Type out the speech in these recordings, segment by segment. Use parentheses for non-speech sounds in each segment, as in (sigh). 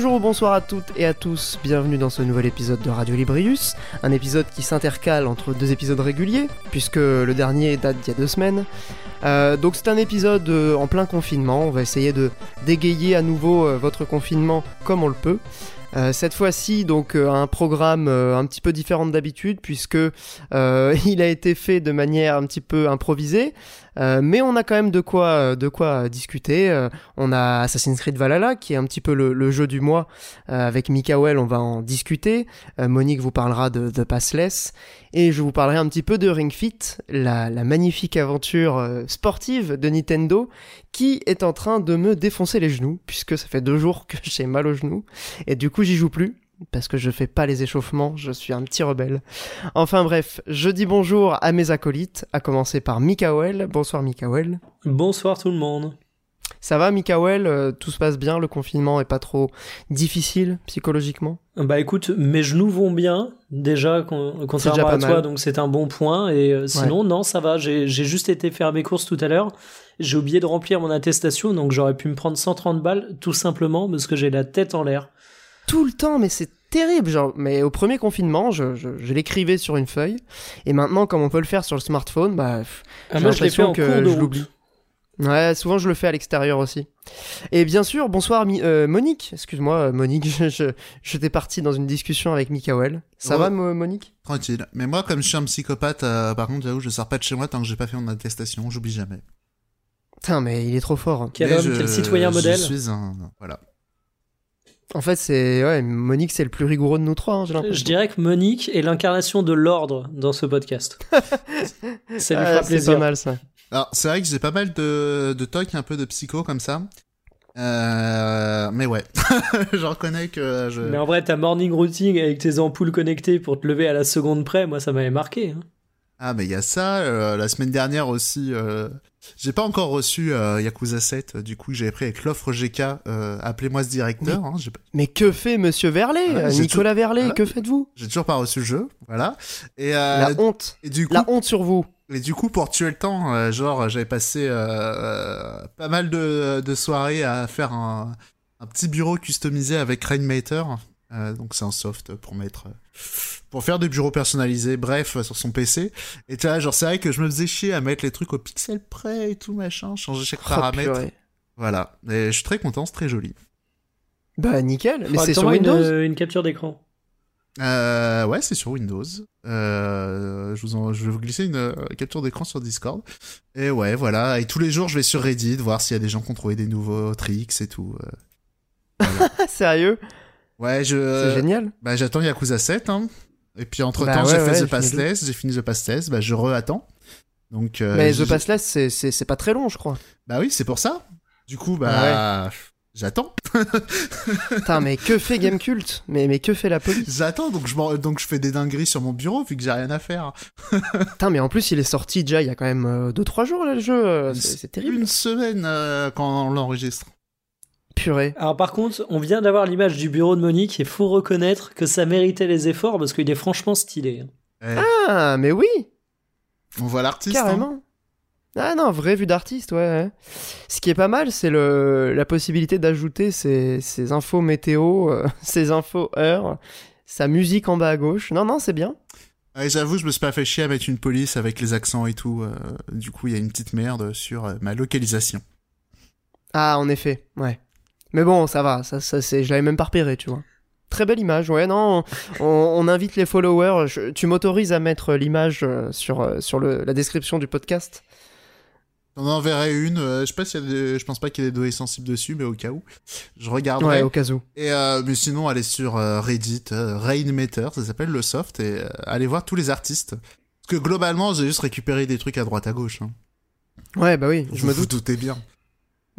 Bonjour ou bonsoir à toutes et à tous, bienvenue dans ce nouvel épisode de Radio Librius, un épisode qui s'intercale entre deux épisodes réguliers, puisque le dernier date d'il y a deux semaines. Euh, donc c'est un épisode euh, en plein confinement, on va essayer de dégayer à nouveau euh, votre confinement comme on le peut. Cette fois-ci, donc un programme un petit peu différent d'habitude puisque (laughs) il a été fait de manière un petit peu improvisée, Euh, mais on a quand même de quoi, de quoi discuter. Euh, on a Assassin's Creed Valhalla qui est un petit peu le, jeu du mois. Euh, avec Mikael, on va en discuter. Euh, Monique vous parlera de, de Passless et je vous parlerai un petit peu de Ring Fit, la, la magnifique aventure euh, sportive de Nintendo qui est en train de me défoncer les genoux puisque ça fait deux jours que (laughs) j'ai mal aux genoux et du coup j'y joue plus parce que je fais pas les échauffements, je suis un petit rebelle. Enfin bref, je dis bonjour à mes acolytes, à commencer par Mikael. Bonsoir Mikael. Bonsoir tout le monde. Ça va Mikael? Euh, Tout se passe bien Le confinement est pas trop difficile psychologiquement? Bah écoute, mes genoux vont bien, déjà, con- contrairement pas à toi, mal. donc c'est un bon point. Et euh, sinon, non, ça va. J'ai juste été faire mes courses tout à l'heure. J'ai oublié de remplir mon attestation, donc j'aurais pu me prendre 130 balles, tout simplement parce que j'ai la tête en l'air. Tout le temps, mais c'est terrible. Genre, mais au premier confinement, je, je, je l'écrivais sur une feuille, et maintenant, comme on peut le faire sur le smartphone, bah, Ah, J'ai l'impression que je l'oublie. ouais, souvent je le fais à l'extérieur aussi. Et bien sûr, bonsoir Mi- euh, Monique. Excuse-moi, euh, Monique, (laughs) je, je- j'étais parti dans une discussion avec Mikael. Ça Ouais. va, Mo- Monique? Tranquille. Mais moi, comme je suis un psychopathe, euh, par contre, j'avoue, je sors pas de chez moi tant que j'ai pas fait mon attestation, j'oublie jamais. Putain, mais il est trop fort. Quel Mais homme, je- quel citoyen modèle. Je suis un. Voilà. En fait, c'est ouais, Monique, c'est le plus rigoureux de nous trois. hein. Je dirais que Monique est l'incarnation de l'ordre dans ce podcast. (laughs) ça lui Ah, fera c'est plaisir. pas mal ça. Alors, c'est vrai que j'ai pas mal de, de tocs, un peu de psycho comme ça. Euh, mais ouais. (laughs) je reconnais que je. Mais en vrai, ta morning routine avec tes ampoules connectées pour te lever à la seconde près, moi, ça m'avait marqué. hein. Ah, mais il y a ça. euh, la semaine dernière aussi, euh, j'ai pas encore reçu euh, Yakuza 7. euh, Du coup, j'avais pris avec l'offre GK. euh, Appelez-moi ce directeur. hein, pas- Mais que fait Monsieur Verlet Voilà, j'ai Nicolas Verlet, Voilà. que faites-vous? J'ai toujours pas reçu le jeu. Voilà. Et, euh, La honte. et du coup, La honte sur vous. Et du coup, pour tuer le temps, genre, j'avais passé pas mal de, de soirées à faire un, un petit bureau customisé avec Rainmaker. Donc, c'est un soft pour mettre, pour faire des bureaux personnalisés, bref, sur son PC. Et tu vois, genre, c'est vrai que je me faisais chier à mettre les trucs au pixel près et tout, machin, changer chaque Oh, paramètre. purée. Voilà. Et je suis très content, c'est très joli. Bah nickel. Mais Faudra c'est sur Windows. une, une capture d'écran. Euh, ouais, c'est sur Windows. Euh, je, vous en- je vais vous glisser une euh, capture d'écran sur Discord. Et ouais, voilà. Et tous les jours, je vais sur Reddit voir s'il y a des gens qui ont trouvé des nouveaux tricks et tout. euh. (laughs) Sérieux? Ouais, je. C'est génial. Bah, j'attends Yakuza 7. Hein. Et puis entre Bah temps, ouais, j'ai ouais, fait je The Passless, j'ai fini The Passless. Bah, je re-attends. Donc. euh, Mais The Passless, c'est- pas très long, je crois. Bah oui, c'est pour ça. Du coup, Ah bah. J'attends. (laughs) Putain, mais que fait Gamecult mais, mais que fait la police? J'attends, donc je, donc je fais des dingueries sur mon bureau vu que j'ai rien à faire. (laughs) Putain, mais en plus, il est sorti déjà il y a quand même 2-3 jours, là, le jeu. euh, C'est c'est terrible. Une semaine euh, quand on l'enregistre. Purée. Alors par contre, on vient d'avoir l'image du bureau de Monique et faut reconnaître que ça méritait les efforts parce qu'il est franchement stylé. Eh, Ah, mais oui, on voit l'artiste. hein. carrément. Ah non, vraie vue d'artiste, ouais, ouais. Ce qui est pas mal, c'est le la possibilité d'ajouter ces, ces infos météo, euh, (laughs) ces infos heures, sa musique en bas à gauche. Non, non, c'est bien. Ouais, J'avoue, je me suis pas fait chier à mettre une police avec les accents et tout. euh, du coup, il y a une petite merde sur euh, ma localisation. Ah, en effet, ouais. Mais bon, ça va, ça, ça c'est, je l'avais même pas repéré, tu vois. Très belle image, ouais, non, on, on invite les followers, je- tu m'autorises à mettre l'image euh, sur, euh, sur le, la description du podcast On en verrait une. euh, je sais pas s'il y a des... je pense pas qu'il y ait des données sensibles dessus, mais au cas où, je regarderai. Ouais, au cas où. Et euh, mais sinon, allez sur euh, Reddit, euh, Rainmeter, ça s'appelle le soft, et euh, allez voir tous les artistes. Parce que globalement, j'ai juste récupéré des trucs à droite à gauche. Hein. Ouais, bah oui, je Vous me vous doute. doutez bien.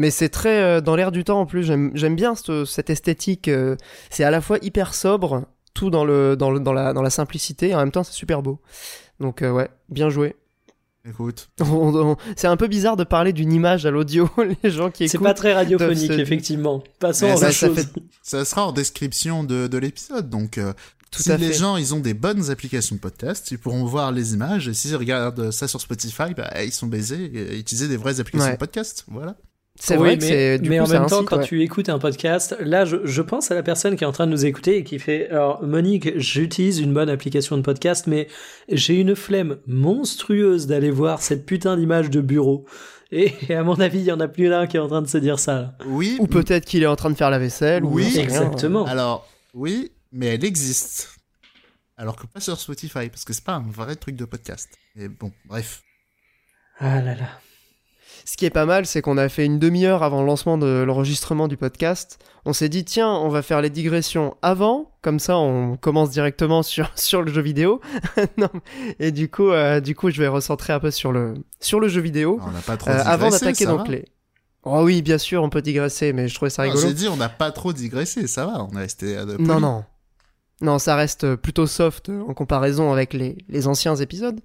Mais c'est très euh, dans l'air du temps en plus, j'aime bien cette, cette esthétique, euh, c'est à la fois hyper sobre, tout dans, le, dans, le, dans, la, dans la simplicité, et en même temps c'est super beau. Donc euh, ouais, bien joué. Écoute. (laughs) C'est un peu bizarre de parler d'une image à l'audio, (laughs) les gens qui C'est écoutent. pas très radiophonique, se- effectivement. Passons à ça, ça chose. fait- Ça sera en description de, de l'épisode, donc euh, Tout si à les fait. gens ils ont des bonnes applications de podcast, ils pourront voir les images et s'ils regardent ça sur Spotify, bah, ils sont baisés et utiliser des vraies applications Ouais. de podcast. Voilà. C'est vrai que mais, c'est du mais coup, en même temps, quand ouais. tu écoutes un podcast, là, je, je pense à la personne qui est en train de nous écouter et qui fait Alors, Monique, j'utilise une bonne application de podcast, mais j'ai une flemme monstrueuse d'aller voir cette putain d'image de bureau. Et, et à mon avis, il y en a plus d'un qui est en train de se dire ça. là. Oui. Ou peut-être qu'il est en train de faire la vaisselle. Oui, ou. Exactement. Alors, oui, mais elle existe. Alors que pas sur Spotify, parce que c'est pas un vrai truc de podcast. Et bon, bref. Ah là là. Ce qui est pas mal, c'est qu'on a fait une demi-heure avant le lancement de l'enregistrement du podcast. On s'est dit, tiens, on va faire les digressions avant, comme ça on commence directement sur, (laughs) sur le jeu vidéo. (laughs) non, et du coup, euh, du coup, je vais recentrer un peu sur le, sur le jeu vidéo. On n'a pas trop Euh, digressé, avant d'attaquer donc va. les. Oh oui, bien sûr, on peut digresser, mais je trouvais ça rigolo. J'ai dit, on n'a pas trop digressé, ça va, on est resté. euh, poli. Non, non. Non, ça reste plutôt soft euh, en comparaison avec les, anciens épisodes.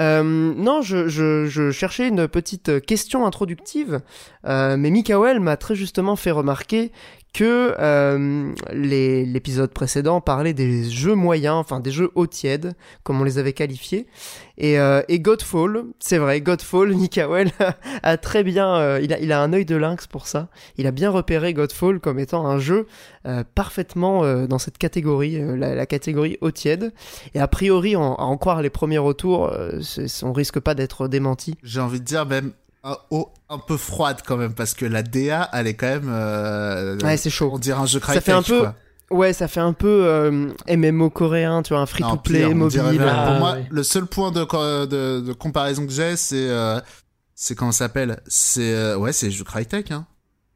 Euh, non, je, je, cherchais une petite question introductive, euh, mais Mikael m'a très justement fait remarquer que euh, l'épisode précédent parlait des jeux moyens, enfin des jeux haut tiède, comme on les avait qualifiés. Et, euh, et Godfall, c'est vrai, Godfall, (laughs) Mikael a, a très bien, euh, il, a, il a un œil de lynx pour ça. Il a bien repéré Godfall comme étant un jeu euh, parfaitement dans cette catégorie, la, la catégorie haut tiède. Et a priori, en- à en croire les premiers retours, on risque pas d'être démenti. J'ai envie de dire même un, oh, un peu froide quand même, parce que la DA, elle est quand même. Ouais, c'est chaud. on dirait un jeu Ça fait un peu quoi. Ouais, ça fait un peu euh, MMO coréen, tu vois, un Non, free-to-play mobile. dirait même- Ah, pour moi, ouais. le seul point de, co- de, de comparaison que j'ai, c'est. euh, c'est comment ça s'appelle? C'est. euh, ouais, c'est jeu Crytek, hein.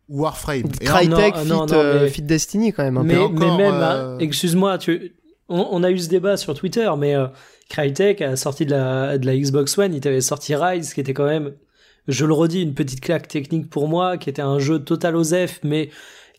Ou Warframe. Crytek non, fit, non, non, mais- fit Destiny quand même un mais, peu. encore, mais même, euh, hein, excuse-moi, tu, on, on a eu ce débat sur Twitter, mais euh, Crytek a sorti de la, de la Xbox One, il t'avait sorti Rise, qui était quand même, je le redis, une petite claque technique pour moi, qui était un jeu total OSEF, mais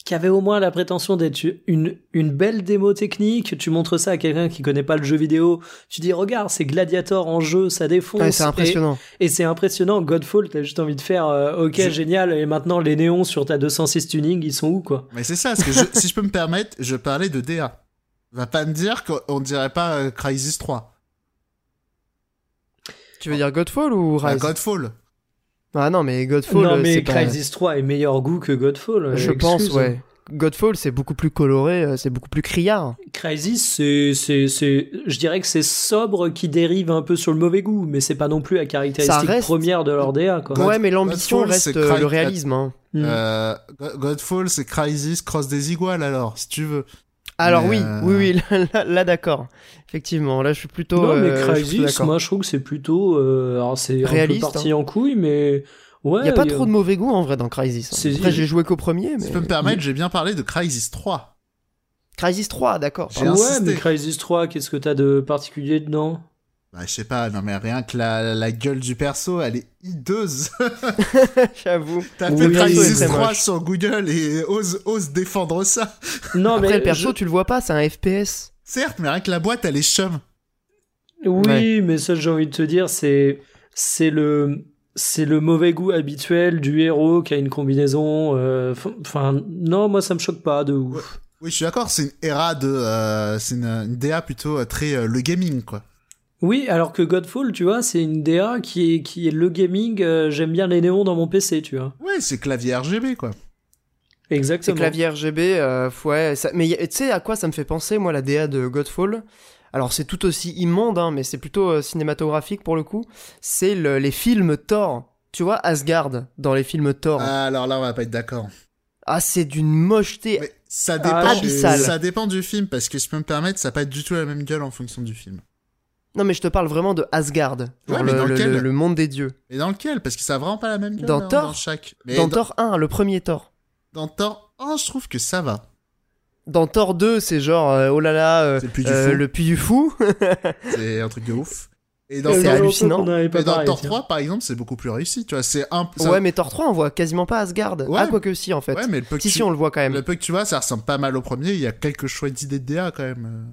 qui avait au moins la prétention d'être une, une belle démo technique. Tu montres ça à quelqu'un qui connaît pas le jeu vidéo, tu dis regarde, c'est Gladiator en jeu, ça défonce. Ouais, c'est impressionnant. Et, et c'est impressionnant. Godfall, t'as juste envie de faire, euh, ok, Je- génial. Et maintenant, les néons sur ta 206 tuning, ils sont où quoi? Mais c'est ça, parce que je- (laughs) si je peux me permettre, je parlais de DA. Va pas me dire qu'on dirait pas euh, Crysis 3. Tu veux dire Godfall ou Ah, Rise? Godfall. Ah non, mais Godfall, non, euh, mais c'est pas- Crysis 3 est meilleur goût que Godfall. euh, Je pense, excuse. ouais. Godfall, c'est beaucoup plus coloré, euh, c'est beaucoup plus criard. Crysis, c'est, c'est, c'est, je dirais que c'est sobre qui dérive un peu sur le mauvais goût, mais c'est pas non plus la caractéristique reste- première de leur DA, quoi. God- ouais, mais l'ambition Godfall, reste le réalisme. hein. Mm. Euh, Go- Godfall, c'est Crysis cross des iguales alors, si tu veux. Alors Mais, oui, euh, oui, oui, (laughs) là, là- là, d'accord. Effectivement, là je suis plutôt. non, mais euh, Crysis, d'accord. moi je trouve que c'est plutôt, euh, alors c'est Réaliste, un peu parti en couille, mais ouais. Il y a pas il y a- trop de mauvais goût en vrai dans Crysis. hein. C'est- Après, j'ai joué qu'au premier, mais. Si je peux me permettre, j'ai bien parlé de Crysis 3. Crysis 3, d'accord. J'ai Ouais, mais Crysis 3, qu'est-ce que t'as de particulier dedans? Bah, je sais pas, non mais rien que la, la gueule du perso, elle est hideuse. (laughs) J'avoue. T'as fait c'est 3 moche. sur Google et ose, ose défendre ça. Non, Après, mais le perso, je- tu le vois pas, c'est un FPS. Certes, mais rien que la boîte, elle est chum. Oui, Ouais. mais ça, j'ai envie de te dire, c'est c'est le c'est le mauvais goût habituel du héros qui a une combinaison. euh, Enfin, non, moi ça me choque pas de ouf. Oui, je suis d'accord, c'est une era de... euh, c'est une, une DA plutôt euh, très euh, le gaming, quoi. Oui, alors que Godfall, tu vois, c'est une DA qui est qui est le gaming. euh, J'aime bien les néons dans mon PC, tu vois. Ouais, c'est clavier RGB, quoi. C'est Exactement. clavier RGB, euh, ouais. Ça... Mais tu sais à quoi ça me fait penser, moi, la DA de Godfall? Alors, c'est tout aussi immonde, hein, mais c'est plutôt euh, cinématographique pour le coup. C'est le- les films Thor. Tu vois, Asgard dans les films Thor? Ah, alors là, on va pas être d'accord. Ah, c'est d'une mocheté. Mais ça Ah, dépend, abyssal. ça dépend du film, parce que si je peux me permettre, ça n'a pas du tout la même gueule en fonction du film. Non, mais je te parle vraiment de Asgard. Ouais, mais le, dans le- lequel le- le monde des dieux. Et dans lequel? Parce que ça a vraiment pas la même gueule Dans hein, Thor dans chaque. Mais dans dans, Thor 1, le premier Thor. dans Thor 1, je trouve que ça va. Dans Thor 2, c'est genre, euh, oh là là, euh, C'est le Puy du euh, Fou. puits du fou. (laughs) C'est un truc de ouf. Et dans, C'est Thor- hallucinant. Dans parlé, Thor tiens. 3, par exemple, c'est beaucoup plus réussi. Tu vois, c'est un. ça- ouais, mais Thor 3, on voit quasiment pas Asgard. Ouais. Ah, quoique si, en fait. Ouais, mais le peu que si, tu- si, on le voit quand même. Le peu que tu vois, ça ressemble pas mal au premier. Il y a quelques chouettes idées de DA quand même.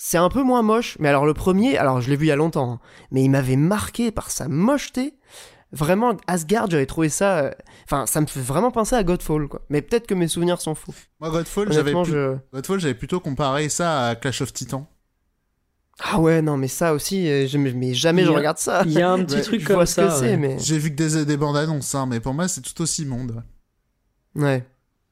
C'est un peu moins moche, mais alors le premier, alors je l'ai vu il y a longtemps, hein, mais il m'avait marqué par sa mocheté. Vraiment, Asgard, j'avais trouvé ça. euh, Enfin, ça me fait vraiment penser à Godfall, quoi. Mais peut-être que mes souvenirs sont faux. Moi, Godfall, j'avais Honnêtement, plus- je. Godfall, j'avais plutôt comparé ça à Clash of Titan. Ah ouais, non, mais ça aussi, euh, je- mais jamais je a- regarde ça. Il y a un petit (laughs) truc comme ça. ouais. mais. J'ai vu que des, des bandes annonces, hein, mais pour moi, c'est tout aussi monde. Ouais.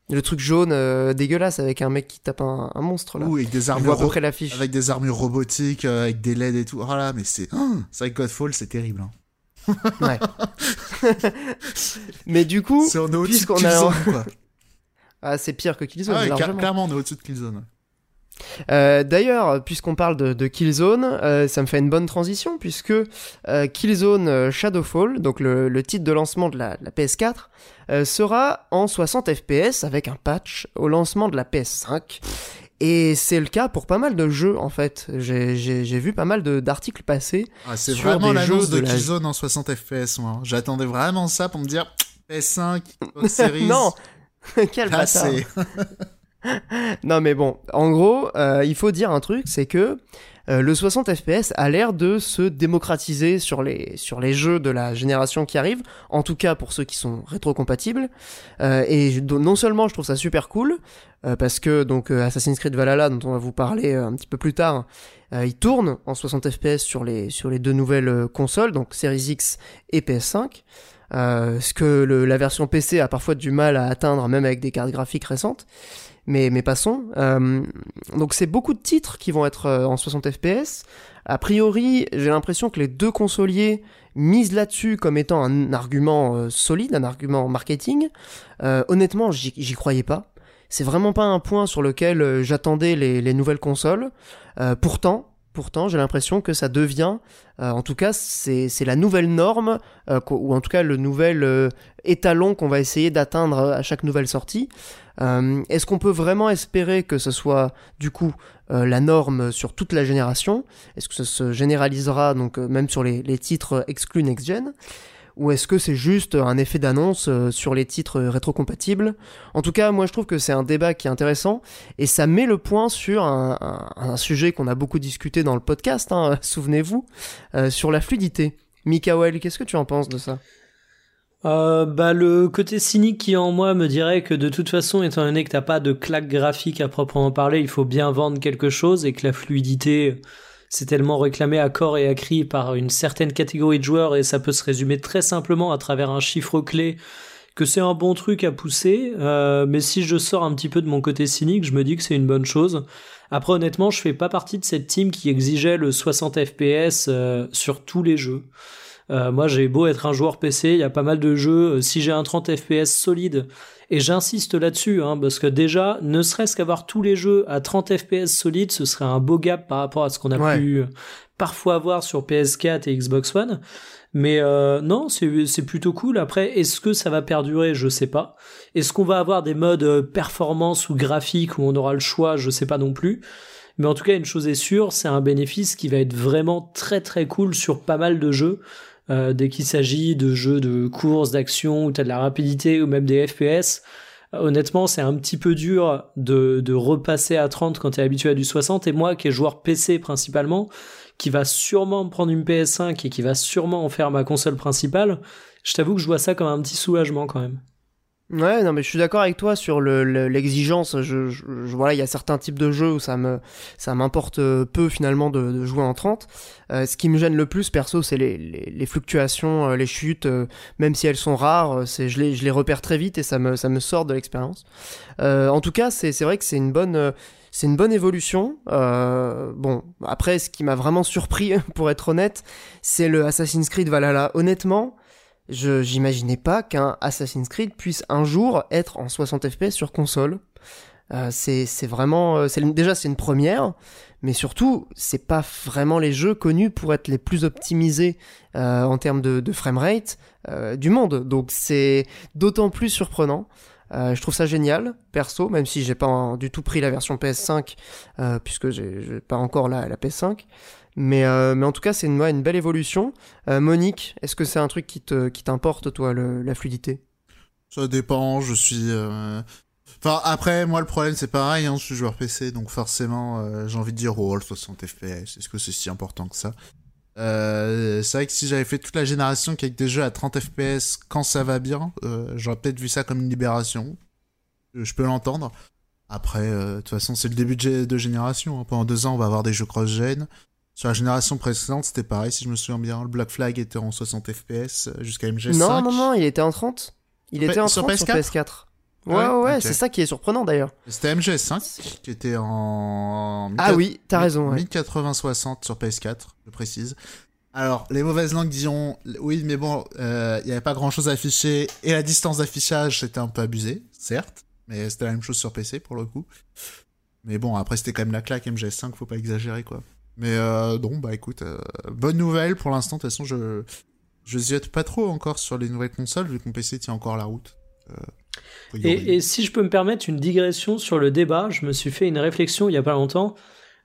Le truc jaune euh, dégueulasse avec un mec qui tape un, un monstre là. Ou avec des armures, l'affiche. avec des armures robotiques, euh, avec des LED et tout. Oh là, mais c'est. Oh, c'est vrai que Godfall, c'est terrible. hein. Ouais. (laughs) (laughs) Mais du coup, C'est puisqu'on a- Killzone, quoi. (laughs) ah, c'est pire que Killzone, Ah ouais, cla- largement. clairement, on est au-dessus de Killzone. Euh, D'ailleurs, puisqu'on parle de, de Killzone, euh, ça me fait une bonne transition puisque euh, Killzone Shadowfall, donc le, le titre de lancement de la, de la PS4, euh, sera en 60 FPS avec un patch au lancement de la PS5. Et c'est le cas pour pas mal de jeux en fait. J'ai- vu pas mal de- d'articles passer. Ah, c'est vraiment l'annonce de, de la- en 60 FPS, moi. J'attendais vraiment ça pour me dire PS5, Xbox (laughs) Series. non (laughs) Quel bâtard. (laughs) Non mais bon, en gros, euh, il faut dire un truc, c'est que euh, le 60 FPS a l'air de se démocratiser sur les, sur les jeux de la génération qui arrive, en tout cas pour ceux qui sont rétrocompatibles. Euh, et non seulement je trouve ça super cool, euh, parce que donc euh, Assassin's Creed Valhalla, dont on va vous parler euh, un petit peu plus tard, il tourne en 60 FPS sur les, sur les deux nouvelles consoles, donc Series X et PS5. Euh, ce que le- la version PC a parfois du mal à atteindre, même avec des cartes graphiques récentes mais, mais passons. Euh, donc c'est beaucoup de titres qui vont être euh, en 60 FPS. A priori, j'ai l'impression que les deux consoliers misent là-dessus comme étant un argument euh, solide, un argument marketing. Euh, honnêtement, j'y croyais pas. C'est vraiment pas un point sur lequel euh, j'attendais les, les nouvelles consoles. Pourtant, pourtant, j'ai l'impression que ça devient, euh, en tout cas, c'est la nouvelle norme, euh, ou en tout cas le nouvel euh, étalon qu'on va essayer d'atteindre à chaque nouvelle sortie. Est-ce qu'on peut vraiment espérer que ce soit du coup la norme sur toute la génération? Est-ce que ça se généralisera donc même sur les, les titres exclus next-gen? Ou est-ce que c'est juste un effet d'annonce euh, sur les titres rétrocompatibles? En tout cas, moi je trouve que c'est un débat qui est intéressant et ça met le point sur un, sujet qu'on a beaucoup discuté dans le podcast, hein, (laughs) souvenez-vous, euh, sur la fluidité. Mikael, qu'est-ce que tu en penses de ça? Euh, bah, le côté cynique qui en moi me dirait que de toute façon, étant donné que t'as pas de claque graphique à proprement parler, il faut bien vendre quelque chose et que la fluidité, c'est tellement réclamé à corps et à cri par une certaine catégorie de joueurs et ça peut se résumer très simplement à travers un chiffre clé que c'est un bon truc à pousser, euh, mais si je sors un petit peu de mon côté cynique, je me dis que c'est une bonne chose. Après, honnêtement, je fais pas partie de cette team qui exigeait le 60 FPS euh, sur tous les jeux. Euh, moi, j'ai beau être un joueur PC, il y a pas mal de jeux. Si j'ai un 30 FPS solide, et j'insiste là-dessus, hein, parce que déjà, ne serait-ce qu'avoir tous les jeux à 30 FPS solide, ce serait un beau gap par rapport à ce qu'on a Ouais. pu euh, parfois avoir sur PS4 et Xbox One. Mais euh, non, c'est c'est plutôt cool. Après, est-ce que ça va perdurer? Je sais pas. Est-ce qu'on va avoir des modes euh, performance ou graphique où on aura le choix? Je sais pas non plus. Mais en tout cas, une chose est sûre, c'est un bénéfice qui va être vraiment très très cool sur pas mal de jeux. Euh, dès qu'il s'agit de jeux de course, d'action, où t'as de la rapidité ou même des FPS, euh, honnêtement, c'est un petit peu dur de, de repasser à 30 quand t'es habitué à du 60. Et moi, qui est joueur PC principalement, qui va sûrement me prendre une PS5 et qui va sûrement en faire ma console principale, je t'avoue que je vois ça comme un petit soulagement quand même. Ouais, non, mais je suis d'accord avec toi sur le- le- l'exigence. je, je, je- voilà, il y a certains types de jeux où ça me, ça m'importe euh, peu finalement de, de jouer en 30. Euh, ce qui me gêne le plus, perso, c'est les, les, les fluctuations, euh, les chutes, euh, même si elles sont rares, c'est, je les, je les repère très vite et ça me, ça me sort de l'expérience. Euh, en tout cas, c'est, c'est vrai que c'est une bonne, c'est une bonne évolution. Euh, bon, après, ce qui m'a vraiment surpris, (laughs) pour être honnête, c'est le Assassin's Creed Valhalla. Honnêtement, je j'imaginais pas qu'un Assassin's Creed puisse un jour être en 60 FPS sur console. Euh, c'est vraiment euh, c'est déjà c'est une première, mais surtout c'est pas vraiment les jeux connus pour être les plus optimisés euh, en termes de, de framerate du monde. Donc c'est d'autant plus surprenant. Je trouve ça génial, perso, même si j'ai pas du tout pris la version PS5, euh, puisque j'ai pas encore la, la PS5. Mais, euh, mais en tout cas, c'est une, belle évolution. Euh, Monique, est-ce que c'est un truc qui qui t'importe, toi, la fluidité? Ça dépend, je suis. euh, Enfin, après, moi, le problème, c'est pareil, hein, je suis joueur PC, donc forcément, j'ai envie de dire, oh, le 60 FPS, est-ce que c'est si important que ça? C'est vrai que si j'avais fait toute la génération qu'avec des jeux à 30 FPS, quand ça va bien, j'aurais peut-être vu ça comme une libération. Je peux l'entendre. Après, de toute façon, c'est le début de génération. hein. Pendant deux ans, on va avoir des jeux cross-gen. Sur la génération précédente, c'était pareil, si je me souviens bien. Le Black Flag était en 60 FPS euh, jusqu'à MG5. Non, non, non, il était en 30. Il était en sur 30 sur PS4? PS4. Ouais, Ouais, ouais, c'est ça qui est surprenant d'ailleurs. C'était MGS5 qui était en. Ah oui, t'as raison, ouais. 1080-60 sur PS4, je précise. Alors, les mauvaises langues diront oui, mais bon, euh, il n'y avait pas grand chose à afficher et la distance d'affichage c'était un peu abusé, certes, mais c'était la même chose sur PC pour le coup. Mais bon, après c'était quand même la claque MGS5, faut pas exagérer quoi. Mais euh, non, bah écoute, euh, bonne nouvelle pour l'instant. De toute façon, je je ziote pas trop encore sur les nouvelles consoles vu que mon PC tient encore la route. Euh. Et, et si je peux me permettre une digression sur le débat, je me suis fait une réflexion il y a pas longtemps.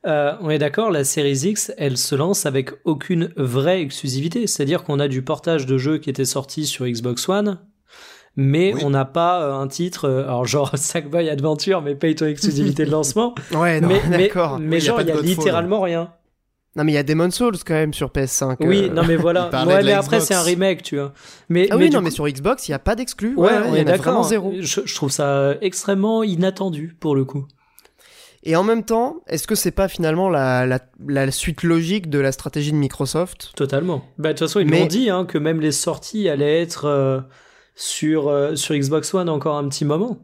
Euh, on est d'accord, la Series X, elle se lance avec aucune vraie exclusivité. C'est-à-dire qu'on a du portage de jeux qui étaient sortis sur Xbox One, mais Oui. on n'a pas euh, un titre, euh, alors genre (laughs) Sackboy Adventure, mais paye ton exclusivité de lancement. (laughs) Ouais, non, mais (laughs) d'accord. mais genre, il de y a littéralement rien. Non, mais il y a Demon's Souls quand même sur PS5. Oui, euh. non mais (laughs) voilà. Ouais, mais après, c'est un remake, tu vois. Mais, Ah mais oui, non, coup- mais sur Xbox, il n'y a pas d'exclus. Ouais, Ouais, on il y est en a vraiment d'accord. zéro. Je, je trouve ça extrêmement inattendu pour le coup. Et en même temps, est-ce que c'est pas finalement la, la, la suite logique de la stratégie de Microsoft? Totalement. Bah, de toute façon, ils Mais- m'ont dit hein, que même les sorties allaient être euh, sur, euh, sur Xbox One encore un petit moment.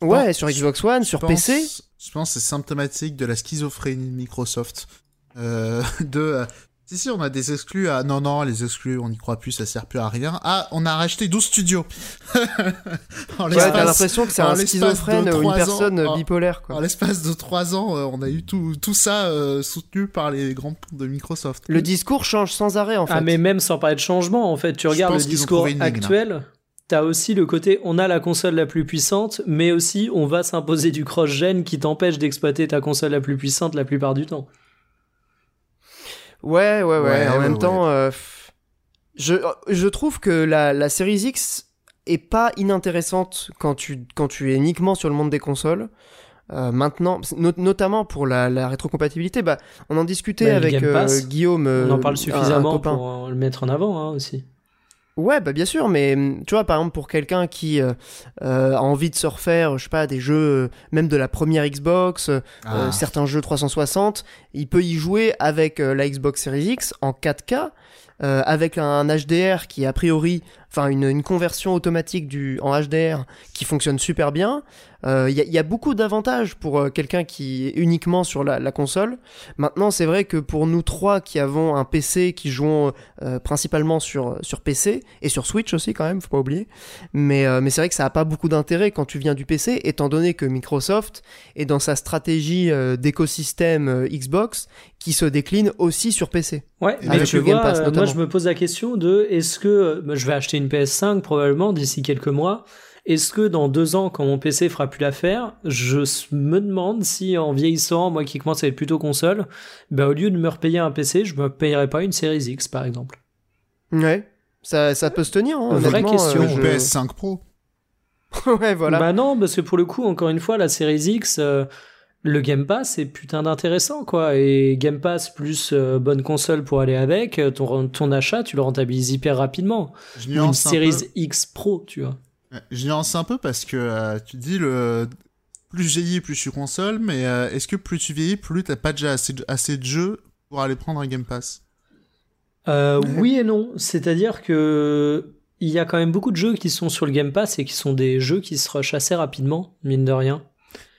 Je Ouais, pense- sur Xbox One, sur pense- PC. Je pense que c'est symptomatique de la schizophrénie de Microsoft. Euh, (laughs) de. euh, si, si, on a des exclus. Ah, non, non, les exclus, on n'y croit plus, ça sert plus à rien. Ah, on a racheté 12 studios. (laughs) en Ouais, t'as l'impression que c'est en un schizophrène ou une personne ans, en- bipolaire, en quoi. l'espace de 3 ans, euh, on a eu tout, tout ça euh, soutenu par les grands ponts de Microsoft. Le discours change sans arrêt, en fait. Ah, mais même sans parler de changement, en fait, tu Je regardes le discours ligne, actuel. T'as aussi le côté on a la console la plus puissante, mais aussi on va s'imposer du cross-gen qui t'empêche d'exploiter ta console la plus puissante la plupart du temps. Ouais, ouais, ouais. Ouais, en ouais, même ouais. temps, euh, je, je trouve que la, la Series X est pas inintéressante quand tu, quand tu es uniquement sur le monde des consoles. Euh, maintenant, no- notamment pour la, la rétrocompatibilité, bah, on en discutait Bah, avec euh, Pass, Guillaume. euh, on en parle un- un suffisamment copain. pour le mettre en avant hein, aussi. Ouais, bah bien sûr, mais hum, tu vois, par exemple, pour quelqu'un qui euh, euh, a envie de se refaire, je sais pas, des jeux, euh, même de la première Xbox, euh, Ah. certains jeux 360, il peut y jouer avec euh, la Xbox Series X en 4K, euh, avec un HDR qui, a priori, enfin, une, une conversion automatique du, en HDR qui fonctionne super bien. Euh, Il y, a- il y a beaucoup d'avantages pour euh, quelqu'un qui est uniquement sur la, la console. Maintenant, c'est vrai que pour nous trois qui avons un PC, qui jouons euh, principalement sur, sur PC et sur Switch aussi quand même, faut pas oublier. Mais, euh, mais c'est vrai que ça a pas beaucoup d'intérêt quand tu viens du PC, étant donné que Microsoft est dans sa stratégie euh, d'écosystème euh, Xbox qui se décline aussi sur PC. Ouais, mais tu vois, Pass, euh, moi je me pose la question de est-ce que euh, bah, je vais acheter une PS5 probablement d'ici quelques mois. Est-ce que dans deux ans, quand mon PC fera plus l'affaire, je me demande si en vieillissant, moi qui commence à être plutôt console, bah, au lieu de me repayer un PC, je me payerais pas une Series X par exemple. Ouais. Ça, ça peut se tenir, hein, Vraie question. euh, Ou je- PS5 Pro. (laughs) ouais, voilà. Bah non, parce que pour le coup, encore une fois, la Series X, euh, le Game Pass c'est putain d'intéressant quoi. Et Game Pass plus euh, bonne console pour aller avec, euh, ton, ton achat, tu le rentabilises hyper rapidement. Je une un Series. X Pro, tu vois. Ouais, Je nuance un peu parce que euh, tu dis le plus je vieillis, plus je suis console, mais euh, est-ce que plus tu vieillis, plus t'as pas déjà assez de, assez de jeux pour aller prendre un Game Pass? Euh, Ouais. Oui et non, c'est-à-dire que il y a quand même beaucoup de jeux qui sont sur le Game Pass et qui sont des jeux qui se rushent assez rapidement, mine de rien.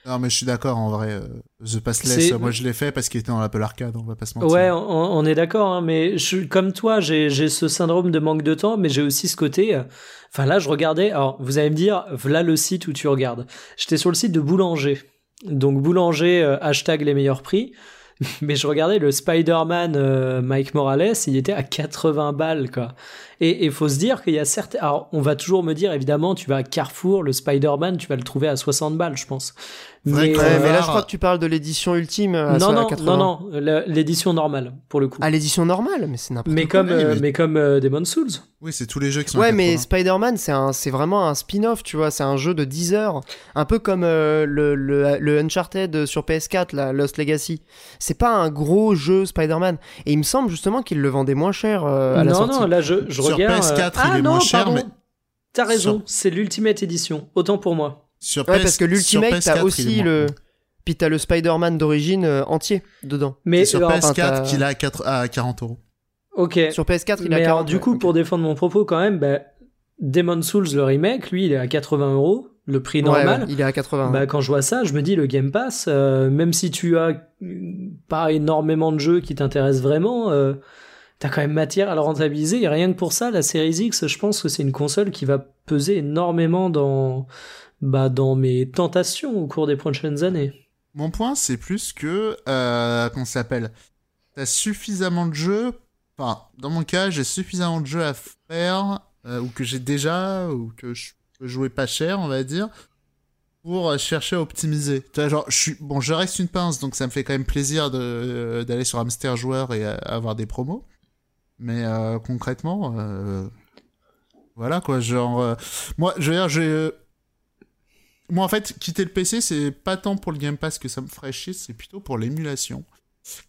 Non, mais je suis d'accord en vrai. euh, The Passless, moi je l'ai fait parce qu'il était dans l'Apple Arcade, on va pas se mentir. Ouais, on, on est d'accord, hein, mais je, comme toi, j'ai ce syndrome de manque de temps, mais j'ai aussi ce côté. euh, Enfin là, je regardais. Alors, vous allez me dire, voilà le site où tu regardes. J'étais sur le site de Boulanger. Donc Boulanger, euh, hashtag les meilleurs prix. (laughs) Mais je regardais le Spider-Man euh, Mike Morales, il était à 80 balles, quoi. Et il faut se dire qu'il y a certains. Alors, on va toujours me dire, évidemment, tu vas à Carrefour, le Spider-Man, tu vas le trouver à 60 balles, je pense. Que- Ouais, mais là, je crois que tu parles de l'édition ultime. à non, à non, 80. non, non, la- l'édition normale, pour le coup. À l'édition normale, mais c'est n'importe Mais quoi. comme, euh, mais- mais comme euh, Demon's Souls. Oui, c'est tous les jeux qui sont Ouais, mais 80. Spider-Man, c'est un, c'est vraiment un spin-off, tu vois. C'est un jeu de 10 heures, un peu comme euh, le, le, le Uncharted sur PS4, la Lost Legacy. C'est pas un gros jeu Spider-Man. Et il me semble justement qu'il le vendait moins cher euh, à la non, sortie. non, là je, je Sur regarde. PS4, ah il est non, moins cher, pardon. mais- T'as raison, Sur- c'est l'Ultimate Edition. Autant pour moi. Sur Ouais, PS- parce que l'Ultimate, sur PS4, t'as il aussi le. Puis t'as le Spider-Man d'origine euh, entier dedans. Mais sur alors, enfin, PS4 t'as- qu'il a à, 4 à 40 euros. ok. Sur PS4, il a mais 40. alors, du coup, pour défendre mon propos, quand même, bah, Demon Souls, le remake, lui, il est à 80 euros. le prix normal. ouais, il est à 80. Bah, quand je vois ça, je me dis le Game Pass, euh, même si tu as euh, pas énormément de jeux qui t'intéressent vraiment, euh, t'as quand même matière à le rentabiliser. Et rien que pour ça, la Series X, je pense que c'est une console qui va peser énormément dans, bah, dans mes tentations au cours des prochaines années. Mon point, c'est plus que, euh, ça s'appelle? T'as suffisamment de jeux. Enfin, dans mon cas, j'ai suffisamment de jeux à faire, euh, ou que j'ai déjà, ou que je peux jouer pas cher, on va dire, pour euh, chercher à optimiser. Genre, je suis, bon, je reste une pince, donc ça me fait quand même plaisir de, euh, d'aller sur Hamster Joueur et avoir des promos. Mais euh, concrètement, euh, voilà quoi, genre, euh, moi, je veux dire, j'ai. moi, en fait, quitter le PC, c'est pas tant pour le Game Pass que ça me ferait chier, c'est plutôt pour l'émulation.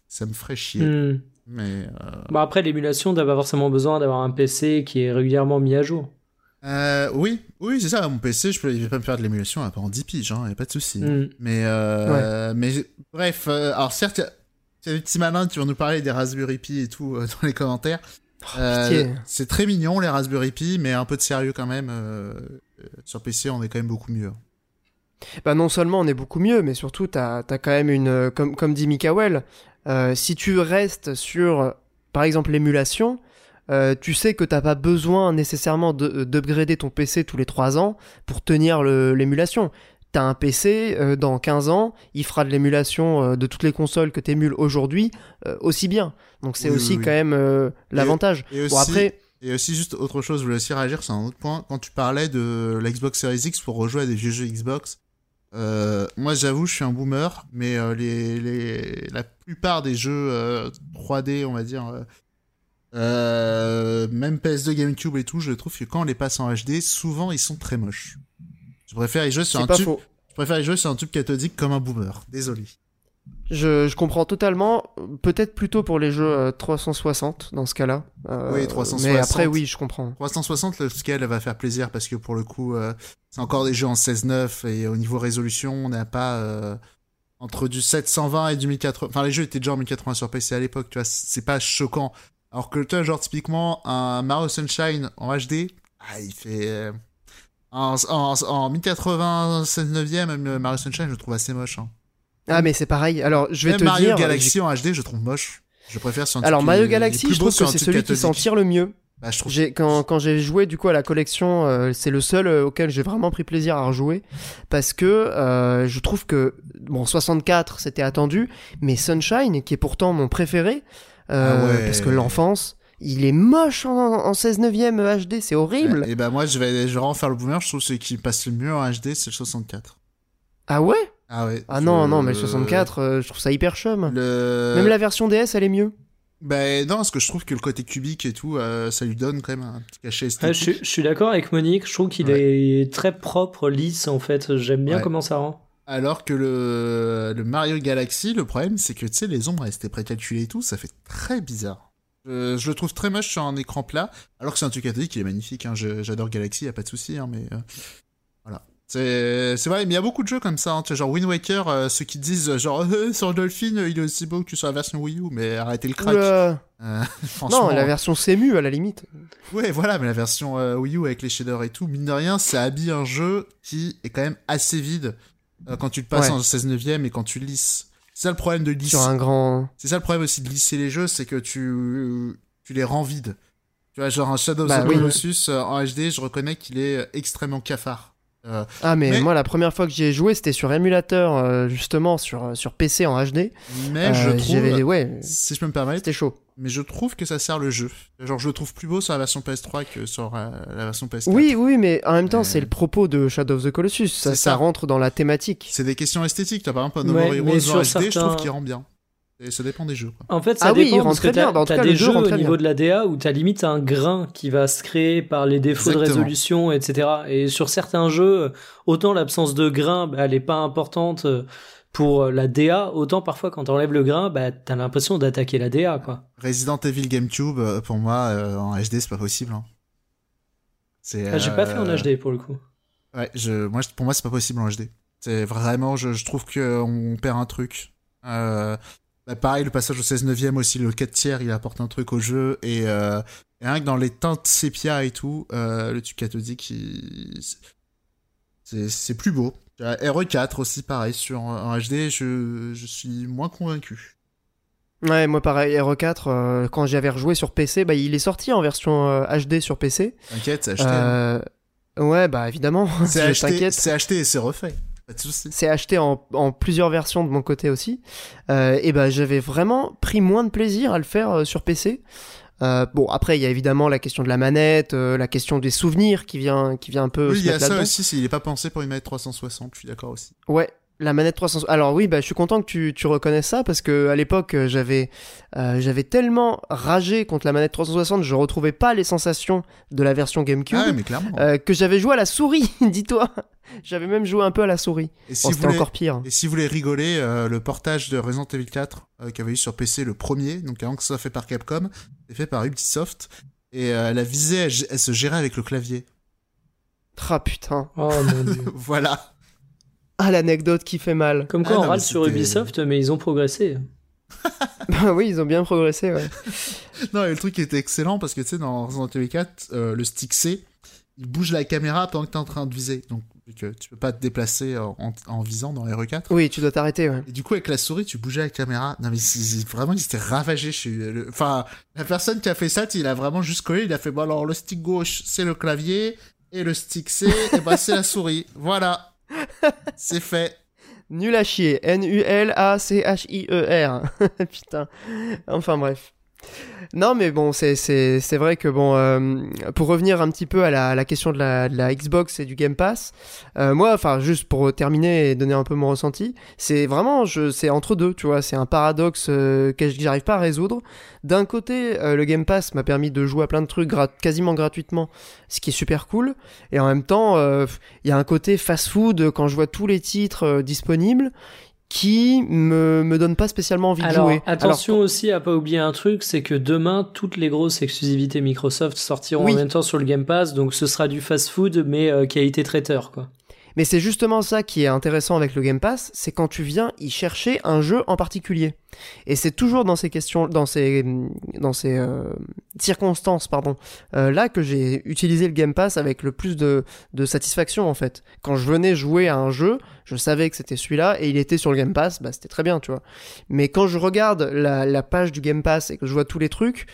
Ça me ferait chier. Hmm. Mais. Bon, après, l'émulation, t'as pas forcément besoin d'avoir un PC qui est régulièrement mis à jour. euh, oui, oui, c'est ça. Mon PC, je peux, il va pas me faire de l'émulation à pendant 10 piges, hein, y a pas de souci. Hmm. Mais, mais bref, alors certes, petits malins qui vont nous parler des Raspberry Pi et tout euh, dans les commentaires. Euh, pitié. c'est très mignon les Raspberry Pi, mais un peu de sérieux quand même. euh, euh, sur PC, on est quand même beaucoup mieux. Bah non seulement on est beaucoup mieux, mais surtout t'as as quand même une, euh, comme, comme dit Mikael, euh, si tu restes sur, euh, par exemple, l'émulation, euh, tu sais que t'as pas besoin nécessairement de- d'upgrader ton PC tous les 3 ans pour tenir l'émulation. T'as un PC, euh, dans 15 ans, il fera de l'émulation euh, de toutes les consoles que t'émules aujourd'hui euh, aussi bien. Donc c'est Oui, aussi oui, oui. quand même l'avantage. Et aussi, Bon après, et aussi juste autre chose, je voulais aussi réagir sur un autre point. Quand tu parlais de la Xbox Series X pour rejouer à des vieux jeux Xbox, euh, moi j'avoue, je suis un boomer, mais euh, les, les, la plupart des jeux euh, 3D, on va dire, même PS2, GameCube et tout, je trouve que quand on les passe en HD, souvent ils sont très moches. Je préfère y jouer sur un pas tube. faux. Je préfère y jouer sur un tube cathodique comme un boomer. Désolé. Je, je comprends totalement. Peut-être plutôt pour les jeux euh, 360 dans ce cas-là. Euh, Oui, 360. Mais après, oui, je comprends. 360, le scale va faire plaisir parce que pour le coup, euh, c'est encore des jeux en 16.9 et au niveau résolution, on n'a pas euh, entre du 720 et du 1080. Enfin, les jeux étaient déjà en 1080 sur PC à l'époque, tu vois, c'est pas choquant. Alors que, tu vois, genre, typiquement, un Mario Sunshine en HD, ah, il fait. Euh, en, en, en 1080, 16 neuvième, même le Mario Sunshine, je le trouve assez moche. hein. Ah, mais c'est pareil. Alors, je vais Même te Mario dire. Galaxy en HD, je trouve moche. Je préfère sur un Alors, Mario Galaxy, je trouve que c'est celui qui s'en tire le mieux. Bah, je trouve J'ai quand, quand j'ai joué du coup à la collection, euh, c'est le seul euh, auquel j'ai vraiment pris plaisir à rejouer parce que euh, je trouve que bon 64 c'était attendu, mais Sunshine qui est pourtant mon préféré euh, Ah ouais. parce que l'enfance, il est moche en, en 16 neuvième HD, c'est horrible. Et bah moi je vais, je vais vraiment faire le boomer, je trouve que celui qui passe le mieux en HD c'est le 64. Ah ouais? Ah ouais. Ah je- non non mais le 64, euh, je trouve ça hyper chum. Le... Même la version DS elle est mieux. Bah non, parce que je trouve que le côté cubique et tout, euh, ça lui donne quand même un petit cachet Ouais, esthétique. je, suis- je suis d'accord avec Monique, je trouve qu'il Ouais. est très propre, lisse en fait. J'aime bien Ouais. comment ça rend. Alors que le, le Mario Galaxy, le problème c'est que tu sais, les ombres elles étaient précalculées et tout, ça fait très bizarre. Euh, je le trouve très moche sur un écran plat, alors que c'est un truc catholique, il est magnifique. Hein. J'adore Galaxy, y a pas de souci, hein, mais euh, voilà. C'est vrai, mais il y a beaucoup de jeux comme ça, hein, tu vois, genre Wind Waker, euh, ceux qui disent genre (laughs) sur Dolphin, il est aussi beau que sur la version Wii U, mais arrêtez le crack. (laughs) Non, la version CMU à la limite. Ouais, voilà, mais la version Wii U avec les shaders et tout, mine de rien, ça habille un jeu qui est quand même assez vide quand tu le passes Ouais. en 16 neuvième et quand tu lisses. C'est ça le problème de lisser. Sur un grand. C'est ça le problème aussi de lisser les jeux, c'est que tu, tu les rends vides. Tu vois, genre un Shadow of Bah the. Colossus euh, en HD, je reconnais qu'il est euh, extrêmement cafard. Euh, Ah mais, Mais- moi la première fois que j'y ai joué c'était sur émulateur euh, justement sur sur PC en HD. mais je Euh, trouve, ouais, si je peux me permettre, c'était chaud. Mais je trouve que ça sert le jeu. Genre, je le trouve plus beau sur la version PS3 que sur euh, la version PS4. Oui, oui, mais en même temps, Euh, c'est le propos de Shadow of the Colossus. Ça, c'est ça ça. rentre dans la thématique. C'est des questions esthétiques. T'as par exemple un No Ouais, More mais Heroes sur en HD, je trouve certains- qu'il rend bien. Et ça dépend des jeux. Quoi. En fait, ça Ah oui, dépend il rend parce que très bien. t'as Bah, des jeux au niveau bien. de la DA où t'as limite un grain qui va se créer par les défauts de résolution, etc. Et sur certains jeux, autant l'absence de grain, bah, elle est pas importante euh, pour euh, la DA, autant parfois quand t'enlèves le grain, bah, t'as l'impression d'attaquer la DA, quoi. Resident Evil GameCube, euh, pour moi, euh, en HD, c'est pas possible. hein. C'est, Ah, J'ai pas fait en HD pour le coup. Ouais, je, moi, pour moi, c'est pas possible en HD. C'est vraiment, je, je trouve qu'on perd un truc. Euh, bah, pareil, le passage au 16 neuvième aussi, le 4 tiers, il apporte un truc au jeu. Et, euh, et rien que dans les teintes sépia et tout, euh, le tube cathodique, il- c'est plus beau. RE4 aussi, pareil, sur un HD, je, je suis moins convaincu. Ouais, moi pareil, RE4, euh, quand j'avais rejoué sur PC, bah, il est sorti en version HD euh, sur PC. T'inquiète, c'est acheté. Euh, ouais, bah évidemment. (laughs) C'est acheté, c'est acheté et c'est refait. Pas de soucis. C'est acheté en, en, plusieurs versions de mon côté aussi. et bah j'avais vraiment pris moins de plaisir à le faire sur PC. Bon, après, il y a évidemment la question de la manette, la question des souvenirs qui vient, qui vient un peu. Oui, il y a ça aussi, il est pas pensé pour une manette 360, je suis d'accord aussi. Ouais, la manette 360. Alors oui, bah, je suis content que tu, tu reconnaisses ça parce que à l'époque euh, j'avais euh, j'avais tellement ragé contre la manette 360, je retrouvais pas les sensations de la version GameCube ah mais clairement. Euh, que j'avais joué à la souris, (laughs) dis-toi. J'avais même joué un peu à la souris. Et si c'était encore pire. Et si vous voulez rigoler, le portage de Resident Evil 4 qui avait eu sur PC le premier, donc avant que ça soit fait par Capcom, c'est fait par Ubisoft et la visée elle, elle, se gérait avec le clavier. Ah putain. Oh mon dieu. (laughs) voilà. Ah, l'anecdote qui fait mal. Comme quoi, ah, on râle sur Ubisoft, mais ils ont progressé. (laughs) bah oui, ils ont bien progressé, ouais. (laughs) non, et le truc qui était excellent, parce que tu sais, dans Resident Evil 4, euh, le stick C, il bouge la caméra pendant que t'es en train de viser. Donc, que tu peux pas te déplacer en, visant dans RE4. Oui, tu dois t'arrêter, ouais. Et du coup, avec la souris, tu bougeais la caméra. Non, mais vraiment, il s'était ravagé chez. Enfin, la personne qui a fait ça, il a vraiment juste collé. Il a fait, bon, alors, le stick gauche, c'est le clavier. Et le stick C, et bah, c'est la souris. Voilà. C'est fait. Nul à chier. N-U-L-A-C-H-I-E-R. (laughs) Putain. Enfin bref. Non, mais bon, c'est vrai que bon, euh, pour revenir un petit peu à la, question de la, de la, Xbox et du Game Pass, euh, moi, enfin, juste pour terminer et donner un peu mon ressenti, c'est vraiment, c'est entre deux, tu vois, c'est un paradoxe euh, que j'arrive pas à résoudre. D'un côté, le Game Pass m'a permis de jouer à plein de trucs quasiment gratuitement, ce qui est super cool, et en même temps, il y a un côté fast-food quand je vois tous les titres disponibles qui me, me donne pas spécialement envie de jouer. Attention aussi à pas oublier un truc, c'est que demain toutes les grosses exclusivités Microsoft sortiront en même temps sur le Game Pass, donc ce sera du fast-food mais euh, qualité traiteur quoi. Mais c'est justement ça qui est intéressant avec le Game Pass, c'est quand tu viens y chercher un jeu en particulier. Et c'est toujours dans ces questions, dans ces, dans ces euh, circonstances, pardon, euh, là que j'ai utilisé le Game Pass avec le plus de, de satisfaction en fait. Quand je venais jouer à un jeu, je savais que c'était celui-là et il était sur le Game Pass, bah c'était très bien, tu vois. Mais quand je regarde la, la page du Game Pass et que je vois tous les trucs,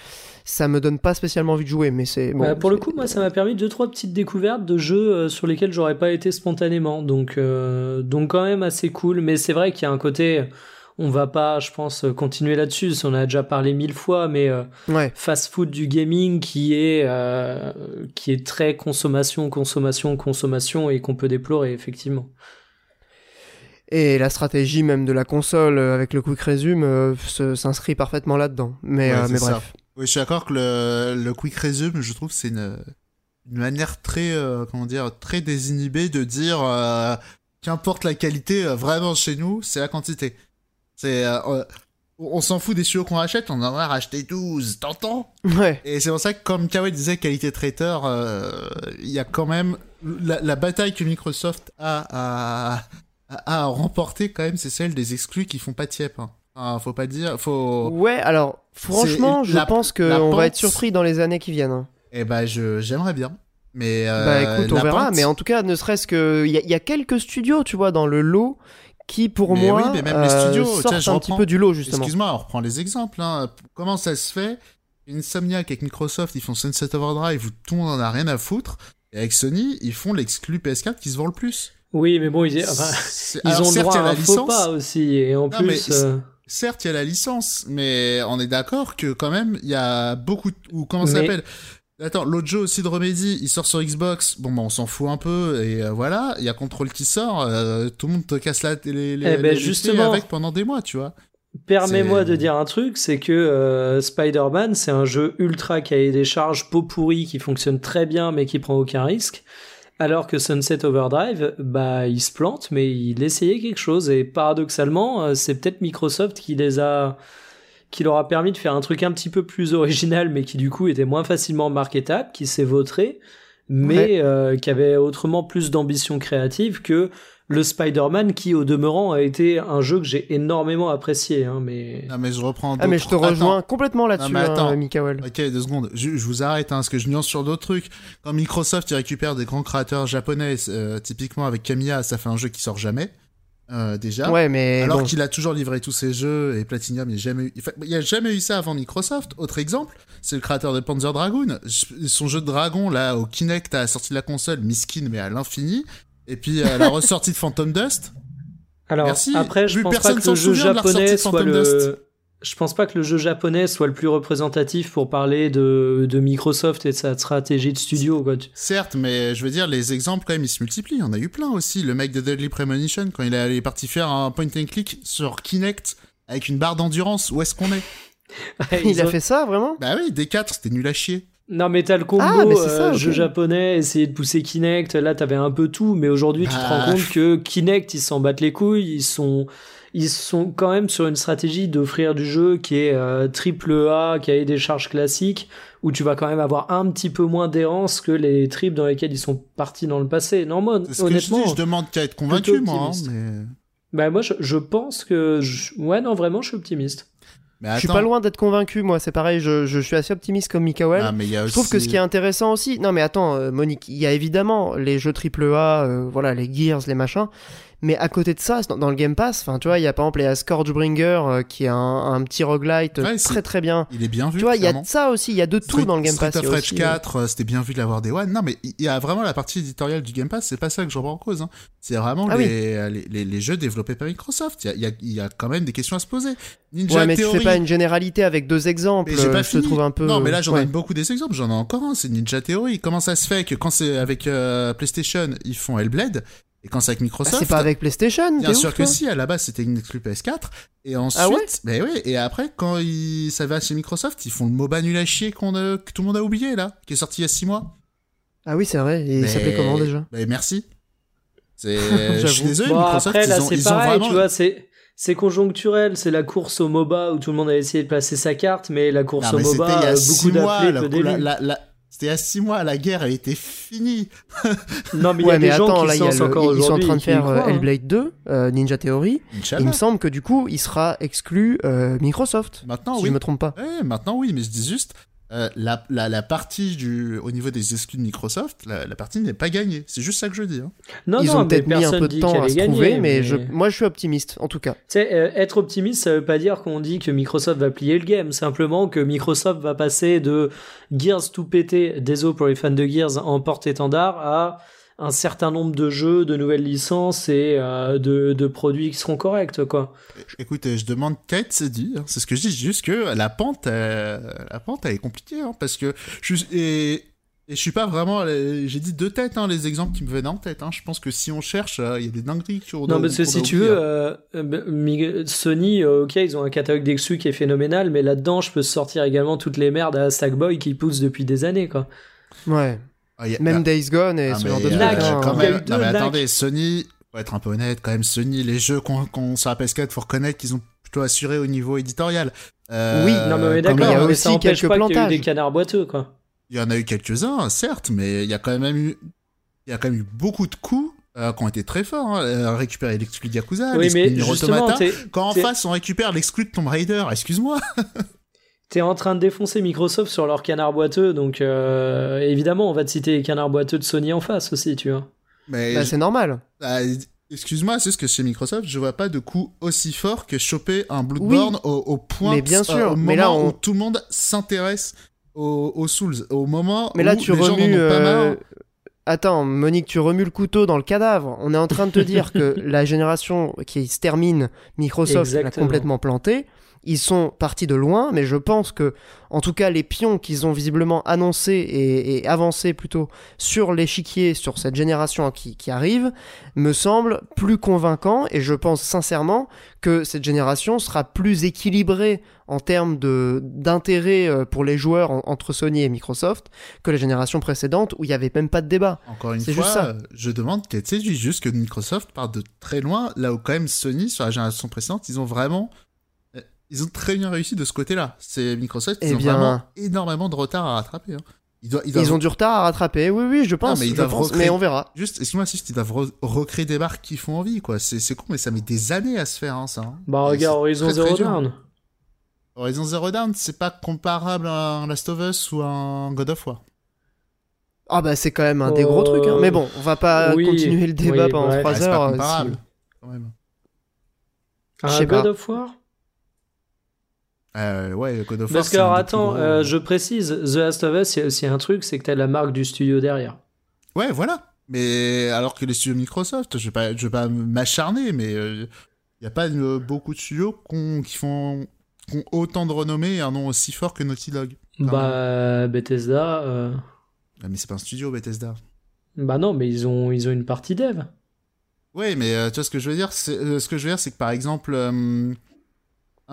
ça me donne pas spécialement envie de jouer. Mais c'est bon, bah, pour le coup, moi, ça m'a permis deux trois petites découvertes de jeux euh, sur lesquels j'aurais pas été spontanément. Donc, euh, donc quand même assez cool. Mais c'est vrai qu'il y a un côté. On va pas, je pense, continuer là-dessus. On a déjà parlé mille fois, mais euh, fast-food du gaming qui est qui est très consommation, consommation, consommation et qu'on peut déplorer effectivement. Et la stratégie même de la console avec le quick resume s'inscrit parfaitement là-dedans. Mais, mais bref. Oui, je suis d'accord que le, le quick resume, je trouve que c'est une, une manière très, euh, comment dire, très désinhibée de dire euh, qu'importe la qualité, euh, vraiment chez nous, c'est la quantité. C'est, on s'en fout des studios qu'on rachète, on en a racheté 12, t'entends? Ouais. Et c'est pour ça que, comme Kawhi disait, qualité traiteur, il y a quand même la, la, bataille que Microsoft a à, à, remporter quand même, c'est celle des exclus qui font pas tiep. Hein. Ah, faut pas dire, faut. Ouais, alors franchement, je pense qu'on va être surpris dans les années qui viennent. Hein. Eh bah, je j'aimerais bien. Mais euh, bah écoute, on verra. Mais en tout cas, ne serait-ce que il y, a quelques studios, tu vois, dans le lot qui pour moi oui, mais même les euh, studios, sortent un petit peu du lot justement. Excuse-moi, on reprend les exemples. Hein. Comment ça se fait Insomniac avec Microsoft, ils font Sunset Overdrive où tout le monde en a rien à foutre. Et avec Sony, ils font l'exclu PS4 qui se vend le plus. Oui, mais bon, ils, enfin, ils ont droit à un faux pas aussi. Et en plus. Euh, certes, il y a la licence, mais on est d'accord que quand même, il y a beaucoup ou comment ça s'appelle? Attends, l'autre jeu aussi de Remedy, il sort sur Xbox. Bon, bah, on s'en fout un peu, et euh, voilà. Il y a Control qui sort, euh, tout le monde te casse la télé les, eh ben, justement, avec pendant des mois, tu vois. Permets-moi de dire un truc, c'est que euh, Spider-Man, c'est un jeu ultra cahier des charges, pot pourri, qui fonctionne très bien, mais qui prend aucun risque. Alors que Sunset Overdrive, bah, il se plante, mais il essayait quelque chose. Et paradoxalement, euh, c'est peut-être Microsoft qui les a, qui leur a permis de faire un truc un petit peu plus original, mais qui du coup était moins facilement marketable, qui s'est vautré, mais euh, qui avait autrement plus d'ambition créative que le Spider-Man qui, au demeurant, a été un jeu que j'ai énormément apprécié. Hein, mais... Ah, mais je reprends. Ah, mais je te rejoins Attends. complètement là-dessus, Non, hein, Mikael. Ok, deux secondes. Je, je vous arrête, hein, parce que je nuance sur d'autres trucs. Quand Microsoft il récupère des grands créateurs japonais, euh, typiquement avec Kamiya, ça fait un jeu qui sort jamais. euh, déjà. Ouais, mais Alors bon. qu'il a toujours livré tous ses jeux et Platinum, il n'y a jamais eu, enfin, il y a jamais eu ça avant Microsoft. Autre exemple, c'est le créateur de Panzer Dragoon. Son jeu de dragon, là, au Kinect à la sortie de la console, miskin, mais à l'infini. Et puis, à la ressortie de Phantom Dust. Alors Merci. après, je Plus pense pas personne que le jeu japonais soit Dust. le. Je pense pas que le jeu japonais soit le plus représentatif pour parler de, de Microsoft et de sa stratégie de studio. Quoi. Certes, mais je veux dire, les exemples, quand même, ils se multiplient. On a eu plein aussi. Le mec de Deadly Premonition, quand il est parti faire un point and click sur Kinect avec une barre d'endurance, où est-ce qu'on est? (laughs) Il Ils a ont- fait ça, vraiment? Bah oui, D4, c'était nul à chier. Non mais t'as le combo Ah, mais euh, ça, ok. jeu japonais, essayer de pousser Kinect, là t'avais un peu tout, mais aujourd'hui tu te rends compte que Kinect ils s'en battent les couilles, ils sont ils sont quand même sur une stratégie d'offrir du jeu qui est euh, triple A, qui a des charges classiques, où tu vas quand même avoir un petit peu moins d'errance que les triples dans lesquels ils sont partis dans le passé. Non moi que je honnêtement, dis, je demande qu'à être convaincu, moi. hein, mais... bah moi je, je pense que je- ouais non vraiment je suis optimiste. Mais Je suis pas loin d'être convaincu, moi, c'est pareil, je, je suis assez optimiste comme Mikael. Ah, mais il y a Je trouve que aussi- ce qui est intéressant aussi, non mais attends, euh, Monique, il y a évidemment les jeux AAA, euh, voilà, les Gears, les machins, mais à côté de ça, dans, le Game Pass, enfin tu vois, il y a par exemple les Scourgebringer euh, qui est un, un petit roguelite euh, Ouais, très très bien. Il est bien vu. Tu vois, il y a de ça aussi, il y a de tout Street- dans le Game Street Pass. il y a of Rage aussi, euh, 4, euh, c'était bien vu de l'avoir des One. Non, mais il y a vraiment la partie éditoriale du Game Pass, c'est pas ça que je remets en cause. hein. C'est vraiment Ah les, les, les- les jeux développés par Microsoft. Il y a, il y, a, il y a quand même des questions à se poser. Ninja Ouais, mais tu Theory. fais pas une généralité avec deux exemples, Mais pas je trouve un peu... Non, mais là, j'en ouais. donne beaucoup des exemples. J'en ai encore un, c'est Ninja Theory. Comment ça se fait que quand c'est avec euh, PlayStation, ils font Hellblade, et quand c'est avec Ah, Microsoft, c'est pas avec PlayStation, Bien sûr ouf, que toi si, à la base c'était une exclu PS4. Et ensuite, Ah ouais? ben oui, et après, quand il, ça va chez Microsoft, ils font le MOBA nul à chier qu'on a- que tout le monde a oublié là, qui est sorti il y a 6 mois. Ah oui, c'est vrai, et il s'appelait comment déjà? Ben merci. C'est, (laughs) je suis J'avoue. désolé, Bon, Microsoft, après, là, ils ont, c'est ils ont vraiment. tu vois, c'est. C'est conjoncturel, c'est la course au MOBA où tout le monde a essayé de placer sa carte, mais la course Non, au mais MOBA, il y a euh, 6 beaucoup la, la- la- c'était a 6 mois, la guerre a été finie. (laughs) Non, mais il y a des gens attends, qui là, se il y a lancent le- encore ils sont en train de faire euh, hein. Hellblade 2, euh, Ninja Theory. Il me semble que du coup, il sera exclu euh, Microsoft, Maintenant, si oui. je me trompe pas. Ouais, maintenant oui, mais je dis juste, euh, la, la, la partie du, au niveau des exclus de Microsoft, la, la partie n'est pas gagnée. C'est juste ça que je dis. Hein. Non, Ils non, ont peut-être mis un peu de temps à se gagnée, trouver, mais, je, moi je suis optimiste, en tout cas. Tu sais, euh, être optimiste, ça veut pas dire qu'on dit que Microsoft va plier le game. Simplement que Microsoft va passer de Gears tout pété, désolé pour les fans de Gears, en porte-étendard à un certain nombre de jeux, de nouvelles licences et euh, de, de produits qui seront corrects, quoi. Écoute, je demande qu'à être séduit. hein. C'est ce que je dis, juste que la pente, euh, la pente, elle est compliquée, hein, parce que je suis- et, et je suis pas vraiment. euh, J'ai dit deux têtes, hein, les exemples qui me venaient en tête. Hein. Je pense que si on cherche, euh, il y a des dingueries qu'on Non, parce que si tu veux, Mi- Sony, ok, ils ont un catalogue d'exclus qui est phénoménal, mais là-dedans, je peux sortir également toutes les merdes à Sackboy qui poussent depuis des années, quoi. Ouais. Ah, il y a- Même Days Gone et ah, ce genre de trucs. Hein. il y Non, mais attendez, Sony, faut être un peu honnête, quand même, Sony, les jeux qu'on qu'on sur la PS4, faut reconnaître qu'ils ont plutôt assuré au niveau éditorial. Euh, Oui, non, mais on est quand d'accord, il y a aussi ça quelques pas qu'il y a eu plantages. des canards boiteux, quoi. Il y en a eu quelques-uns, certes, mais il y a quand même eu, il y a quand même eu beaucoup de coups euh, qui ont été très forts. Hein. Euh, Récupérer l'exclu de Yakuza, oui, l'exclu mais de Automata. Quand en face on récupère l'exclu de Tomb Raider, excuse-moi. (laughs) t'es en train de défoncer Microsoft sur leurs canards boiteux, donc euh, évidemment, on va te citer les canards boiteux de Sony en face aussi, tu vois. Mais Bah, je- c'est normal. ah, excuse-moi, c'est ce que chez Microsoft, je vois pas de coup aussi fort que choper un Bloodborne au, au point, mais bien euh, sûr, au mais moment là, on- où tout le monde s'intéresse aux, aux Souls, au moment Mais là, où tu les gens n'en remues. ont pas euh. Attends, Monique, tu remues le couteau dans le cadavre. On est en train de te dire que (laughs) la génération qui se termine, Microsoft l'a complètement plantée. Ils sont partis de loin, mais je pense que, en tout cas, les pions qu'ils ont visiblement annoncés et, et avancés plutôt sur l'échiquier, sur cette génération qui, qui arrive, me semblent plus convaincants. Et je pense sincèrement que cette génération sera plus équilibrée en termes d'intérêt euh, pour les joueurs en- entre Sony et Microsoft que la génération précédente où il n'y avait même pas de débat. Encore une fois, juste ça. je demande qu'elle séduit juste que Microsoft part de très loin, là où quand même Sony, sur la génération précédente, ils ont vraiment... euh, Ils ont très bien réussi de ce côté-là. C'est Microsoft, ils Eh ont bien- vraiment énormément de retard à rattraper. hein. Ils, doivent- ils Ils, doivent- ont du retard à rattraper, oui, oui, je pense, mais ils je doivent pense, recréer- mais on verra. Juste, excuse-moi, c'est juste, ils doivent re- recréer des marques qui font envie, quoi. C'est con, mais ça met des années à se faire, hein, ça. hein. Bah, Et regarde Horizon très, très Zero dur. Dawn. Horizon Zero Dawn, c'est pas comparable à un Last of Us ou à un God of War. Ah bah c'est quand même un des Euh, gros trucs, hein. mais bon, on va pas oui, continuer le débat oui, pendant bref. 3 Ah, c'est heures. pas euh, comparable, si- quand même. Je Un sais God pas. of War? Euh, ouais, God of. Parce que, alors attends, gros- euh, je précise, The Last of Us, il y a aussi un truc, c'est que t'as la marque du studio derrière. Ouais, voilà. Mais alors que les studios Microsoft, je vais pas, je vais pas m'acharner, mais il n'y a pas euh, beaucoup de studios qui font qui ont autant de renommée et un nom aussi fort que Naughty Dog. Ah Bah, Bethesda, euh, Ah, mais c'est pas un studio, Bethesda. bah non, mais ils ont, ils ont une partie dev. Ouais, mais euh, tu vois ce que je veux dire, c'est euh, ce que je veux dire, c'est que par exemple euh,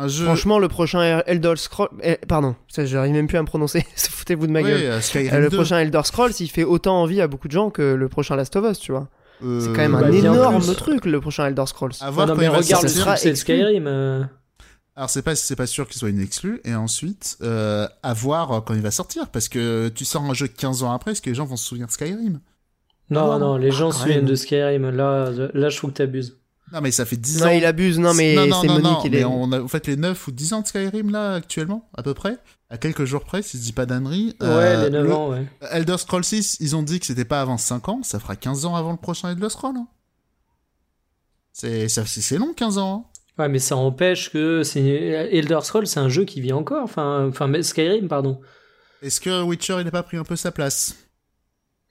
un jeu. Franchement, le prochain Elder Scrolls... eh, pardon, j'arrive même plus à me prononcer, (laughs) foutez-vous de ma gueule. euh, Euh, le 2, prochain Elder Scrolls, il fait autant envie à beaucoup de gens que le prochain Last of Us, tu vois. euh, C'est quand même bah, un bien énorme plus. truc, le prochain Elder Scrolls. À voir non, mais il va regarde le. Skyrim. euh. Alors c'est pas c'est pas sûr qu'il soit une exclu et ensuite euh, à voir euh, quand il va sortir parce que tu sors un jeu 15 ans après est-ce que les gens vont se souvenir de Skyrim? Non, Ah, non, les ah, gens se souviennent de Skyrim. Là, là, je trouve que t'abuses. Non mais ça fait 10 Non, ans. il abuse, non mais non, non, c'est non, Monique, non, il mais est... on a en fait les 9 ou 10 ans de Skyrim là actuellement à peu près? À quelques jours près si je dis pas d'ânerie. Ouais, Euh, les 9 le- ans, ouais. Elder Scrolls 6, ils ont dit que c'était pas avant 5 ans, ça fera 15 ans avant le prochain Elder Scrolls. hein. C'est long 15 ans. hein. Ouais, mais ça empêche que c'est Elder Scrolls, c'est un jeu qui vit encore. Enfin, enfin, mais Skyrim, pardon. Est-ce que Witcher il a pas pris un peu sa place?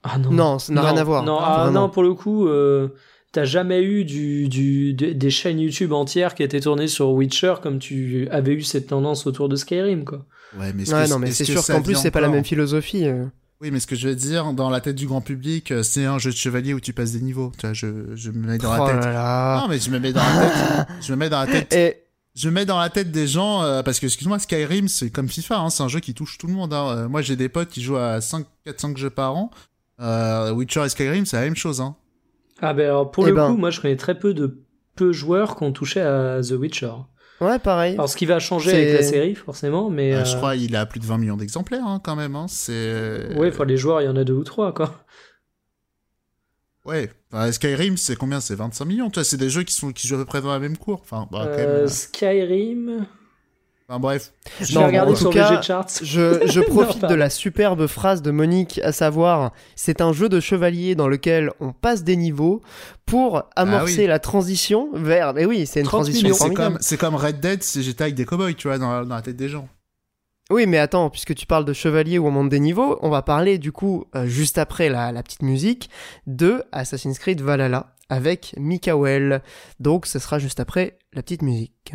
Ah non. Non, ça n'a rien à voir. Non, Ah, ah, non, pour le coup, euh, t'as jamais eu du, du, de- des chaînes YouTube entières qui étaient tournées sur Witcher comme tu avais eu cette tendance autour de Skyrim, quoi. Ouais, mais Ouais, c'est sûr qu'en plus c'est pas la même philosophie. euh. Oui, mais ce que je veux dire, dans la tête du grand public, euh, c'est un jeu de chevalier où tu passes des niveaux. Tu vois, je, je me mets dans Oh la tête. là là. Non, mais je me mets dans la tête. (laughs) je me mets dans la tête. Et Je me mets dans la tête des gens euh, parce que excuse-moi, Skyrim, c'est comme FIFA. Hein, c'est un jeu qui touche tout le monde. Hein. Moi, j'ai des potes qui jouent à 5, 4, 5 jeux par an. Euh, Witcher et Skyrim, c'est la même chose. Hein. Ah ben alors pour Eh le ben. coup, moi je connais très peu de peu joueurs qui ont touché à The Witcher. ouais, pareil. Alors ce qui va changer avec la série, forcément, mais Euh, euh, je crois qu'il a plus de 20 millions d'exemplaires hein, quand même. Hein. C'est. ouais, enfin les joueurs, il y en a deux ou trois, quoi. Ouais. Enfin, Skyrim, c'est combien? C'est 25 millions. Tu vois, c'est des jeux qui sont qui jouent à peu près dans la même cour. Enfin, bah, quand même, Euh, euh, Skyrim, enfin, bref. je Non, vais regarder en tout sur cas, VG Charts. Je, je (laughs) Non, profite de la superbe phrase de Monique, à savoir, c'est un jeu de chevalier dans lequel on passe des niveaux pour amorcer oui. la transition vers... Mais oui, c'est une 30 transition. C'est formidable. comme, c'est comme Red Dead si j'étais avec des cowboys, tu vois, dans, dans la tête des gens. Oui, mais attends, puisque tu parles de chevalier où on monte des niveaux, on va parler du coup, euh, juste après la, la petite musique, de Assassin's Creed Valhalla avec Mikael. Donc ce sera juste après la petite musique.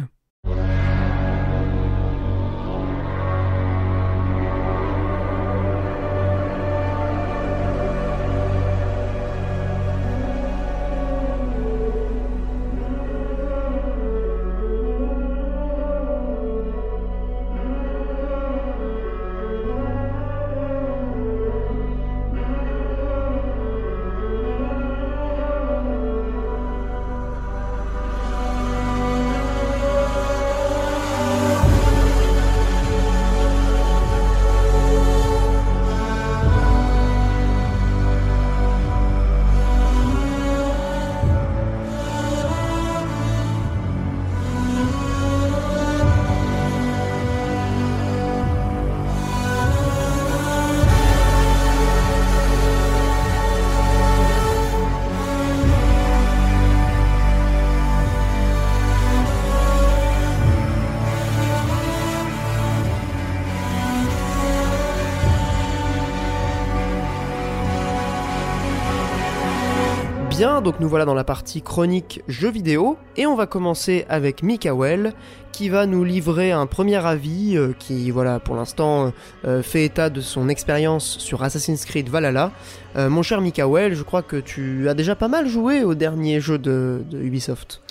Donc nous voilà dans la partie chronique jeux vidéo, et on va commencer avec Mikael, qui va nous livrer un premier avis, euh, qui voilà pour l'instant euh, fait état de son expérience sur Assassin's Creed Valhalla. Euh, mon cher Mikael, je crois que tu as déjà pas mal joué au dernier jeu de, Ubisoft.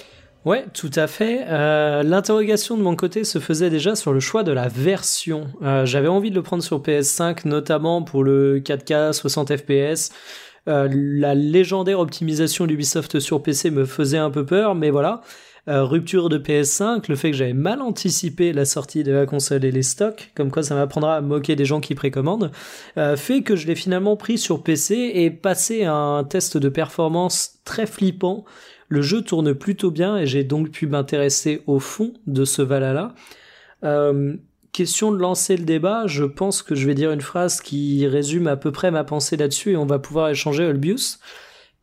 Ouais, tout à fait. Euh, L'interrogation de mon côté se faisait déjà sur le choix de la version. Euh, J'avais envie de le prendre sur PS5, notamment pour le 4K 60 FPS. Euh, la légendaire optimisation d'Ubisoft sur PC me faisait un peu peur, mais voilà. Euh, rupture de PS5, le fait que j'avais mal anticipé la sortie de la console et les stocks, comme quoi ça m'apprendra à moquer des gens qui précommandent, euh, fait que je l'ai finalement pris sur PC et passé un test de performance très flippant. Le jeu tourne plutôt bien et j'ai donc pu m'intéresser au fond de ce Valhalla. Question de lancer le débat, je pense que je vais dire une phrase qui résume à peu près ma pensée là-dessus et on va pouvoir échanger Olbius.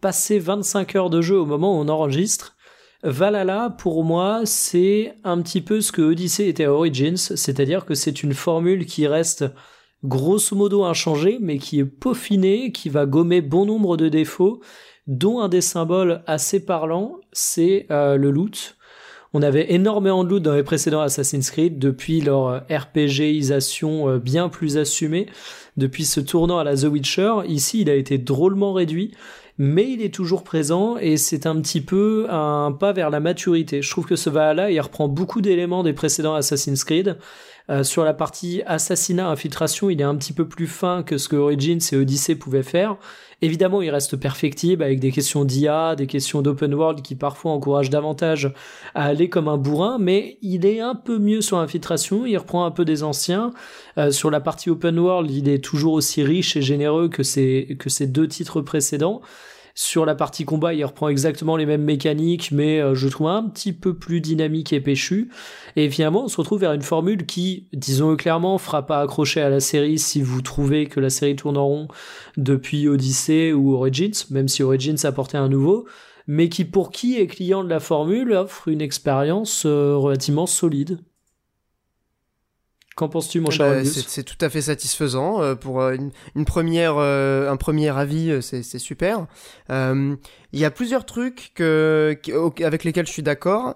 Passer 25 heures de jeu au moment où on enregistre, Valhalla, pour moi, c'est un petit peu ce que Odyssey était à Origins, c'est-à-dire que c'est une formule qui reste grosso modo inchangée, mais qui est peaufinée, qui va gommer bon nombre de défauts, dont un des symboles assez parlants, c'est euh, le loot. On avait énormément de loot dans les précédents Assassin's Creed, depuis leur RPGisation euh, bien plus assumée, depuis ce tournant à la The Witcher. Ici, il a été drôlement réduit mais il est toujours présent et c'est un petit peu un pas vers la maturité. Je trouve que ce Valhalla, il reprend beaucoup d'éléments des précédents Assassin's Creed. Euh, sur la partie assassinat, infiltration, il est un petit peu plus fin que ce que Origins et Odyssey pouvaient faire. Évidemment, il reste perfectible avec des questions d'IA, des questions d'open world qui parfois encouragent davantage à aller comme un bourrin, mais il est un peu mieux sur l'infiltration, il reprend un peu des anciens. Euh, sur la partie open world, il est toujours aussi riche et généreux que ses, que ses deux titres précédents. Sur la partie combat, il reprend exactement les mêmes mécaniques, mais euh, je trouve un petit peu plus dynamique et péchu. Et finalement, on se retrouve vers une formule qui, disons-le clairement, fera pas accrocher à la série si vous trouvez que la série tourne en rond depuis Odyssey ou Origins, même si Origins apportait un nouveau, mais qui, pour qui est client de la formule, offre une expérience euh, relativement solide. Qu'en penses-tu, mon eh cher ben, C'est tout à fait satisfaisant. Euh, pour euh, une, première, euh, un premier avis, c'est super. Il y a plusieurs trucs que, avec lesquels je suis d'accord.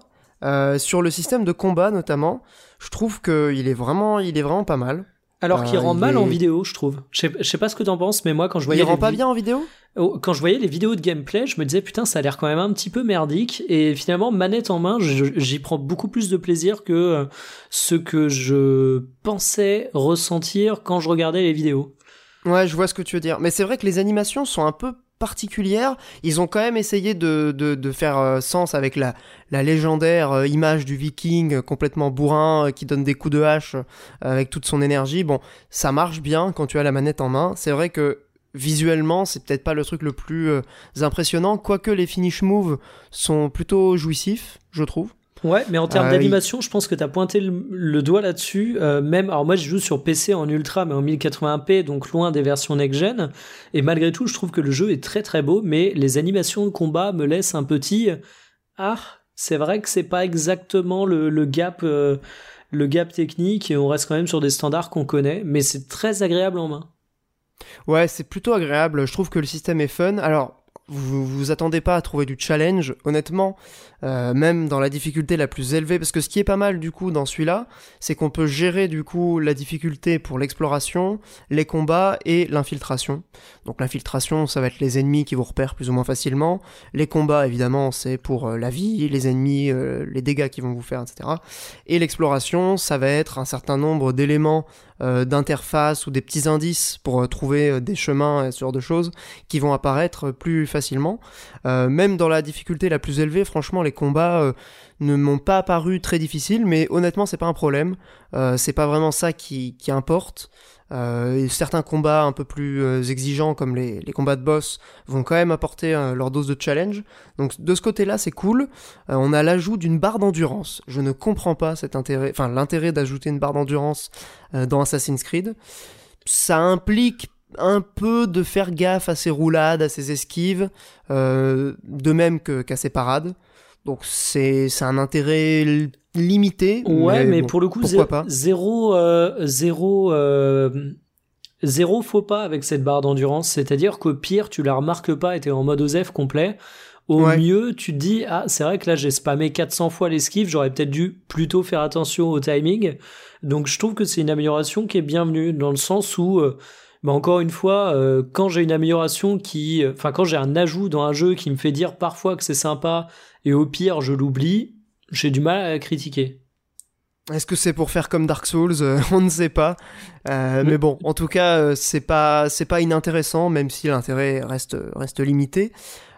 sur le système de combat, notamment, je trouve qu'il est, vraiment, il est vraiment pas mal. Alors qu'il rend mal en vidéo, je trouve. Je sais, pas ce que t'en penses, mais moi, quand je voyais. Il rend pas bien en vidéo? Oh, quand je voyais les vidéos de gameplay, je me disais putain, ça a l'air quand même un petit peu merdique. Et finalement, manette en main, j'y prends beaucoup plus de plaisir que euh, ce que je pensais ressentir quand je regardais les vidéos. Ouais, je vois ce que tu veux dire. Mais c'est vrai que les animations sont un peu particulières. Ils ont quand même essayé de, de, faire euh, sens avec la, la légendaire euh, image du viking complètement bourrin qui donne des coups de hache avec toute son énergie. Bon, ça marche bien quand tu as la manette en main. C'est vrai que visuellement, c'est peut-être pas le truc le plus euh, impressionnant, quoique les finish moves sont plutôt jouissifs, je trouve. Ouais, mais en termes euh, d'animation, je pense que tu as pointé le, doigt là-dessus. Euh, même, alors moi, je joue sur PC en ultra, mais en 1080p, donc loin des versions next-gen. Et malgré tout, je trouve que le jeu est très très beau, mais les animations de combat me laissent un petit. Ah, c'est vrai que c'est pas exactement le, le gap, le gap technique, et on reste quand même sur des standards qu'on connaît, mais c'est très agréable en main. Ouais, c'est plutôt agréable. Je trouve que le système est fun. Alors, vous vous attendez pas à trouver du challenge, honnêtement, euh, même dans la difficulté la plus élevée, parce que ce qui est pas mal du coup dans celui-là, c'est qu'on peut gérer du coup la difficulté pour l'exploration, les combats et l'infiltration. Donc l'infiltration, ça va être les ennemis qui vous repèrent plus ou moins facilement. Les combats, évidemment, c'est pour euh, la vie, les ennemis, euh, les dégâts qu'ils vont vous faire, etc. Et l'exploration, ça va être un certain nombre d'éléments d'interface ou des petits indices pour trouver des chemins et ce genre de choses qui vont apparaître plus facilement. même dans la difficulté la plus élevée, franchement, les combats euh, ne m'ont pas paru très difficiles, mais honnêtement, c'est pas un problème. Euh, c'est pas vraiment ça qui, importe. Euh, certains combats un peu plus exigeants, comme les, combats de boss, vont quand même apporter leur dose de challenge. Donc de ce côté-là, c'est cool. on a l'ajout d'une barre d'endurance. Je ne comprends pas cet intérêt, enfin l'intérêt d'ajouter une barre d'endurance dans Assassin's Creed. Ça implique un peu de faire gaffe à ses roulades, à ses esquives, de même qu'à ses parades. Donc c'est un intérêt limité. Ouais, mais, pour le coup, zéro, euh, zéro, euh, zéro faux pas avec cette barre d'endurance. C'est-à-dire qu'au pire, tu la remarques pas et t'es en mode OZEF complet. Au mieux, tu te dis, ah, c'est vrai que là, j'ai spammé 400 fois l'esquive, j'aurais peut-être dû plutôt faire attention au timing. Donc, je trouve que c'est une amélioration qui est bienvenue, dans le sens où, euh, bah, encore une fois, euh, quand j'ai une amélioration qui, enfin, quand j'ai un ajout dans un jeu qui me fait dire parfois que c'est sympa et au pire je l'oublie, j'ai du mal à critiquer. Est-ce que c'est pour faire comme Dark Souls? (laughs) On ne sait pas. Euh, mais bon, en tout cas, euh, c'est pas c'est pas inintéressant, même si l'intérêt reste reste limité.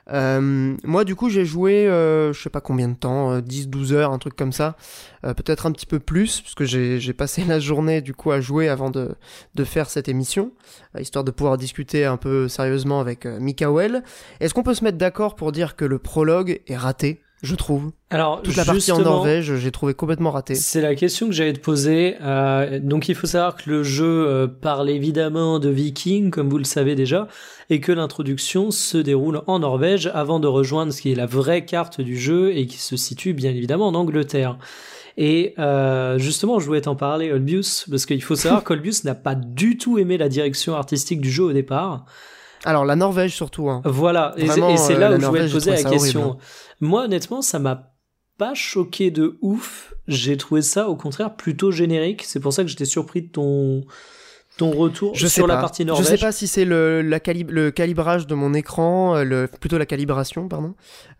Euh, moi, du coup, j'ai joué, euh, je sais pas combien de temps, 10-12 heures, un truc comme ça. Peut-être un petit peu plus, puisque j'ai passé (laughs) la journée, du coup, à jouer avant de, de faire cette émission, histoire de pouvoir discuter un peu sérieusement avec Mikael. Est-ce qu'on peut se mettre d'accord pour dire que le prologue est raté? Je trouve. Alors, toute la partie en Norvège, j'ai trouvé complètement raté. C'est la question que j'allais te poser. Euh, donc, il faut savoir que le jeu euh, parle évidemment de Vikings, comme vous le savez déjà, et que l'introduction se déroule en Norvège avant de rejoindre ce qui est la vraie carte du jeu et qui se situe bien évidemment en Angleterre. Et euh, justement, je voulais t'en parler, Olbius, parce qu'il faut savoir (laughs) qu'Olbius n'a pas du tout aimé la direction artistique du jeu au départ. Alors la Norvège surtout. Hein. Voilà, et c'est là où je voulais te poser la question. Hein. Moi, honnêtement, ça m'a pas choqué de ouf. J'ai trouvé ça, au contraire, plutôt générique. C'est pour ça que j'étais surpris de ton ton retour je sur la partie Norvège. Je sais pas si c'est le, la le calibrage de mon écran, euh, le, plutôt la calibration, pardon,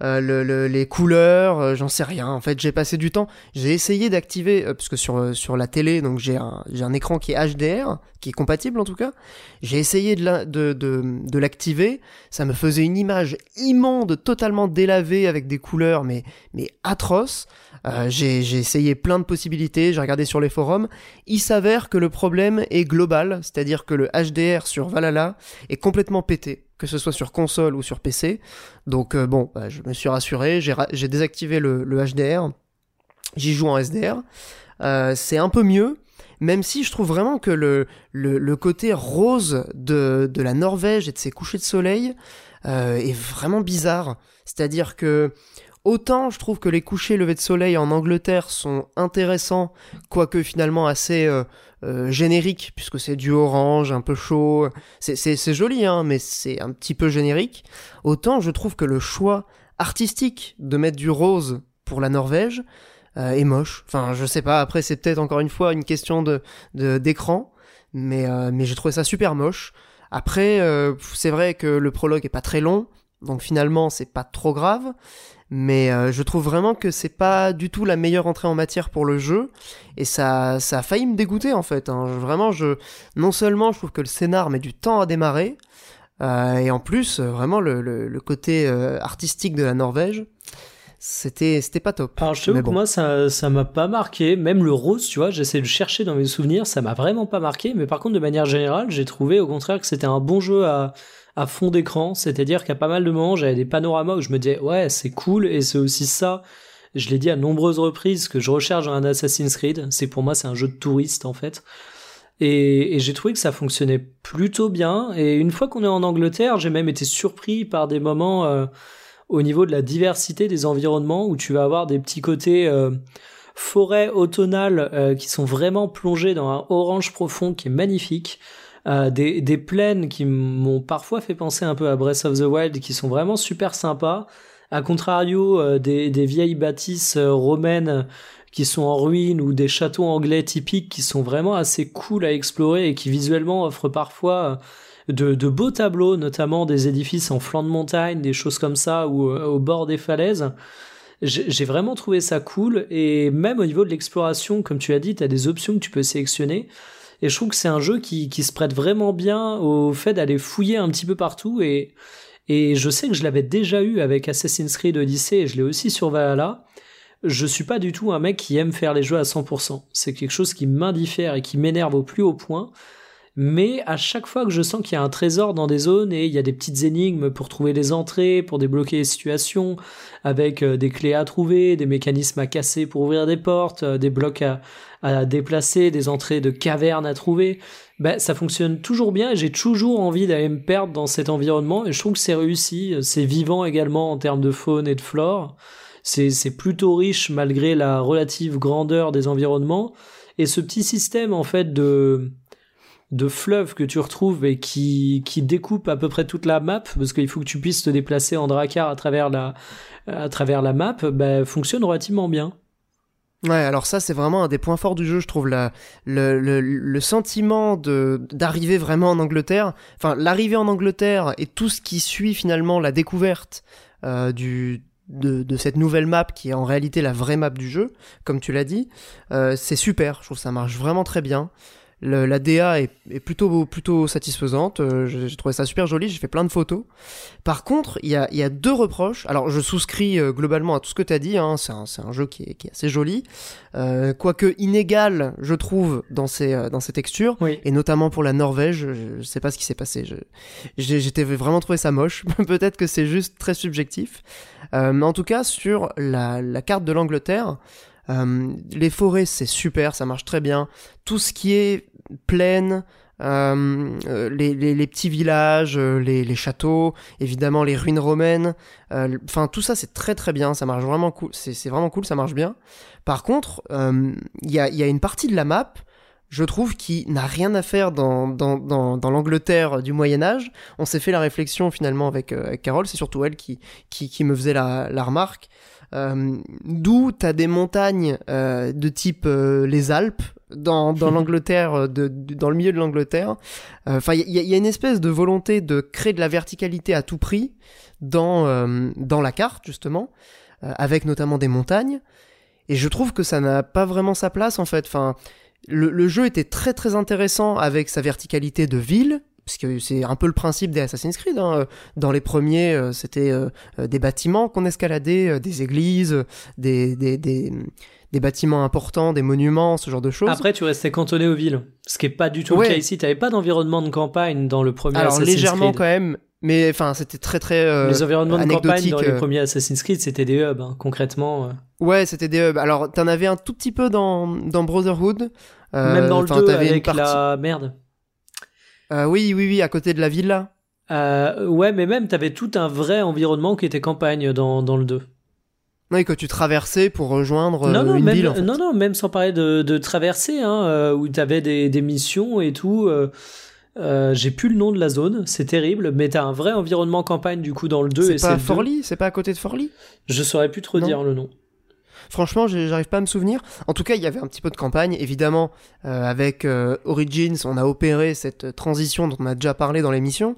euh, le, les couleurs, euh, j'en sais rien. En fait, j'ai passé du temps, j'ai essayé d'activer, parce que sur, sur la télé, donc j'ai un, un écran qui est HDR, qui est compatible en tout cas. J'ai essayé de, de, de, de l'activer, ça me faisait une image immonde, totalement délavée avec des couleurs, mais, mais atroces. Euh, j'ai essayé plein de possibilités, j'ai regardé sur les forums. Il s'avère que le problème est global, c'est-à-dire que le HDR sur Valhalla est complètement pété, que ce soit sur console ou sur PC. Donc euh, bon, bah, je me suis rassuré, j'ai désactivé le, HDR, j'y joue en SDR. Euh, c'est un peu mieux, même si je trouve vraiment que le, côté rose de, de, la Norvège et de ses couchers de soleil est vraiment bizarre. C'est-à-dire que Autant je trouve que les couchers levés de soleil en Angleterre sont intéressants, quoique finalement assez euh, euh, génériques, puisque c'est du orange, un peu chaud. C'est joli, hein, mais c'est un petit peu générique. Autant je trouve que le choix artistique de mettre du rose pour la Norvège euh, est moche. Enfin, je sais pas, après c'est peut-être encore une fois une question d'écran, mais, mais j'ai trouvé ça super moche. Après, c'est vrai que le prologue est pas très long, donc finalement c'est pas trop grave, mais euh, je trouve vraiment que c'est pas du tout la meilleure entrée en matière pour le jeu et ça ça a failli me dégoûter en fait hein. vraiment je non seulement je trouve que le scénar met du temps à démarrer euh, et en plus euh, vraiment le, le, côté artistique de la Norvège c'était c'était pas top. Alors je te que moi ça ça m'a pas marqué, même le rose, tu vois, j'essaie de chercher dans mes souvenirs, ça m'a vraiment pas marqué, mais par contre de manière générale, j'ai trouvé au contraire que c'était un bon jeu à à fond d'écran, c'est-à-dire qu'à pas mal de moments, j'avais des panoramas où je me disais ouais, c'est cool et c'est aussi ça. Je l'ai dit à nombreuses reprises que je recherche un Assassin's Creed, c'est pour moi c'est un jeu de touriste en fait. Et, j'ai trouvé que ça fonctionnait plutôt bien. Et une fois qu'on est en Angleterre, j'ai même été surpris par des moments euh, au niveau de la diversité des environnements où tu vas avoir des petits côtés euh, forêt automnale euh, qui sont vraiment plongés dans un orange profond qui est magnifique. Euh, des, des plaines qui m'ont parfois fait penser un peu à Breath of the Wild, qui sont vraiment super sympas. A contrario, euh, des, des, vieilles bâtisses euh, romaines qui sont en ruine ou des châteaux anglais typiques qui sont vraiment assez cool à explorer et qui visuellement offrent parfois de, de beaux tableaux, notamment des édifices en flanc de montagne, des choses comme ça, ou au bord des falaises j'ai vraiment trouvé ça cool et même au niveau de l'exploration, comme tu as dit, tu as des options que tu peux sélectionner. Et je trouve que c'est un jeu qui, se prête vraiment bien au fait d'aller fouiller un petit peu partout. Et, je sais que je l'avais déjà eu avec Assassin's Creed Odyssey et je l'ai aussi sur Valhalla. Je suis pas du tout un mec qui aime faire les jeux à 100%. C'est quelque chose qui m'indiffère et qui m'énerve au plus haut point mais à chaque fois que je sens qu'il y a un trésor dans des zones et il y a des petites énigmes pour trouver les entrées, pour débloquer les situations, avec euh, des clés à trouver, des mécanismes à casser pour ouvrir des portes, euh, des blocs à, à déplacer, des entrées de cavernes à trouver, ben, ça fonctionne toujours bien et j'ai toujours envie d'aller me perdre dans cet environnement et je trouve que c'est réussi, c'est vivant également en termes de faune et de flore, c'est plutôt riche malgré la relative grandeur des environnements. Et ce petit système en fait de de fleuves que tu retrouves et qui, qui découpe à peu près toute la map, parce qu'il faut que tu puisses te déplacer en dracar à travers la, à travers la map, bah, fonctionne relativement bien. Ouais, alors ça c'est vraiment un des points forts du jeu, je trouve, la, le, le, le sentiment de d'arriver vraiment en Angleterre, enfin l'arrivée en Angleterre et tout ce qui suit finalement la découverte euh, du, de, de, cette nouvelle map qui est en réalité la vraie map du jeu, comme tu l'as dit, euh, c'est super, je trouve que ça marche vraiment très bien. La DA est, plutôt, plutôt satisfaisante. Euh, j'ai trouvé ça super joli. J'ai fait plein de photos. Par contre, il y a, deux reproches. Alors, je souscris euh, globalement à tout ce que tu as dit. Hein. C'est un, jeu qui est, assez joli. Euh, quoique inégal, je trouve, dans ses, dans ses textures. Et notamment pour la Norvège. Je, sais pas ce qui s'est passé. J'étais vraiment trouvé ça moche. (laughs) Peut-être que c'est juste très subjectif. mais en tout cas, sur la, la carte de l'Angleterre, euh, les forêts, c'est super, ça marche très bien. Tout ce qui est plaine, euh, euh, les, les, petits villages, les, les, châteaux, évidemment les ruines romaines, enfin tout ça c'est très très bien, ça marche vraiment cool, c'est vraiment cool, ça marche bien. Par contre, il y a, y, a, une partie de la map, je trouve, qui n'a rien à faire dans, dans, dans, dans l'Angleterre du Moyen Âge. On s'est fait la réflexion finalement avec, avec Carole, c'est surtout elle qui, qui, qui me faisait la, la remarque. Euh, D'où t'as des montagnes euh, de type euh, les Alpes dans, dans (laughs) l'Angleterre, de, dans le milieu de l'Angleterre. Euh, enfin, il y, y, a une espèce de volonté de créer de la verticalité à tout prix dans dans la carte justement, avec notamment des montagnes. Et je trouve que ça n'a pas vraiment sa place en fait. Enfin, le, le, jeu était très très intéressant avec sa verticalité de ville, parce que c'est un peu le principe des Assassin's Creed. Hein. Dans les premiers, euh, c'était euh, euh, des bâtiments qu'on escaladait, des églises, des, des, des, des, bâtiments importants, des monuments, ce genre de choses. Après, tu restais cantonné aux villes, ce qui est pas du tout le cas ici. Tu n'avais pas d'environnement de campagne dans le premier Alors, Assassin's légèrement quand même, mais enfin, c'était très très. les environnements de campagne dans les premiers Assassin's Creed, c'était des hubs, hein, concrètement. Ouais, c'était des hubs. Alors, t'en avais un tout petit peu dans, dans Brotherhood. Même dans le 2 avec la merde. Euh, oui, oui, oui, à côté de la villa. Euh, ouais, mais même, t'avais tout un vrai environnement qui était campagne dans, dans le 2. Oui, que tu traversais pour rejoindre euh, non, une même, ville. En fait. Non, non, même sans parler de, de traverser, hein, où t'avais des, des missions et tout. Euh, j'ai plus le nom de la zone, c'est terrible, mais t'as un vrai environnement campagne du coup dans le 2 C'est pas Forli C'est pas à côté de Forli Je saurais plus trop dire le nom. Franchement, j'arrive pas à me souvenir. En tout cas, il y avait un petit peu de campagne. Évidemment, euh, avec euh, Origins, on a opéré cette transition dont on a déjà parlé dans l'émission.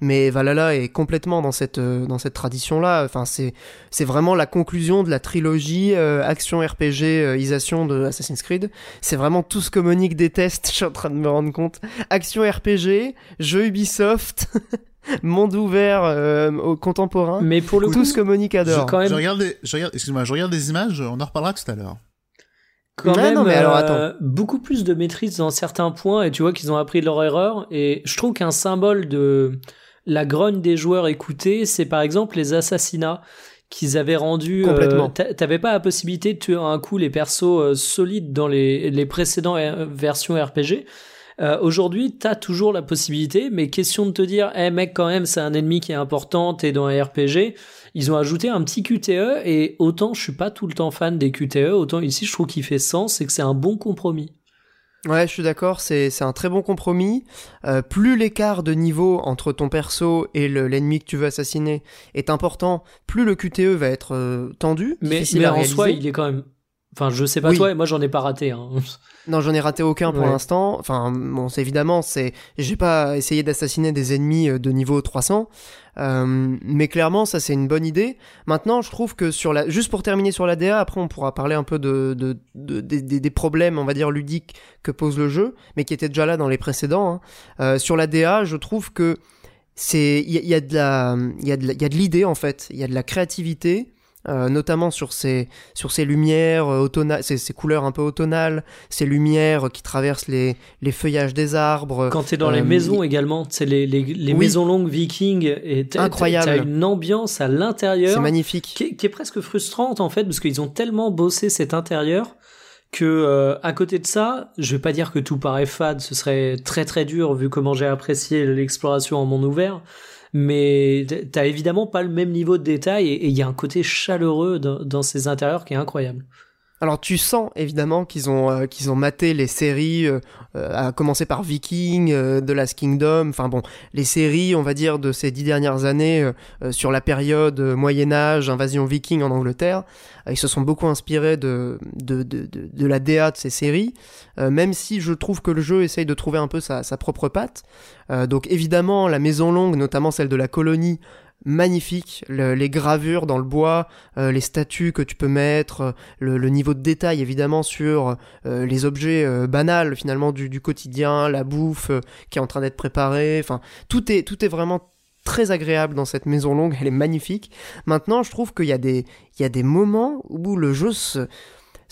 Mais Valhalla est complètement dans cette, euh, cette tradition-là. Enfin, c'est, c'est vraiment la conclusion de la trilogie action RPG isation de Assassin's Creed. C'est vraiment tout ce que Monique déteste, (laughs) je suis en train de me rendre compte. Action RPG, jeu Ubisoft. (laughs) (laughs) monde ouvert euh, au contemporain. Mais pour le tout ce que Monique adore. Je, quand même... je regarde, des, je regarde, excuse-moi, je regarde des images. On en reparlera tout à l'heure. Quand même, non, mais alors, attends. Euh, beaucoup plus de maîtrise dans certains points et tu vois qu'ils ont appris de leur erreur. Et je trouve qu'un symbole de la grogne des joueurs écoutés, c'est par exemple les assassinats qu'ils avaient rendus. Euh, Complètement. T'avais pas la possibilité de tuer un coup les persos solides dans les, les précédentes versions RPG. Euh, Aujourd'hui, t'as toujours la possibilité, mais question de te dire, eh mec, quand même, c'est un ennemi qui est important, t'es dans un RPG. Ils ont ajouté un petit QTE, et autant je suis pas tout le temps fan des QTE, autant ici je trouve qu'il fait sens et que c'est un bon compromis. Ouais, je suis d'accord, c'est un très bon compromis. Euh, plus l'écart de niveau entre ton perso et l'ennemi que tu veux assassiner est important, plus le QTE va être euh, tendu. Mais, mais en soi, il est quand même Enfin, je sais pas toi, moi j'en ai pas raté. Hein. (laughs) Non, j'en ai raté aucun pour l'instant. Enfin, bon, c'est évidemment, c'est, j'ai pas essayé d'assassiner des ennemis euh, de niveau 300, euh, mais clairement, ça c'est une bonne idée. Maintenant, je trouve que sur la, juste pour terminer sur la DA, après on pourra parler un peu de, de, de, des problèmes, on va dire ludiques que pose le jeu, mais qui étaient déjà là dans les précédents. Hein. Euh, sur la DA, je trouve que c'est, il y, y, a de la, il y a de l'idée en fait, il y a de la créativité. Euh, notamment sur ces sur ces lumières euh, automnales, ces, ces, couleurs un peu automnales, ces lumières qui traversent les, les feuillages des arbres. Quand t'es dans les euh, maisons également, c'est les, les, les maisons longues vikings et incroyable. T'as une ambiance à l'intérieur, c'est magnifique, qui, qui, est presque frustrante en fait parce qu'ils ont tellement bossé cet intérieur que à côté de ça, je vais pas dire que tout paraît fade, ce serait très très dur vu comment j'ai apprécié l'exploration en monde ouvert mais t'as évidemment pas le même niveau de détail et il y a un côté chaleureux dans, ces intérieurs qui est incroyable. Alors tu sens évidemment qu'ils ont euh, qu'ils ont maté les séries, euh, euh, à commencer par Viking, The Last Kingdom, enfin bon, les séries on va dire de ces dix dernières années sur la période Moyen Âge, invasion Viking en Angleterre, ils se sont beaucoup inspirés de de, de, de, de la DA de ces séries, même si je trouve que le jeu essaye de trouver un peu sa, sa propre patte. donc évidemment la Maison Longue, notamment celle de la colonie, magnifique. Le- les gravures dans le bois, euh, les statues que tu peux mettre, euh, le, le niveau de détail évidemment sur euh, les objets euh, banals finalement du, du quotidien, la bouffe euh, qui est en train d'être préparée. Enfin, tout est, tout est vraiment très agréable dans cette maison longue. Elle est magnifique. Maintenant, je trouve qu'il y a des, il y a des moments où le jeu se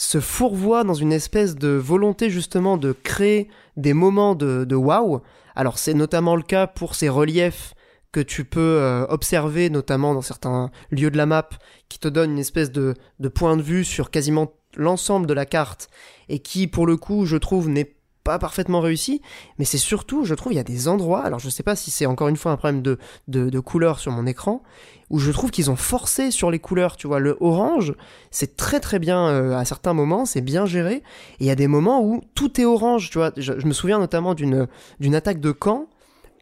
se fourvoie dans une espèce de volonté justement de créer des moments de, de waouh. Alors c'est notamment le cas pour ces reliefs que tu peux euh, observer notamment dans certains lieux de la map qui te donnent une espèce de, de point de vue sur quasiment l'ensemble de la carte et qui pour le coup je trouve n'est pas parfaitement réussi. Mais c'est surtout je trouve il y a des endroits alors je sais pas si c'est encore une fois un problème de, de, couleur sur mon écran où je trouve qu'ils ont forcé sur les couleurs tu vois. Le orange c'est très très bien euh, à certains moments c'est bien géré. Et il y a des moments où tout est orange tu vois. Je, je me souviens notamment d'une attaque de camp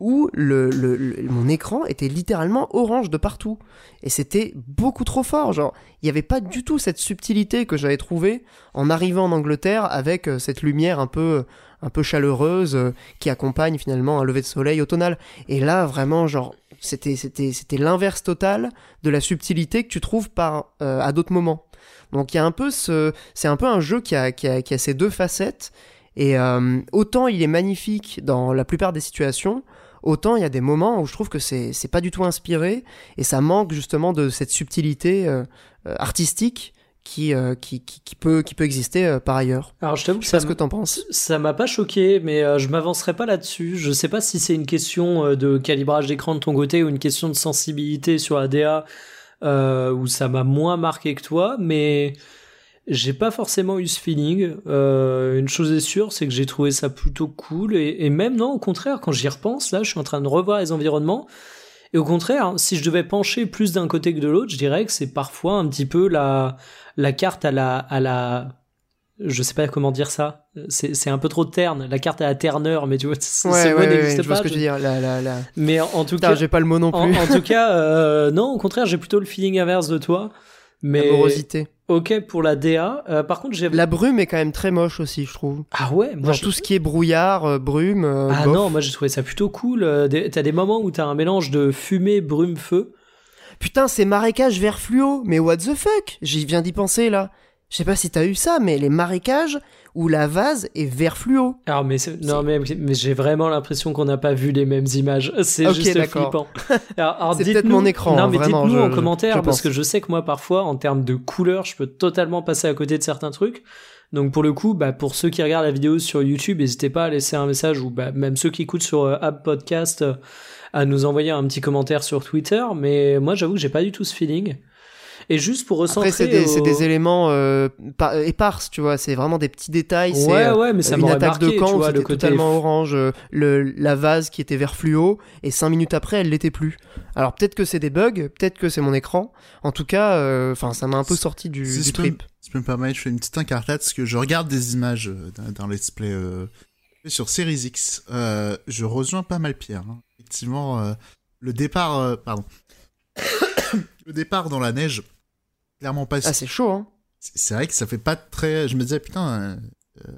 où mon écran était littéralement orange de partout. Et c'était beaucoup trop fort. Genre, il n'y avait pas du tout cette subtilité que j'avais trouvée en arrivant en Angleterre avec euh, cette lumière un peu, chaleureuse euh, qui accompagne finalement un lever de soleil automnal. Et là, vraiment, c'était, l'inverse total de la subtilité que tu trouves par, euh, à d'autres moments. Donc il a un peu ce, c'est un peu un jeu qui a, qui ces deux facettes. Et autant il est magnifique dans la plupart des situations, autant il y a des moments où je trouve que c'est pas du tout inspiré et ça manque justement de cette subtilité euh, euh, artistique qui, euh, qui, qui, qui peut, qui peut exister euh, par ailleurs. Alors je t'avoue que ça ce que t'en penses. Ça m'a pas choqué, mais euh, je m'avancerai pas là-dessus. Je sais pas si c'est une question de calibrage d'écran de ton côté ou une question de sensibilité sur ADA euh, où ça m'a moins marqué que toi, mais j'ai pas forcément eu ce feeling. Euh, une chose est sûre, c'est que j'ai trouvé ça plutôt cool et, et même non, au contraire, quand j'y repense, là, je suis en train de revoir les environnements. Et au contraire, si je devais pencher plus d'un côté que de l'autre, je dirais que c'est parfois un petit peu la, la carte à la, à la, je sais pas comment dire ça. C'est, c'est un peu trop terne. La carte à la terneur, mais tu vois, (laughs) ce Ouais, mot ouais, n'existe je vois pas. ce que tu veux dire. La, la, la... Mais en tout Putain, cas, j'ai pas le mot non en, plus. en tout (laughs) cas, euh, non, au contraire, j'ai plutôt le feeling inverse de toi. Mais La morosité. ok pour la DA. Euh, par contre, j'ai La brume est quand même très moche aussi, je trouve. ah ouais, moi Genre je- tout ce qui est brouillard, euh, brume. euh, ah bof. non, moi j'ai trouvé ça plutôt cool. Des- T'as des moments où t'as un mélange de fumée, brume, feu. Putain, c'est marécage vert fluo. Mais what the fuck? J'y viens d'y penser là. Je sais pas si t'as eu ça, mais les marécages où la vase est vert fluo. Alors mais c'est- non mais, mais j'ai vraiment l'impression qu'on n'a pas vu les mêmes images. (laughs) C'est juste flippant. (laughs) Alors, alors C'est peut-être dites-nous- mon écran, Non hein, mais dites-nous en commentaire parce que je sais que moi parfois en termes de couleurs, je peux totalement passer à côté de certains trucs. Donc pour le coup, bah, pour ceux qui regardent la vidéo sur YouTube, n'hésitez pas à laisser un message ou bah, même ceux qui écoutent sur euh, App Podcast euh, à nous envoyer un petit commentaire sur Twitter. Mais moi j'avoue que j'ai pas du tout ce feeling. Et juste pour recentrer. Après, c'est des, c'est au- des éléments euh, par- éparses, tu vois. C'est vraiment des petits détails. c'est, Ouais euh, ouais, mais ça une attaque marqué, de camp où le côté totalement orange, euh, le, la vase qui était vert fluo, et cinq minutes après, elle l'était plus. Alors peut-être que c'est des bugs, peut-être que c'est mon écran. En tout cas, euh, enfin, ça m'a un peu sorti du, Si du je peux trip. Si je peux me permettre, je fais une petite incartade parce que je regarde des images euh, d'un d'un let's play euh, sur Series X. Euh, je rejoins pas mal Pierre. hein. Effectivement, euh, le départ, euh, pardon, (coughs) le départ dans la neige, clairement pas. Ah, c'est chaud, hein. c'est vrai que ça fait pas très. Je me disais putain, euh, euh,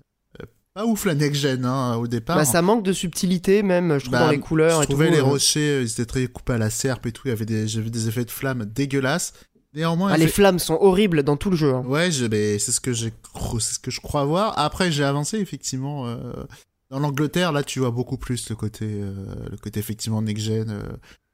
pas ouf la next gen hein, au départ. Bah, ça manque de subtilité, même, je trouve, Bah, dans les couleurs je et tout. trouvais les euh. rochers, euh, ils étaient très coupés à la serpe et tout. Il y avait des, j'avais des effets de flammes dégueulasses. Néanmoins, Ah, les fait- flammes sont horribles dans tout le jeu. hein. Ouais, je, c'est ce que j'ai, c'est ce que je crois voir. Après, j'ai avancé effectivement. euh, dans l'Angleterre, là, tu vois beaucoup plus le côté, euh, le côté effectivement next gen. euh,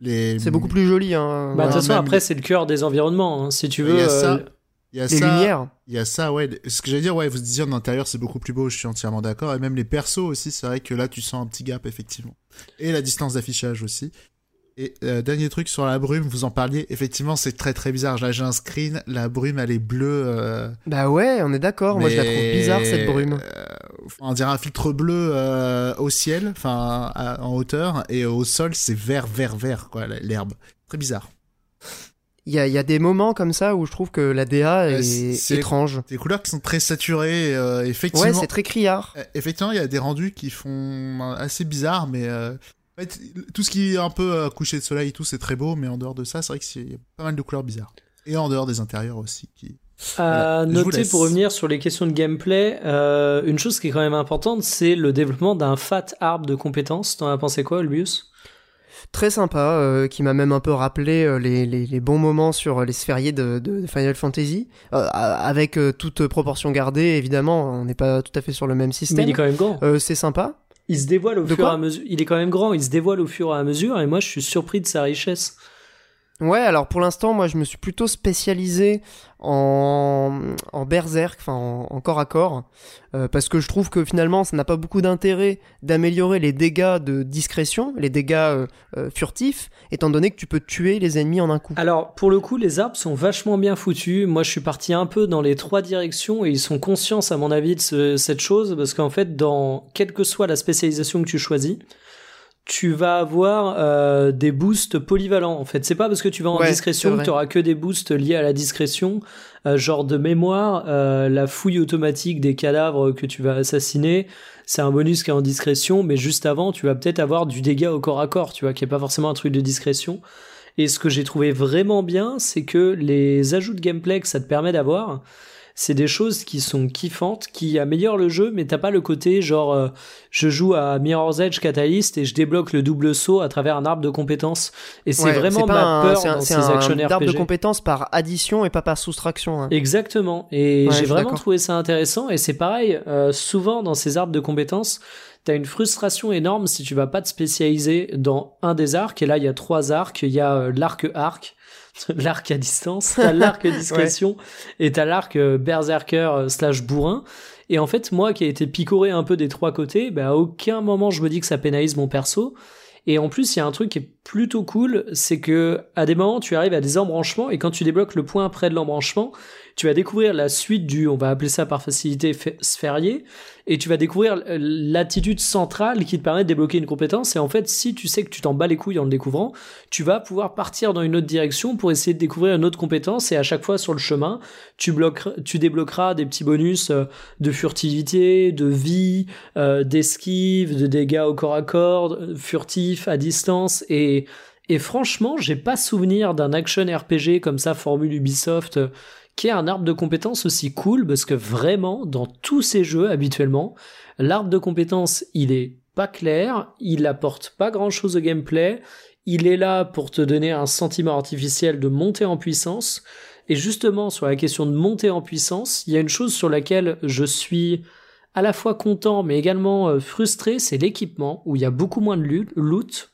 les, C'est beaucoup plus joli, hein. Bah, de toute façon, même après, c'est le cœur des environnements. hein. Si tu Il veux, y a ça. euh, Il y a Les ça. lumières. Il y a ça, ouais. Ce que j'allais dire, ouais, vous disiez en intérieur, c'est beaucoup plus beau. Je suis entièrement d'accord. Et même les persos aussi, c'est vrai que là, tu sens un petit gap effectivement. Et la distance d'affichage aussi. Et euh, dernier truc sur la brume, vous en parliez. Effectivement, c'est très très bizarre. Là, j'ai un screen. La brume, elle est bleue. euh, Bah ouais, on est d'accord. Moi, je la trouve bizarre, cette brume. euh, on dirait un filtre bleu euh, au ciel, enfin en hauteur, et au sol c'est vert, vert, vert, quoi, l'herbe. Très bizarre. Il y a, y a des moments comme ça où je trouve que la DA Ouais, est étrange. Des couleurs qui sont très saturées, euh, effectivement. Ouais, c'est très criard. euh, effectivement, il y a des rendus qui font assez bizarres, mais euh, tout ce qui est un peu euh, coucher de soleil et tout, c'est très beau, mais en dehors de ça, c'est vrai qu'il y a pas mal de couleurs bizarres. Et en dehors des intérieurs aussi. Qui... À noter pour revenir sur les questions de gameplay, euh, une chose qui est quand même importante, c'est le développement d'un fat arbre de compétences. T'en as pensé quoi, Olbius très sympa, qui m'a même un peu rappelé les, les, bons moments sur les sphériés de, de Final Fantasy, avec toute proportion gardée, évidemment, on n'est pas tout à fait sur le même système. Mais il est quand même grand. c'est sympa. Il se dévoile au fur et à mesure. Il est quand même grand, il se dévoile au fur et à mesure, et moi je suis surpris de sa richesse. Ouais, alors pour l'instant, moi je me suis plutôt spécialisé en, en berserk, enfin en, corps à corps, euh, parce que je trouve que finalement ça n'a pas beaucoup d'intérêt d'améliorer les dégâts de discrétion, les dégâts euh, euh, furtifs, étant donné que tu peux tuer les ennemis en un coup. Alors pour le coup, les arbres sont vachement bien foutus. Moi je suis parti un peu dans les trois directions et ils sont conscients, à mon avis, de cette chose, parce qu'en fait, dans quelle que soit la spécialisation que tu choisis, tu vas avoir euh, des boosts polyvalents en fait. C'est pas parce que tu vas en discrétion que tu auras que des boosts liés à la discrétion. Euh, genre de mémoire, euh, la fouille automatique des cadavres que tu vas assassiner, c'est un bonus qui est en discrétion, mais juste avant, tu vas peut-être avoir du dégât au corps à corps, tu vois, qui est pas forcément un truc de discrétion. Et ce que j'ai trouvé vraiment bien, c'est que les ajouts de gameplay que ça te permet d'avoir, c'est des choses qui sont kiffantes, qui améliorent le jeu, mais t'as pas le côté genre euh, je joue à Mirror's Edge Catalyst et je débloque le double saut à travers un arbre de compétences. Et c'est vraiment ma peur dans ces action RPG. arbre de compétences par addition et pas par soustraction. Hein. Exactement. Et j'ai vraiment trouvé ça intéressant. Et c'est pareil, euh, souvent dans ces arbres de compétences, t'as une frustration énorme si tu vas pas te spécialiser dans un des arcs. Et là, il y a trois arcs. Il y a euh, l'arc arc (laughs) l'arc à distance, t'as l'arc discrétion et t'as l'arc euh, berserker euh, slash bourrin. Et en fait, moi qui ai été picoré un peu des trois côtés, bah, à aucun moment je me dis que ça pénalise mon perso. Et en plus, il y a un truc qui est plutôt cool, c'est que à des moments, tu arrives à des embranchements et quand tu débloques le point près de l'embranchement, tu vas découvrir la suite du, on va appeler ça par facilité sphérié, et tu vas découvrir l'attitude centrale qui te permet de débloquer une compétence. Et en fait, si tu sais que tu t'en bats les couilles en le découvrant, tu vas pouvoir partir dans une autre direction pour essayer de découvrir une autre compétence. Et à chaque fois sur le chemin, tu, bloqueras, tu débloqueras des petits bonus euh, de furtivité, de vie, euh, d'esquive, de dégâts au corps à corps, euh, furtif, à distance. Et, et franchement, j'ai pas souvenir d'un action RPG comme ça, formule Ubisoft qui est un arbre de compétences aussi cool parce que vraiment, dans tous ces jeux habituellement, l'arbre de compétences, il est pas clair, il apporte pas grand chose au gameplay, il est là pour te donner un sentiment artificiel de monter en puissance. Et justement, sur la question de monter en puissance, il y a une chose sur laquelle je suis à la fois content mais également euh, frustré, c'est l'équipement, où il y a beaucoup moins de loot,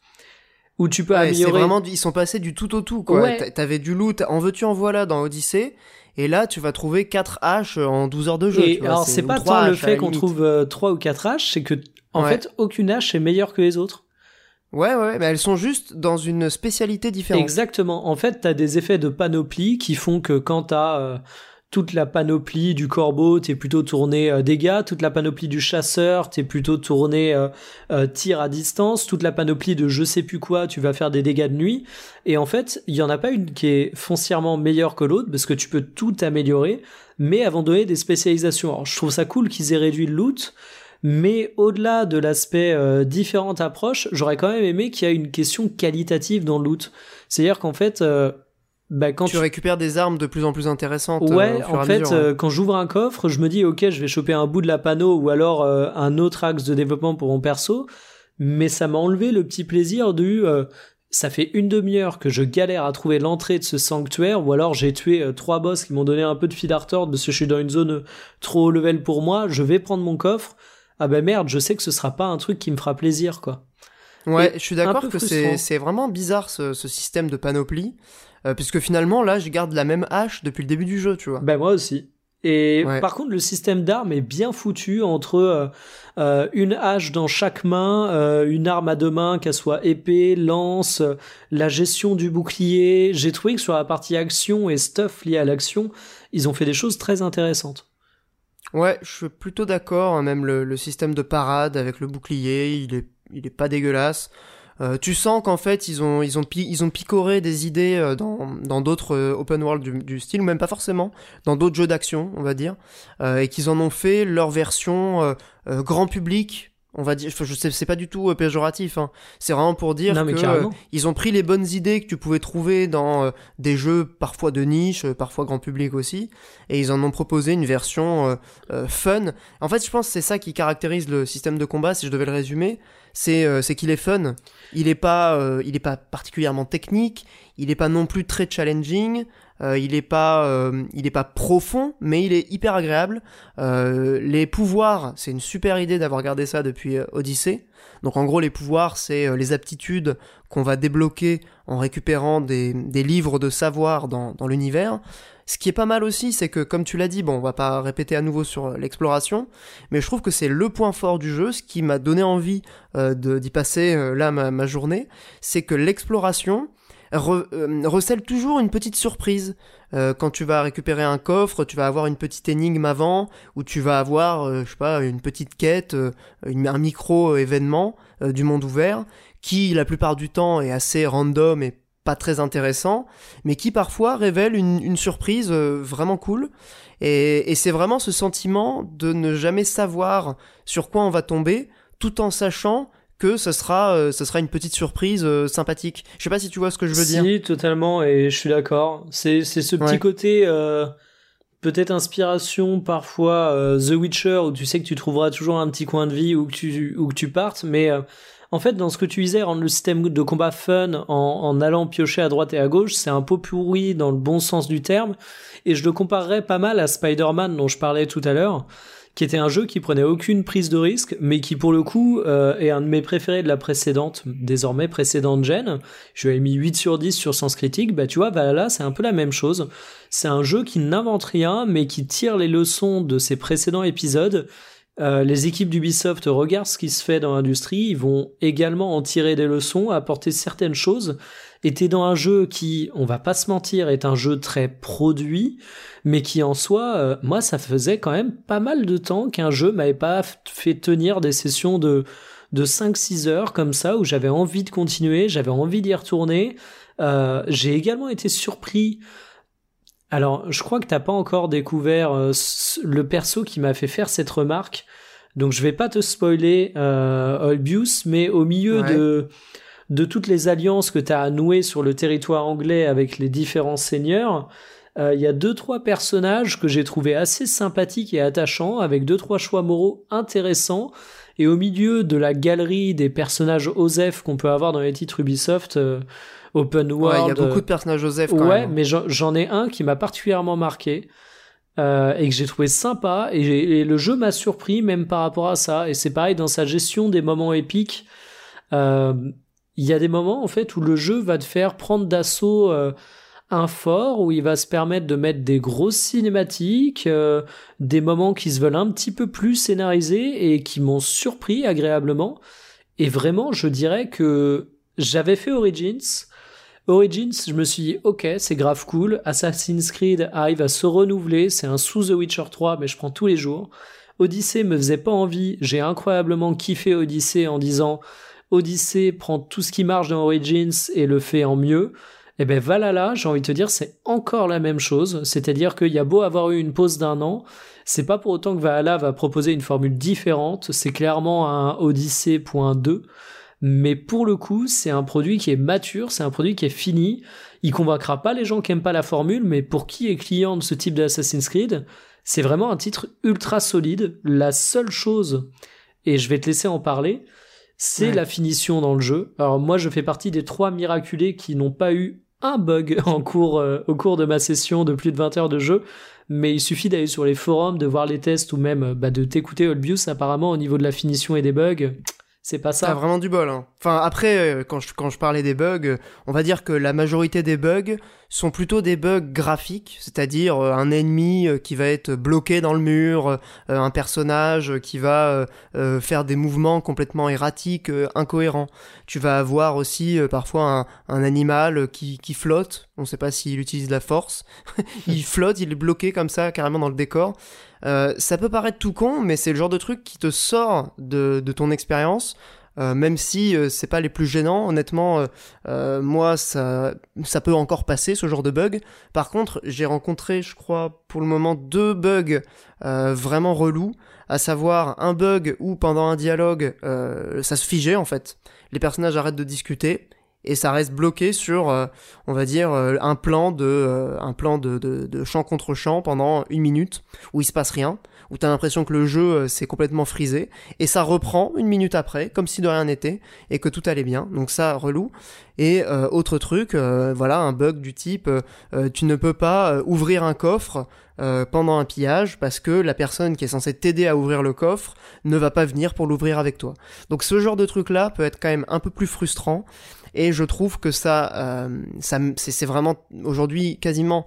où tu peux améliorer. Vraiment, ils sont passés du tout au tout, quoi. T'avais du loot, en veux-tu, en voilà dans Odyssey, et là, tu vas trouver 4 haches en 12 heures de jeu. Et alors, c'est pas tant le fait qu'on trouve 3 euh, ou 4 haches, c'est que, en fait, aucune hache est meilleure que les autres. Ouais, ouais, mais elles sont juste dans une spécialité différente. Exactement. En fait, t'as des effets de panoplie qui font que quand t'as euh, toute la panoplie du corbeau, t'es plutôt tourné euh, dégâts, toute la panoplie du chasseur, t'es plutôt tourné euh, euh, tir à distance, toute la panoplie de je sais plus quoi, tu vas faire des dégâts de nuit. Et en fait, il y en a pas une qui est foncièrement meilleure que l'autre, parce que tu peux tout améliorer, mais avant de donner des spécialisations. Alors je trouve ça cool qu'ils aient réduit le loot, mais au-delà de l'aspect euh, différente approche, j'aurais quand même aimé qu'il y ait une question qualitative dans le loot. C'est-à-dire qu'en fait bah, quand tu, récupères des armes de plus en plus intéressantes. Euh, ouais, en fait, euh, quand j'ouvre un coffre, je me dis ok, je vais choper un bout de la panneau ou alors euh, un autre axe de développement pour mon perso, mais ça m'a enlevé le petit plaisir du ça fait une demi-heure que je galère à trouver l'entrée de ce sanctuaire, ou alors j'ai tué trois boss qui m'ont donné un peu de fil à retordre parce que je suis dans une zone trop haut level pour moi. Je vais prendre mon coffre. Ah ben merde, je sais que ce sera pas un truc qui me fera plaisir, quoi. Ouais, je suis d'accord que c'est vraiment bizarre ce, ce système de panoplie. Euh, puisque finalement, là, je garde la même hache depuis le début du jeu, tu vois. Ben moi aussi. Et par contre, le système d'armes est bien foutu entre euh, euh, une hache dans chaque main, une arme à deux mains, qu'elle soit épée, lance, la gestion du bouclier. J'ai trouvé que sur la partie action et stuff lié à l'action, ils ont fait des choses très intéressantes. Ouais, je suis plutôt d'accord. Hein, même le, le, système de parade avec le bouclier, il est, il est pas dégueulasse. Euh, tu sens qu'en fait ils ont ils ont ils ont picoré des idées euh, dans dans d'autres euh, open world du, du, style ou même pas forcément dans d'autres jeux d'action on va dire et qu'ils en ont fait leur version grand public on va dire, je sais, c'est pas du tout péjoratif. Hein. C'est vraiment pour dire Non, mais que carrément. euh, ils ont pris les bonnes idées que tu pouvais trouver dans des jeux parfois de niche, parfois grand public aussi, et ils en ont proposé une version fun. En fait, je pense que c'est ça qui caractérise le système de combat. Si je devais le résumer, c'est euh, qu'il est fun. Il est pas euh, il pas particulièrement technique. Il est pas non plus très challenging. euh, il est pas euh, il pas profond, mais il est hyper agréable. Euh, les pouvoirs, c'est une super idée d'avoir gardé ça depuis euh, Odyssey. Donc en gros, les pouvoirs, c'est les aptitudes qu'on va débloquer en récupérant des, des livres de savoir dans, dans l'univers. Ce qui est pas mal aussi, c'est que comme tu l'as dit, bon, on va pas répéter à nouveau sur euh, l'exploration, mais je trouve que c'est le point fort du jeu, ce qui m'a donné envie euh, d'y passer euh, là ma, journée, c'est que l'exploration re- recèle toujours une petite surprise. Quand tu vas récupérer un coffre, tu vas avoir une petite énigme avant, ou tu vas avoir, je sais pas, une petite quête, un micro-événement euh, du monde ouvert, qui la plupart du temps est assez random et pas très intéressant, mais qui parfois révèle une, une surprise euh, vraiment cool. Et, et c'est vraiment ce sentiment de ne jamais savoir sur quoi on va tomber, tout en sachant que ce sera, euh, ce sera une petite surprise euh, sympathique. Je sais pas si tu vois ce que je veux si, dire. totalement, et je suis d'accord. C'est c'est ce petit Ouais. côté, euh, peut-être inspiration parfois The Witcher, où tu sais que tu trouveras toujours un petit coin de vie où que tu, où que tu partes, mais en fait, dans ce que tu disais, rendre le système de combat fun en, en allant piocher à droite et à gauche, c'est un pot pourri dans le bon sens du terme, et je le comparerais pas mal à Spider-Man dont je parlais tout à l'heure, qui était un jeu qui prenait aucune prise de risque, mais qui pour le coup euh, est un de mes préférés de la précédente, désormais précédente gen. Je lui avais mis 8 sur 10 sur Sens Critique, bah tu vois, Valhalla c'est un peu la même chose. C'est un jeu qui n'invente rien, mais qui tire les leçons de ses précédents épisodes. Euh, les équipes d'Ubisoft regardent ce qui se fait dans l'industrie, ils vont également en tirer des leçons, apporter certaines choses. Et t'es dans un jeu qui, on va pas se mentir, est un jeu très produit, mais qui en soi, euh, moi ça faisait quand même pas mal de temps qu'un jeu m'avait pas fait tenir des sessions de, de 5-6 heures comme ça, où j'avais envie de continuer, j'avais envie d'y retourner. Euh, J'ai également été surpris alors, je crois que t'as pas encore découvert euh, le perso qui m'a fait faire cette remarque. Donc, je vais pas te spoiler euh, Olbius, mais au milieu Ouais. de de toutes les alliances que t'as à nouer sur le territoire anglais avec les différents seigneurs, euh, il y a deux trois personnages que j'ai trouvé assez sympathiques et attachants, avec deux trois choix moraux intéressants. Et au milieu de la galerie des personnages OSEF qu'on peut avoir dans les titres Ubisoft, euh, Open Ouais, World, il y a beaucoup de personnages Joseph quand ouais, même. hein. mais j'en- ai un qui m'a particulièrement marqué euh, et que j'ai trouvé sympa et, et le jeu m'a surpris même par rapport à ça. Et c'est pareil dans sa gestion des moments épiques. Euh, Il y a des moments en fait où le jeu va te faire prendre d'assaut euh, un fort où il va se permettre de mettre des grosses cinématiques, euh, des moments qui se veulent un petit peu plus scénarisés et qui m'ont surpris agréablement. Et vraiment, je dirais que j'avais fait Origins. Origins, je me suis dit, ok, c'est grave cool. Assassin's Creed arrive à se renouveler. C'est un sous The Witcher 3, mais je prends tous les jours. Odyssey me faisait pas envie. J'ai incroyablement kiffé Odyssey en disant, Odyssey prend tout ce qui marche dans Origins et le fait en mieux. Et ben Valhalla, j'ai envie de te dire, c'est encore la même chose. C'est-à-dire qu'il y a beau avoir eu une pause d'un an, c'est pas pour autant que Valhalla va proposer une formule différente. C'est clairement un Odyssey.2. Mais pour le coup, c'est un produit qui est mature, c'est un produit qui est fini. Il convaincra pas les gens qui aiment pas la formule, mais pour qui est client de ce type d'Assassin's Creed, c'est vraiment un titre ultra solide. La seule chose, et je vais te laisser en parler, c'est Ouais. la finition dans le jeu. Alors moi, je fais partie des trois miraculés qui n'ont pas eu un bug (laughs) en cours, euh, au cours de ma session de plus de 20 heures de jeu, mais il suffit d'aller sur les forums, de voir les tests ou même bah, de t'écouter Olbius. Apparemment, au niveau de la finition et des bugs, c'est pas T'as ça. vraiment du bol. Hein. Enfin, après, euh, quand je, quand je parlais des bugs, euh, on va dire que la majorité des bugs sont plutôt des bugs graphiques, c'est-à-dire euh, un ennemi euh, qui va être bloqué dans le mur, euh, un personnage qui va faire des mouvements complètement erratiques, incohérents. Tu vas avoir aussi parfois un, animal qui, flotte, on sait pas s'il utilise la force, (laughs) il flotte, il est bloqué comme ça, carrément dans le décor. Ça peut paraître tout con, mais c'est le genre de truc qui te sort de, de ton expérience. Euh, même si euh, c'est pas les plus gênants. Honnêtement, euh, moi, ça, peut encore passer ce genre de bug. Par contre, j'ai rencontré, je crois, pour le moment, deux bugs vraiment relous, à savoir un bug où pendant un dialogue, ça se figeait en fait. Les personnages arrêtent de discuter et ça reste bloqué sur, on va dire, un plan de, un de champ contre champ pendant une minute où il se passe rien où t'as l'impression que le jeu euh, s'est complètement frisé, et ça reprend une minute après, comme si de rien n'était, et que tout allait bien. Donc ça, relou. Et euh, autre truc, euh, voilà, un bug du type, tu ne peux pas ouvrir un coffre pendant un pillage parce que la personne qui est censée t'aider à ouvrir le coffre ne va pas venir pour l'ouvrir avec toi. Donc ce genre de truc là peut être quand même un peu plus frustrant et je trouve que ça, ça c'est vraiment aujourd'hui quasiment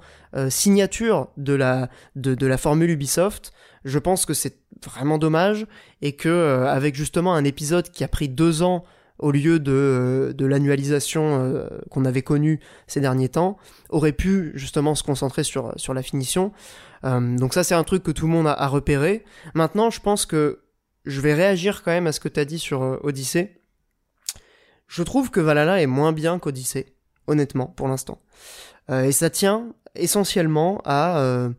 signature de la de, de la formule Ubisoft je pense que c'est vraiment dommage et que euh, avec justement un épisode qui a pris deux ans au lieu de, euh, de l'annualisation euh, qu'on avait connue ces derniers temps, aurait pu justement se concentrer sur, sur la finition. donc ça c'est un truc que tout le monde a, a, repéré. Maintenant je pense que je vais réagir quand même à ce que tu as dit sur Odyssey. Je trouve que Valhalla est moins bien qu'Odyssey, honnêtement, pour l'instant. et ça tient essentiellement à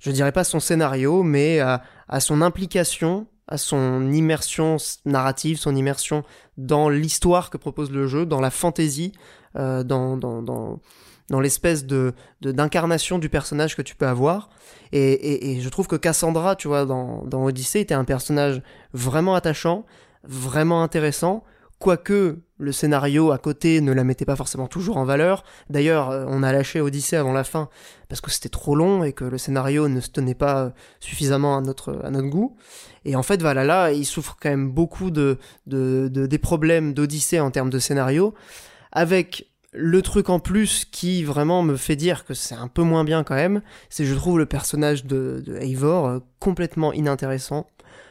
je dirais pas son scénario, mais à, son implication, à son immersion narrative, son immersion dans l'histoire que propose le jeu, dans la fantaisie, euh, dans, dans, dans, dans l'espèce de, d'incarnation du personnage que tu peux avoir. Et, et, je trouve que Cassandra, tu vois, dans, dans Odyssey, était un personnage vraiment attachant, vraiment intéressant, quoique le scénario à côté ne la mettait pas forcément toujours en valeur. D'ailleurs, euh, on a lâché Odyssey avant la fin parce que c'était trop long et que le scénario ne se tenait pas suffisamment à notre, à notre goût. Et en fait, Valhalla, il souffre quand même beaucoup de, de, des problèmes d'Odyssée en termes de scénario, avec le truc en plus qui vraiment me fait dire que c'est un peu moins bien quand même, c'est je trouve le personnage de, de Eivor euh, complètement inintéressant,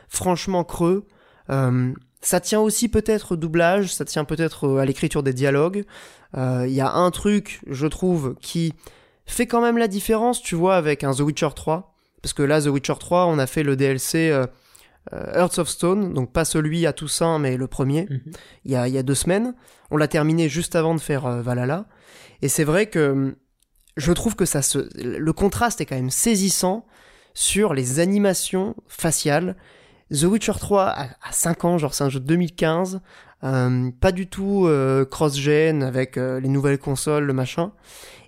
franchement creux, euh, ça tient aussi peut-être au doublage, ça tient peut-être à l'écriture des dialogues. Il euh, y a un truc, je trouve, qui fait quand même la différence, tu vois, avec un The Witcher 3. Parce que là, The Witcher 3, on a fait le DLC euh, euh, Hearts of Stone, donc pas celui à Toussaint, mais le premier, mhm. il y, a, y, a, deux semaines. On l'a terminé juste avant de faire Valhalla. Et c'est vrai que je trouve que ça se... le contraste est quand même saisissant sur les animations faciales The Witcher 3 a, 5 ans, genre c'est un jeu de 2015, euh, pas du tout euh, cross-gen avec euh, les nouvelles consoles, le machin.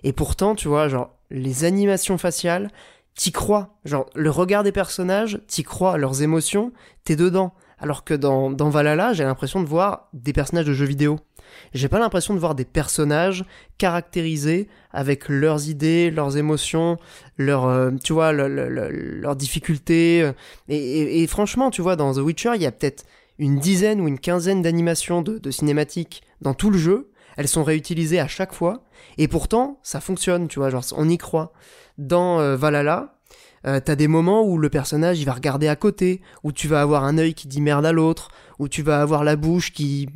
Et pourtant, tu vois, genre les animations faciales, t'y crois. Genre le regard des personnages, t'y crois, leurs émotions, t'es dedans. Alors que dans, dans Valhalla, j'ai l'impression de voir des personnages de jeux vidéo. J'ai pas l'impression de voir des personnages caractérisés avec leurs idées, leurs émotions, leurs, euh, tu vois, leurs difficultés. Euh, et, franchement, tu vois, dans The Witcher, il y a peut-être une dizaine ou une quinzaine d'animations de, cinématiques dans tout le jeu. Elles sont réutilisées à chaque fois. Et pourtant, ça fonctionne, tu vois, genre, on y croit. Dans euh, Valhalla, euh, t'as des moments où le personnage il va regarder à côté, où tu vas avoir un œil qui dit merde à l'autre, où tu vas avoir la bouche qui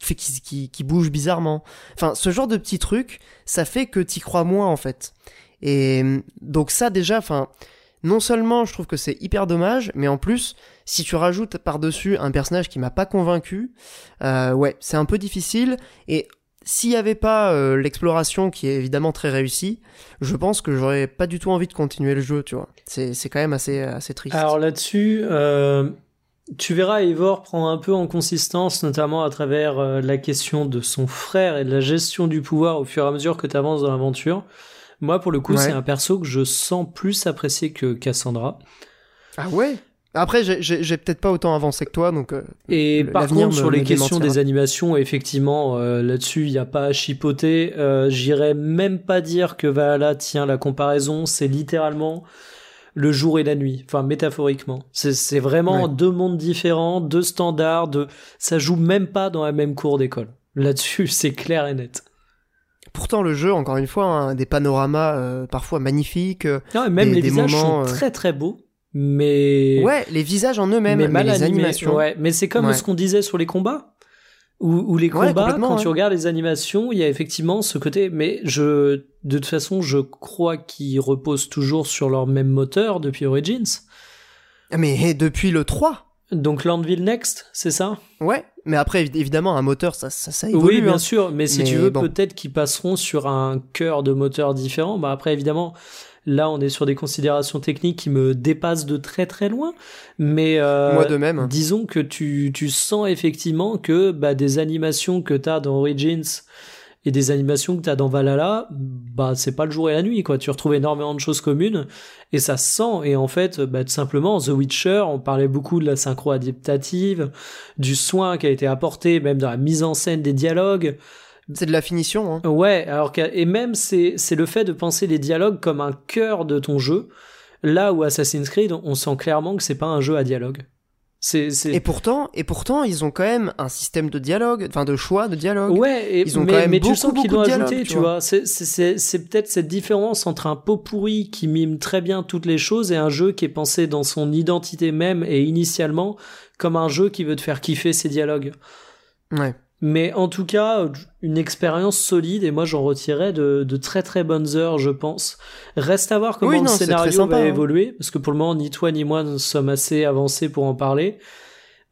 fait qui, qui, bouge bizarrement. Enfin, ce genre de petits trucs, ça fait que t'y crois moins en fait. Et donc ça déjà, enfin, non seulement je trouve que c'est hyper dommage, mais en plus, si tu rajoutes par-dessus un personnage qui m'a pas convaincu, euh, ouais, c'est un peu difficile. Et s'il n'y avait pas euh, l'exploration qui est évidemment très réussie, je pense que j'aurais pas du tout envie de continuer le jeu, tu vois. C'est, quand même assez, assez triste. Alors là-dessus, euh, tu verras Eivor prend un peu en consistance, notamment à travers euh, la question de son frère et de la gestion du pouvoir au fur et à mesure que tu avances dans l'aventure. Moi, pour le coup, c'est un perso que je sens plus apprécié que Cassandra. Ah ouais? Après, j'ai peut-être pas autant avancé que toi, donc. Euh, et par contre, sur les questions des animations, effectivement, euh, là-dessus, il n'y a pas à chipoter. Euh, J'irais même pas dire que Valhalla tient la comparaison. C'est littéralement le jour et la nuit, enfin métaphoriquement. C'est vraiment deux mondes différents, deux standards. De... Ça joue même pas dans la même cour d'école. Là-dessus, (laughs) c'est clair et net. Pourtant, le jeu, encore une fois, hein, des panoramas euh, parfois magnifiques. Non, même les visages sont très très beaux mais ouais les visages en eux-mêmes mais, mal les animations ouais mais c'est comme ce qu'on disait sur les combats où, les combats quand tu regardes les animations il y a effectivement ce côté mais je de toute façon je crois qu'ils reposent toujours sur leur même moteur depuis Origins ah, mais depuis le 3 Donc Landville Next, c'est ça? Ouais, mais après évidemment un moteur ça ça, ça évolue. Oui, bien hein. sûr, mais si Mais tu veux bon. peut-être qu'ils passeront sur un cœur de moteur différent. Bah après évidemment, là on est sur des considérations techniques qui me dépassent de très très loin, mais euh, Moi de même. disons que tu, tu sens effectivement que bah, des animations que tu as dans Origins et des animations que tu as dans Valhalla, bah c'est pas le jour et la nuit quoi, tu retrouves énormément de choses communes et ça se sent et en fait bah, tout simplement The Witcher, on parlait beaucoup de la synchro adaptative, du soin qui a été apporté même dans la mise en scène des dialogues. C'est de la finition. Hein. Ouais, alors que, et même c'est c'est le fait de penser les dialogues comme un cœur de ton jeu. Là où Assassin's Creed, on sent clairement que c'est pas un jeu à dialogue. C'est c'est Et pourtant, et pourtant, ils ont quand même un système de dialogue, enfin de choix de dialogue. Ouais, et, Ils ont mais, quand même mais tu beaucoup, sens qu'ils l'ont ajouté, tu tu vois. C'est- C'est c'est- c'est peut-être cette différence entre un pot pourri qui mime très bien toutes les choses et un jeu qui est pensé dans son identité même et initialement comme un jeu qui veut te faire kiffer ses dialogues. Ouais. Mais en tout cas, une expérience solide et moi j'en retirais de, de très très bonnes heures, je pense. Reste à voir comment Oui, le non, scénario sympa, va hein. évoluer, parce que pour le moment, ni toi ni moi ne sommes assez avancés pour en parler.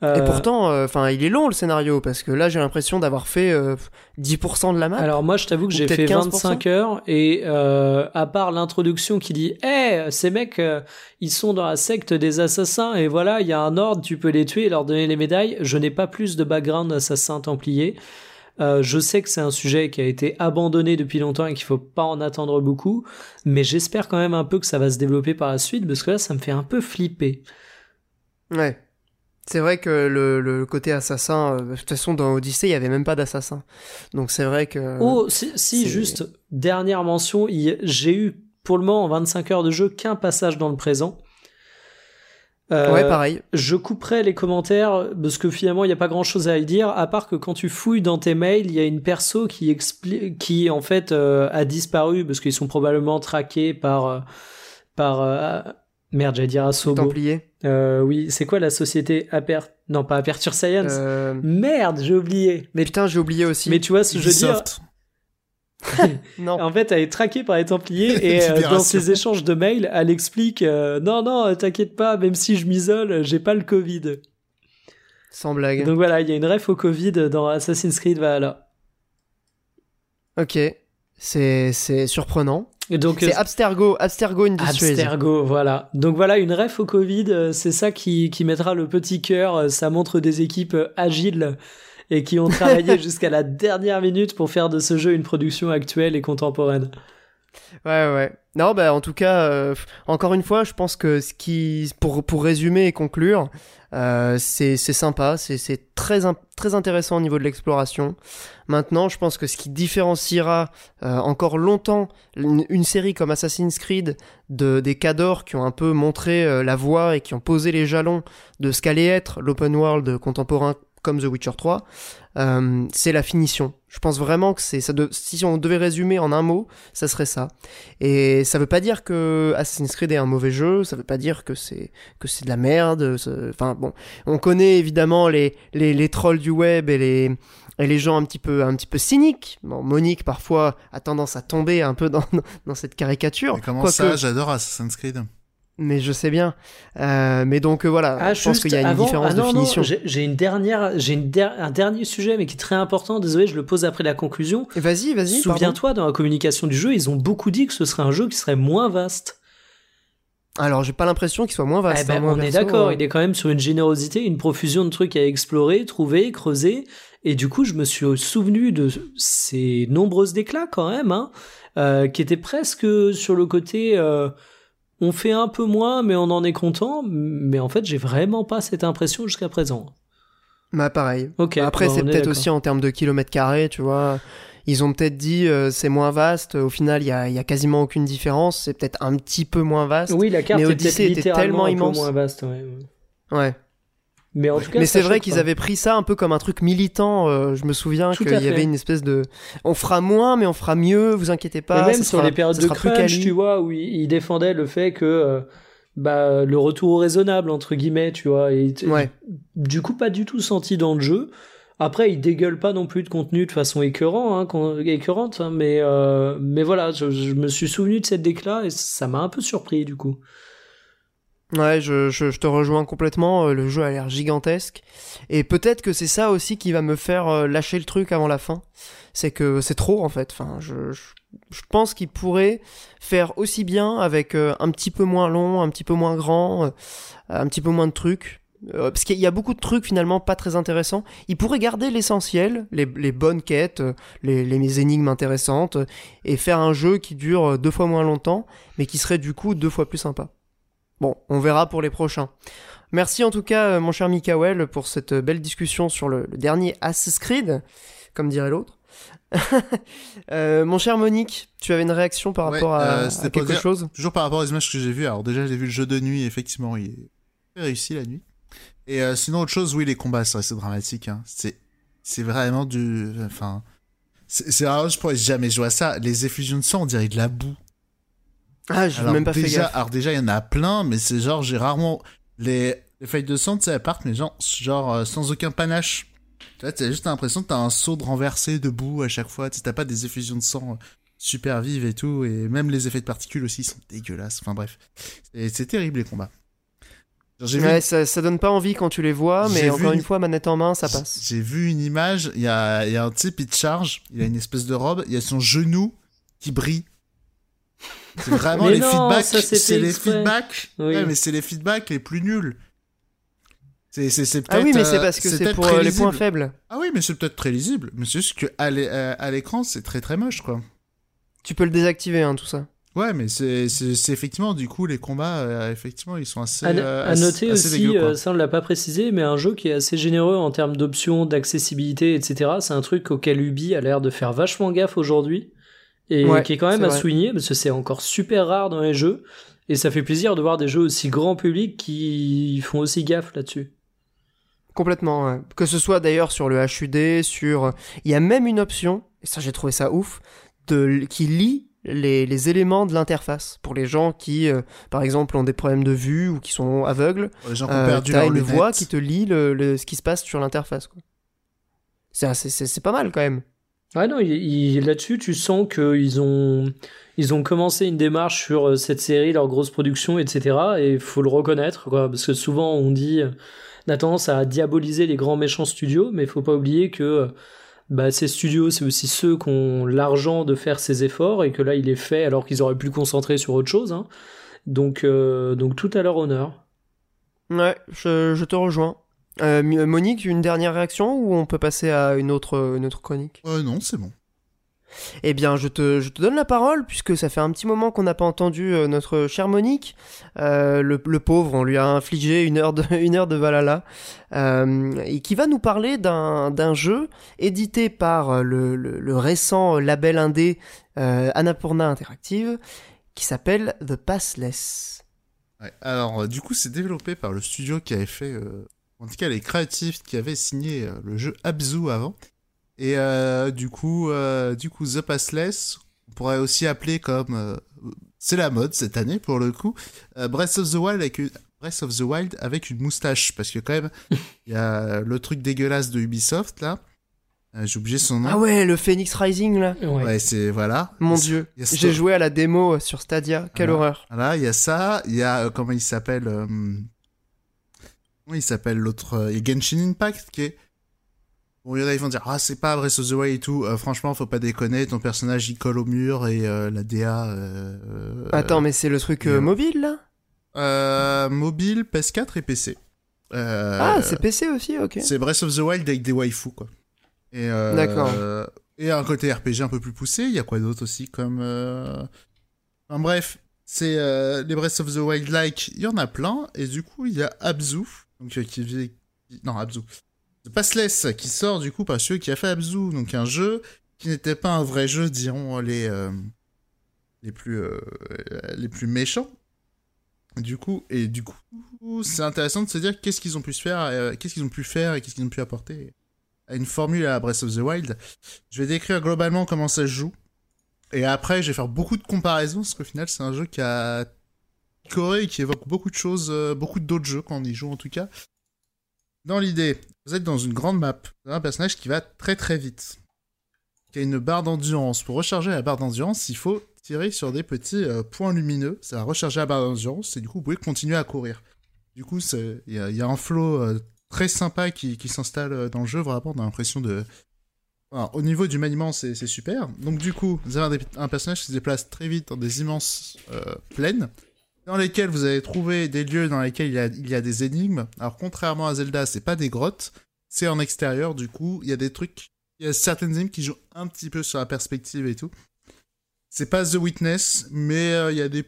Euh, Et pourtant, euh, enfin, il est long le scénario parce que là, j'ai l'impression d'avoir fait euh, 10% de la map. Alors moi, je t'avoue que j'ai fait 15%. 25 heures et euh, à part l'introduction qui dit "Eh, ces mecs, euh, ils sont dans la secte des assassins et voilà, il y a un ordre, tu peux les tuer et leur donner les médailles." Je n'ai pas plus de background assassin templier. Euh, je sais que c'est un sujet qui a été abandonné depuis longtemps et qu'il faut pas en attendre beaucoup, mais j'espère quand même un peu que ça va se développer par la suite parce que là, ça me fait un peu flipper. Ouais. C'est vrai que le, le côté assassin, euh, de toute façon, dans Odyssey, il y avait même pas d'assassin. Donc c'est vrai que. Oh, si, si juste, dernière mention, j'ai eu pour le moment en 25 heures de jeu qu'un passage dans le présent. Euh, ouais, pareil. je couperai les commentaires parce que finalement il n'y a pas grand chose à y dire à part que quand tu fouilles dans tes mails il y a une perso qui explique qui en fait euh, a disparu parce qu'ils sont probablement traqués par par euh, merde j'allais dire Asobo Templier. Euh, oui c'est quoi la société Aper non pas Aperture Science Euh, merde j'ai oublié mais Putain, j'ai oublié aussi. mais tu vois ce que je veux dire Ubisoft. (laughs) Non. en fait, elle est traquée par les Templiers (laughs) et euh, dans ses échanges de mails, elle explique euh, non non, t'inquiète pas, même si je m'isole, j'ai pas le Covid. Sans blague. Donc voilà, il y a une ref au Covid dans Assassin's Creed Valhalla. Ok. C'est c'est surprenant. Donc C'est euh, Abstergo, Abstergo Industries. Abstergo, voilà. Donc voilà, une ref au Covid, euh, c'est ça qui, qui mettra le petit cœur. euh, Ça montre des équipes agiles et qui ont travaillé (laughs) jusqu'à la dernière minute pour faire de ce jeu une production actuelle et contemporaine. Ouais, ouais. Non, bah en tout cas, euh, encore une fois, je pense que ce qui, pour pour résumer et conclure, euh, c'est sympa, c'est très très intéressant au niveau de l'exploration. Maintenant, je pense que ce qui différenciera euh, encore longtemps une, série comme Assassin's Creed de des cadors qui ont un peu montré euh, la voie et qui ont posé les jalons de ce qu'allait être l'open world contemporain comme The Witcher 3, euh, c'est la finition. Je pense vraiment que c'est ça. De, si on devait résumer en un mot, ça serait ça. Et ça veut pas dire que Assassin's Creed est un mauvais jeu, ça veut pas dire que c'est que c'est de la merde. Enfin bon, on connaît évidemment les, les, les trolls du web et les et les gens un petit peu un petit peu cyniques. Bon, Monique parfois a tendance à tomber un peu dans (laughs) dans cette caricature. Mais comment Quoique- ça J'adore Assassin's Creed. Mais je sais bien. Euh, mais donc euh, voilà, Ah, je pense qu'il y a une avant- différence ah non, de finition. j'ai une dernière, j'ai der- un dernier sujet, mais qui est très important. Désolé, je le pose après la conclusion. Vas-y, vas-y. Souviens-toi, dans la communication du jeu, ils ont beaucoup dit que ce serait un jeu qui serait moins vaste. Alors j'ai pas l'impression qu'il soit moins vaste. Eh ben, hein, on est d'accord, euh, il est quand même sur une générosité, une profusion de trucs à explorer, trouver, creuser. Et du coup, je me suis souvenu de ces nombreuses déclats quand même, hein, qui étaient presque sur le côté. On fait un peu moins, mais on en est content. Mais en fait, j'ai vraiment pas cette impression jusqu'à présent. Bah pareil. Ok. Après, bah, c'est peut-être aussi en termes de kilomètres carrés, tu vois. Ils ont peut-être dit euh, c'est moins vaste. Au final, il y a, il y a quasiment aucune différence. C'est peut-être un petit peu moins vaste. Oui, la carte Mais est peut-être Odyssey était tellement immense. moins vaste. ouais. Ouais. Mais en tout cas, Mais c'est vrai qu'ils avaient pris ça un peu comme un truc militant. euh, je me souviens qu'il y fait. avait une espèce de. On fera moins, mais on fera mieux. Vous inquiétez pas. Et même ça sur sera- les périodes de crunch, tu vois, où il, il défendait le fait que euh, bah, le retour au raisonnable, entre guillemets, tu vois. Et, Ouais. Du coup, pas du tout senti dans le jeu. Après, il dégueule pas non plus de contenu de façon écœurant, hein, écœurante, hein, mais, euh, mais voilà, je, je me suis souvenu de cette déclat et ça m'a un peu surpris du coup. Ouais, je, je, je te rejoins complètement. euh, Le jeu a l'air gigantesque. Et peut-être que c'est ça aussi qui va me faire euh, lâcher le truc avant la fin. C'est que c'est trop en fait. Enfin, je, je, pense qu'il pourrait faire aussi bien avec euh, un petit peu moins long, un petit peu moins grand, un petit peu moins de trucs. Parce qu'il y a beaucoup de trucs finalement pas très intéressants. Il pourrait garder l'essentiel, les, les bonnes quêtes, les, les énigmes intéressantes, et faire un jeu qui dure deux fois moins longtemps, mais qui serait du coup deux fois plus sympa. Bon, on verra pour les prochains. Merci en tout cas, euh, mon cher Mikael, pour cette belle discussion sur le, le dernier Assassin's Creed, comme dirait l'autre. (laughs) Euh, mon cher Monique, tu avais une réaction par Ouais, rapport à, euh, quelque dire- chose? Toujours par rapport aux images que j'ai vues. Alors déjà, j'ai vu le jeu de nuit. Effectivement, il est très réussi la nuit. Et euh, sinon, autre chose, oui, les combats, c'est c'est dramatique. Hein. C'est, c'est vraiment du, enfin, c'est, c'est vraiment, je pourrais jamais jouer à ça. Les effusions de sang, on dirait de la boue. Ah, Alors même pas fait déjà, gaffe. alors déjà, il y en a plein, mais c'est genre, j'ai rarement les, les feuilles de sang, tu sais, elles partent, mais genre, genre euh, sans aucun panache. Tu vois, t'as juste l'impression que t'as un seau de renversé debout à chaque fois. Tu t'as pas des effusions de sang euh, super vives et tout, et même les effets de particules aussi sont dégueulasses. Enfin bref, c'est terrible les combats. Ouais, ça, ça donne pas envie quand tu les vois, mais encore une une- fois, manette en main, ça passe. J'ai vu une image, il y a, y a un type, il te charge, il a une espèce de robe, il y a son genou qui brille. C'est vraiment les non, feedbacks, ça, c'est les feedbacks, Oui. ouais, mais c'est les feedbacks les plus nuls. C'est, c'est, c'est Ah oui, mais c'est euh, parce que c'est peut-être pour très euh, les points lisible. faibles. Ah oui, mais c'est peut-être très lisible, mais c'est juste que à l'é- euh, à l'écran, c'est très très moche, quoi. Tu peux le désactiver, hein, tout ça. Ouais, mais c'est, c'est, c'est effectivement, du coup, les combats, euh, effectivement, ils sont assez. À, euh, noter assez aussi, dégueux, euh, ça on l'a pas précisé, mais un jeu qui est assez généreux en termes d'options, d'accessibilité, etc. C'est un truc auquel Ubi a l'air de faire vachement gaffe aujourd'hui et Ouais, qui est quand même à vrai. souligner parce que c'est encore super rare dans les jeux et ça fait plaisir de voir des jeux aussi grand public qui font aussi gaffe là-dessus. Complètement, ouais. Que ce soit d'ailleurs sur le HUD, sur... Il y a même une option, et ça j'ai trouvé ça ouf, de... qui lit les, les éléments de l'interface. Pour les gens qui, euh, par exemple, ont des problèmes de vue ou qui sont aveugles, les gens qui ont euh, perdu leur une voix qui te lit le, le- ce qui se passe sur l'interface. c'est pas mal quand même. Ouais, non, là-dessus, tu sens qu'ils ont, ils ont commencé une démarche sur euh, cette série, leur grosse production, etc. Et il faut le reconnaître, quoi, parce que souvent on dit, euh, on a tendance à diaboliser les grands méchants studios, mais il faut pas oublier que euh, bah, ces studios, c'est aussi ceux qui ont l'argent de faire ces efforts, et que là, il est fait alors qu'ils auraient pu concentrer sur autre chose. hein. Donc, euh, donc tout à leur honneur. Ouais, je te rejoins. Euh, Monique, une dernière réaction ou on peut passer à une autre, une autre chronique? Euh, non, c'est bon. Eh bien, je te, je te donne la parole, puisque ça fait un petit moment qu'on n'a pas entendu euh, notre cher Monique. Euh, le, le pauvre, on lui a infligé une heure de, (laughs) une heure de Valhalla. Euh, et qui va nous parler d'un jeu édité par le, le, le récent label indé Annapurna Interactive, qui s'appelle The Passless. Ouais. Alors, du coup, c'est développé par le studio qui avait fait, en tout cas, les créatifs qui avaient signé euh, le jeu Abzu avant. Et euh, du coup, euh, du coup, The Passless, on pourrait aussi appeler comme, euh, c'est la mode cette année pour le coup, euh, Breath of the Wild avec une, Breath of the Wild avec une moustache, parce que quand même, (laughs) il y a le truc dégueulasse de Ubisoft là. Euh, J'ai oublié son nom. Ah ouais, le Phoenix Rising, là. Ouais. Ouais, c'est voilà. Mon dieu. J'ai joué à la démo sur Stadia. Quelle Ah. horreur. Voilà, il y a ça, il y a, euh, comment il s'appelle Comment il s'appelle l'autre euh, Il y a Genshin Impact qui est... Bon, il y en a, ils vont dire, ah, c'est pas Breath of the Wild et tout. Euh, franchement, faut pas déconner, ton personnage, il colle au mur et euh, la DA... euh, Attends, mais c'est le truc mobile, là? Euh, mobile, PS4 et PC. Ah, c'est PC aussi, ok. c'est Breath of the Wild avec des waifus, quoi. Et, D'accord. et un côté RPG un peu plus poussé. Il y a quoi d'autre aussi comme. Enfin bref, c'est les Breath of the Wild like, il y en a plein. Et du coup, il y a Abzu, donc euh, qui vit. Non, Abzu. The Passless, qui sort du coup par celui qui a fait Abzu, donc un jeu qui n'était pas un vrai jeu, diront les. euh, les plus. euh, les plus méchants. Du coup, et du coup, c'est intéressant de se dire qu'est-ce qu'ils ont pu faire, qu'est-ce qu'ils ont pu faire et qu'est-ce qu'ils ont pu apporter à une formule à Breath of the Wild. Je vais décrire globalement comment ça se joue. Et après, je vais faire beaucoup de comparaisons, parce qu'au final, c'est un jeu qui a coré et qui évoque beaucoup de choses, euh, beaucoup d'autres jeux quand on y joue en tout cas. Dans l'idée, vous êtes dans une grande map, un personnage qui va très très vite, qui a une barre d'endurance. Pour recharger la barre d'endurance, il faut tirer sur des petits euh, points lumineux. Ça va recharger la barre d'endurance et du coup, vous pouvez continuer à courir. Du coup, il y, a un flow euh, très sympa qui, s'installe dans le jeu. Vraiment, on a l'impression de. au niveau du maniement, c'est super. Donc, du coup, vous avez un, personnage qui se déplace très vite dans des immenses plaines dans lesquelles vous allez trouver des lieux dans lesquels il y a, il y a des énigmes. Alors, contrairement à Zelda, c'est pas des grottes, c'est en extérieur. Du coup, il y a des trucs il y a certaines énigmes qui jouent un petit peu sur la perspective et tout. C'est pas The Witness, mais euh, il y a des.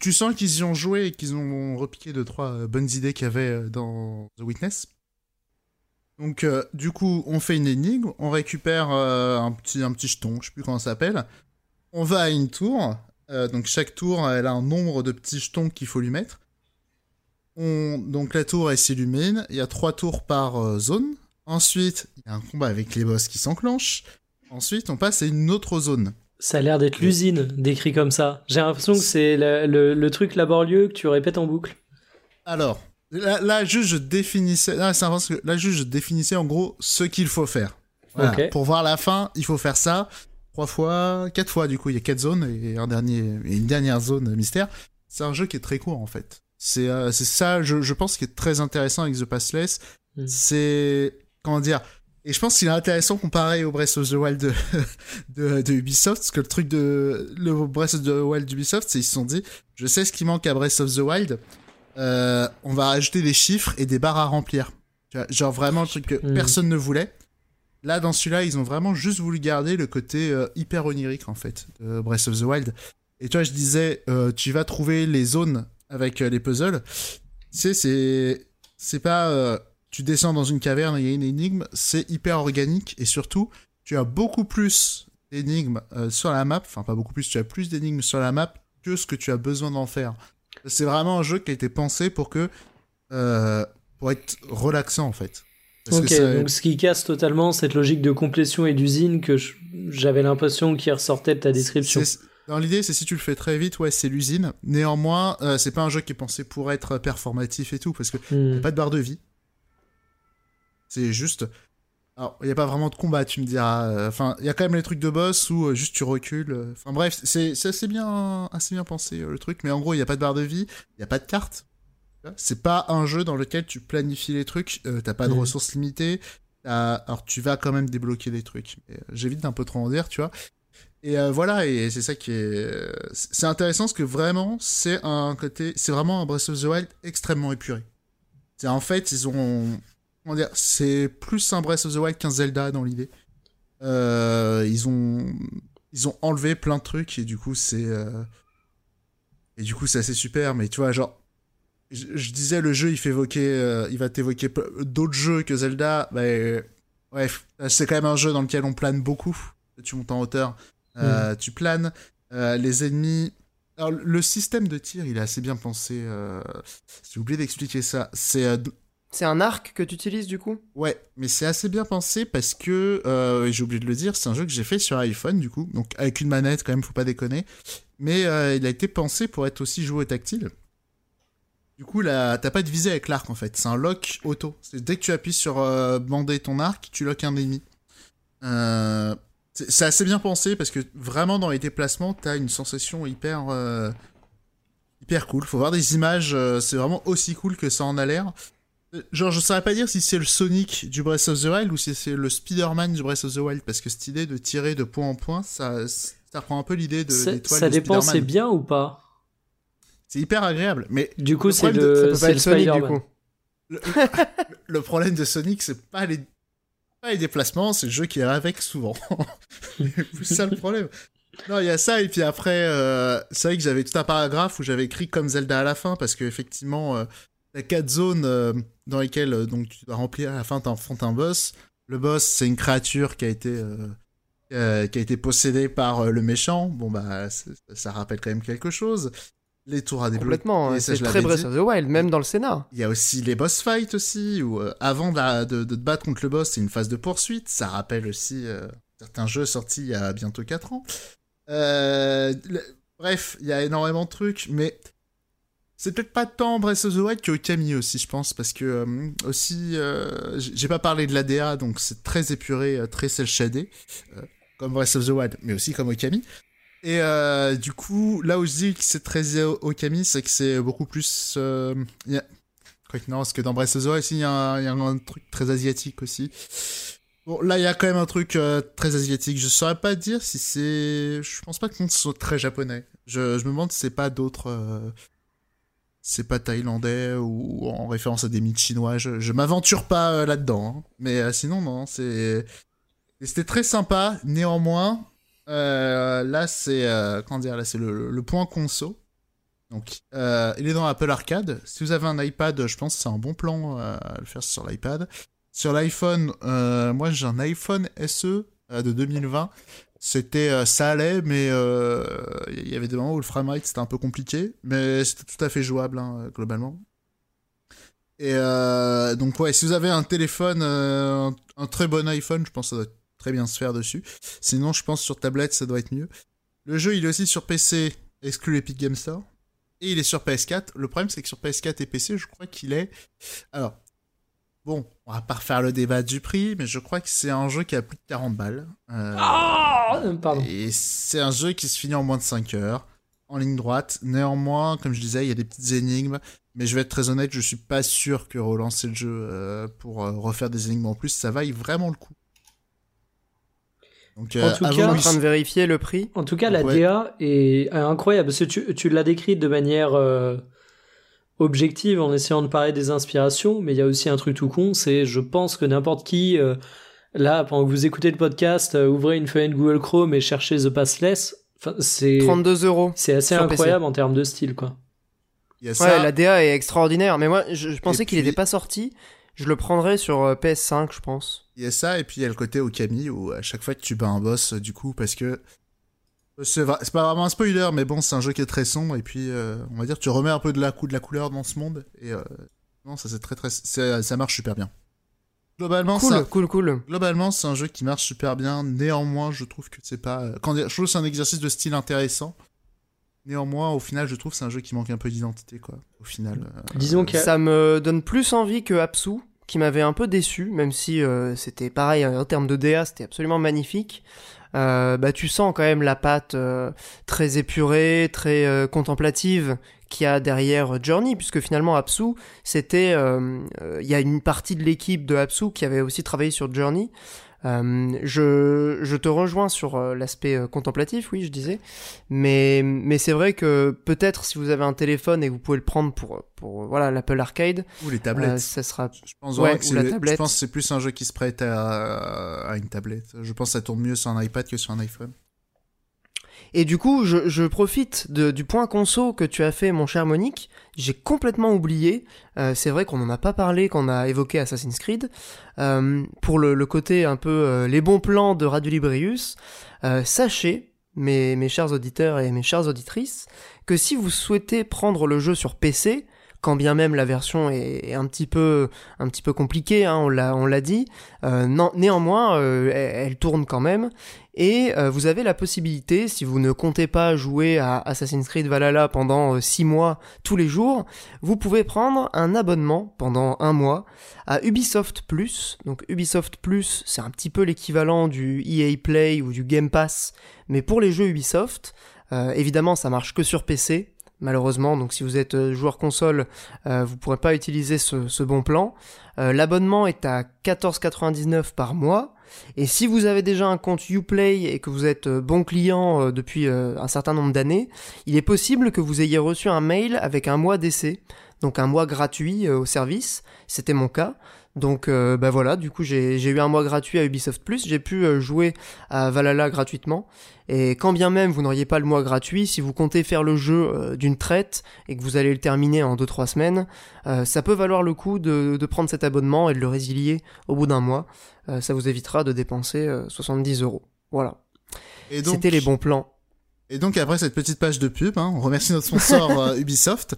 Tu sens qu'ils y ont joué et qu'ils ont repiqué deux, trois euh, bonnes idées qu'il y avait euh, dans The Witness. Donc, du coup, on fait une énigme, on récupère un, petit, un petit jeton, je sais plus comment ça s'appelle. On va à une tour, donc chaque tour, elle a un nombre de petits jetons qu'il faut lui mettre. On... Donc la tour, elle s'illumine, il y a trois tours par zone, Ensuite, il y a un combat avec les boss qui s'enclenche. Ensuite, on passe à une autre zone. Ça a l'air d'être l'usine, décrit comme ça. J'ai l'impression que c'est le, truc laborieux que tu répètes en boucle. Alors, là, juste, je définissais. Là, là, juste, je définissais en gros ce qu'il faut faire. Pour voir la fin, il faut faire ça trois fois, quatre fois. Du coup, il y a quatre zones et un dernier, et une dernière zone mystère. C'est un jeu qui est très court en fait. C'est euh, ça, je, je, pense, qui est très intéressant avec The Passless. Hmm. C'est comment dire et je pense qu'il est intéressant comparé au Breath of the Wild de, (laughs) de, Ubisoft, parce que le truc de le Breath of the Wild d'Ubisoft, c'est ils se sont dit, je sais ce qui manque à Breath of the Wild, euh, on va rajouter des chiffres et des barres à remplir. Genre vraiment le truc que hmm. personne ne voulait. Là, dans celui-là, ils ont vraiment juste voulu garder le côté euh, hyper onirique, en fait, de Breath of the Wild. Et toi, je disais, euh, tu vas trouver les zones avec les puzzles. Tu sais, c'est, c'est pas tu descends dans une caverne, il y a une énigme, c'est hyper organique et surtout, tu as beaucoup plus d'énigmes euh, sur la map, enfin pas beaucoup plus, tu as plus d'énigmes sur la map que ce que tu as besoin d'en faire. C'est vraiment un jeu qui a été pensé pour que euh, pour être relaxant en fait. Ok, donc ce qui casse totalement cette logique de complétion et d'usine que j'avais l'impression qui ressortait de ta description. Dans l'idée, c'est si tu le fais très vite, ouais, c'est l'usine. Néanmoins, euh, c'est pas un jeu qui est pensé pour être performatif et tout, parce que hmm. a pas de barre de vie. C'est juste. Alors, il n'y a pas vraiment de combat, tu me diras. Enfin, il y a quand même les trucs de boss où euh, juste tu recules. Euh. Enfin, bref, c'est assez bien, assez bien pensé le truc. Mais en gros, il n'y a pas de barre de vie, il n'y a pas de carte. C'est pas un jeu dans lequel tu planifies les trucs, t'as pas de mmh. ressources limitées. Alors, tu vas quand même débloquer des trucs. J'évite d'un peu trop en dire, tu vois. Et voilà, et c'est ça qui est. C'est intéressant parce que vraiment, c'est un côté. C'est vraiment un Breath of the Wild extrêmement épuré. C'est en fait, ils ont dire, c'est plus un Breath of the Wild qu'un Zelda dans l'idée. Euh, ils ont ils ont enlevé plein de trucs et du coup c'est euh, et du coup c'est assez super mais tu vois genre je, disais le jeu il fait évoquer euh, il va t'évoquer d'autres jeux que Zelda mais bref c'est quand même un jeu dans lequel on plane beaucoup tu montes en hauteur mm. tu planes les ennemis alors le système de tir il est assez bien pensé j'ai oublié d'expliquer ça c'est c'est un arc que tu utilises du coup? Ouais, mais c'est assez bien pensé parce que, euh, j'ai oublié de le dire, c'est un jeu que j'ai fait sur iPhone du coup, donc avec une manette quand même, faut pas déconner. Mais euh, il a été pensé pour être aussi joué au tactile. Du coup, là, t'as pas de visée avec l'arc en fait, c'est un lock auto. C'est dès que tu appuies sur euh, bander ton arc, tu lock un ennemi. c'est assez bien pensé parce que vraiment dans les déplacements, t'as une sensation hyper hyper cool. Faut voir des images, c'est vraiment aussi cool que ça en a l'air. Genre, je saurais pas dire si c'est le Sonic du Breath of the Wild ou si c'est le Spider-Man du Breath of the Wild, parce que cette idée de tirer de point en point, ça, ça reprend un peu l'idée de l'étoile Ça dépend, c'est bien ou pas C'est hyper agréable, mais... Du coup, c'est le, le Sonic, du coup. Le, problème de Sonic, c'est pas les, pas les déplacements, c'est le jeu qui est avec souvent. (laughs) c'est ça le problème. Non, il y a ça, et puis après, euh, c'est vrai que j'avais tout un paragraphe où j'avais écrit comme Zelda à la fin, parce qu'effectivement, euh, T'as quatre zones euh, dans lesquelles euh, donc tu dois remplir à la fin t'affrontes un boss. Le boss c'est une créature qui a été euh, qui a été possédée par le méchant. Bon bah ça rappelle quand même quelque chose. Les tours à débloquer. Complètement, hein, c'est très Breath of the Wild, même dans le scénar. Il y a aussi les boss fights aussi, où avant de, de, te battre contre le boss, c'est une phase de poursuite. Ça rappelle aussi certains jeux sortis il y a bientôt 4 ans. bref, il y a énormément de trucs, mais c'est peut-être pas tant Breath of the Wild que Okami aussi, je pense, parce que euh, aussi, euh, j'ai pas parlé de l'ADA, donc c'est très épuré, euh, très cel shadé, comme Breath of the Wild, mais aussi comme Okami. Et euh, du coup, là où je dis que c'est très Okami, c'est que c'est beaucoup plus. Euh, y a... Non, parce que dans Breath of the Wild, il y, a un, truc très asiatique aussi. Bon, là, il y a quand même un truc euh, très asiatique. Je saurais pas dire si c'est. Je pense pas ce soit très japonais. Je, je me demande si c'est pas d'autres. Euh, c'est pas thaïlandais ou en référence à des mythes chinois. Je, je m'aventure pas euh, là-dedans. Hein. Mais sinon, non, c'est. C'était très sympa. Néanmoins, là, c'est. comment dire Là, c'est le, point conso. Donc, il est dans Apple Arcade. Si vous avez un iPad, je pense que c'est un bon plan à le faire sur l'iPad. Sur l'iPhone, euh, moi j'ai un iPhone SE euh, de 2020. C'était, euh, ça allait, mais il y avait des moments où le framerate c'était un peu compliqué, mais c'était tout à fait jouable hein, globalement. Et donc ouais, si vous avez un téléphone, un très bon iPhone, je pense que ça doit très bien se faire dessus. Sinon, je pense sur tablette ça doit être mieux. Le jeu il est aussi sur PC, exclu Epic Game Store. Et il est sur PS4. Le problème, c'est que sur PS4 et PC, je crois qu'il est. Alors, Bon, on va pas refaire le débat du prix, mais je crois que c'est un jeu qui a plus de 40 balles. Euh, ah Pardon. Et c'est un jeu qui se finit en moins de 5 heures, en ligne droite. Néanmoins, comme je disais, il y a des petites énigmes, mais je vais être très honnête, je suis pas sûr que relancer le jeu euh, pour euh, refaire des énigmes en plus, ça vaille vraiment le coup. Donc, en tout cas, en train de vérifier le prix. En tout cas, la DA est incroyable. Parce que tu, tu l'as décrite de manière objective en essayant de parler des inspirations, mais il y a aussi un truc tout con, c'est je pense que n'importe qui, euh, là, pendant que vous écoutez le podcast, euh, ouvrez une fenêtre Google Chrome et cherchez The Passless. c'est 32 euros. C'est assez incroyable en termes de style, quoi. Ouais, la DA est extraordinaire, mais moi, je, pensais qu'il n'était pas sorti. Je le prendrais sur euh, PS5, je pense. Il y a ça, et puis il y a le côté Okami, où à chaque fois que tu bats un boss, du coup, parce que c'est pas vraiment un spoiler, mais bon, c'est un jeu qui est très sombre, et puis euh, on va dire, tu remets un peu de la, de la couleur dans ce monde, et euh, non, ça c'est très très, ça marche super bien. Globalement, cool, cool, cool. Globalement, c'est un jeu qui marche super bien. Néanmoins, je trouve que c'est pas, quand je trouve c'est un exercice de style intéressant. Néanmoins, au final, je trouve que c'est un jeu qui manque un peu d'identité, quoi. Au final. Euh, Disons que ça me donne plus envie que Apsu, qui m'avait un peu déçu, même si c'était pareil en termes de DA, c'était absolument magnifique. Euh, bah, tu sens quand même la patte euh, très épurée, très euh, contemplative qu'il y a derrière Journey, puisque finalement Apsu, c'était, il y a une partie de l'équipe de Apsu qui avait aussi travaillé sur Journey, euh, je, je, te rejoins sur euh, l'aspect euh, contemplatif, oui, je disais, mais, mais c'est vrai que peut-être si vous avez un téléphone et que vous pouvez le prendre pour, pour voilà l'Apple Arcade ou les tablettes, ça sera. Je pense ouais, ou la tablette. Je pense que c'est plus un jeu qui se prête à, à une tablette. Je pense que ça tourne mieux sur un iPad que sur un iPhone. Et du coup, je, profite du point conso que tu as fait, mon cher Monique. J'ai complètement oublié. Euh, c'est vrai qu'on n'en a pas parlé quand on a évoqué Assassin's Creed. Euh, pour le, côté un peu euh, les bons plans de Radio Librius, sachez, mes, mes chers auditeurs et mes chères auditrices, que si vous souhaitez prendre le jeu sur PC, quand bien même la version est, un petit peu compliquée, hein, on l'a on l'a dit. Euh, néanmoins, euh, elle, tourne quand même. Et euh, vous avez la possibilité, si vous ne comptez pas jouer à Assassin's Creed Valhalla pendant 6 mois tous les jours, vous pouvez prendre un abonnement pendant un mois à Ubisoft Plus. Donc Ubisoft Plus, c'est un petit peu l'équivalent du EA Play ou du Game Pass, mais pour les jeux Ubisoft. évidemment, ça marche que sur PC, malheureusement. Donc si vous êtes euh, joueur console, euh, vous ne pourrez pas utiliser ce, bon plan. Euh, l'abonnement est à 14,99 par mois. Et si vous avez déjà un compte Uplay et que vous êtes bon client depuis un certain nombre d'années, il est possible que vous ayez reçu un mail avec un mois d'essai, donc un mois gratuit au service. C'était mon cas. Donc bah voilà, du coup j'ai eu un mois gratuit à Ubisoft j'ai pu jouer à Valhalla gratuitement. Et quand bien même vous n'auriez pas le mois gratuit, si vous comptez faire le jeu euh, d'une traite et que vous allez le terminer en 2-3 semaines, ça peut valoir le coup de, de, prendre cet abonnement et de le résilier au bout d'un mois. ça vous évitera de dépenser 70 euros. Voilà. C'était les bons plans. Et donc après cette petite page de pub, hein, on remercie notre sponsor (laughs) Ubisoft.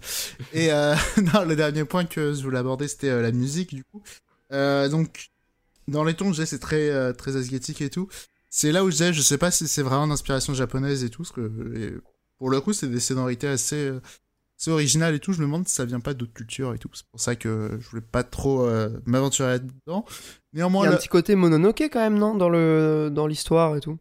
Et (laughs) non, le dernier point que je voulais aborder, c'était la musique du coup. Euh, donc, dans les tons, c'est très, euh, très asiatique et tout. C'est là où je disais, je sais pas si c'est vraiment d'inspiration japonaise et tout, parce que pour le coup, c'est des sonorités assez, euh, assez originales et tout. Je me demande si ça vient pas d'autres cultures et tout. C'est pour ça que je voulais pas trop m'aventurer là-dedans. Néanmoins, il y a un petit côté mononoke quand même, non, dans le dans l'histoire et tout.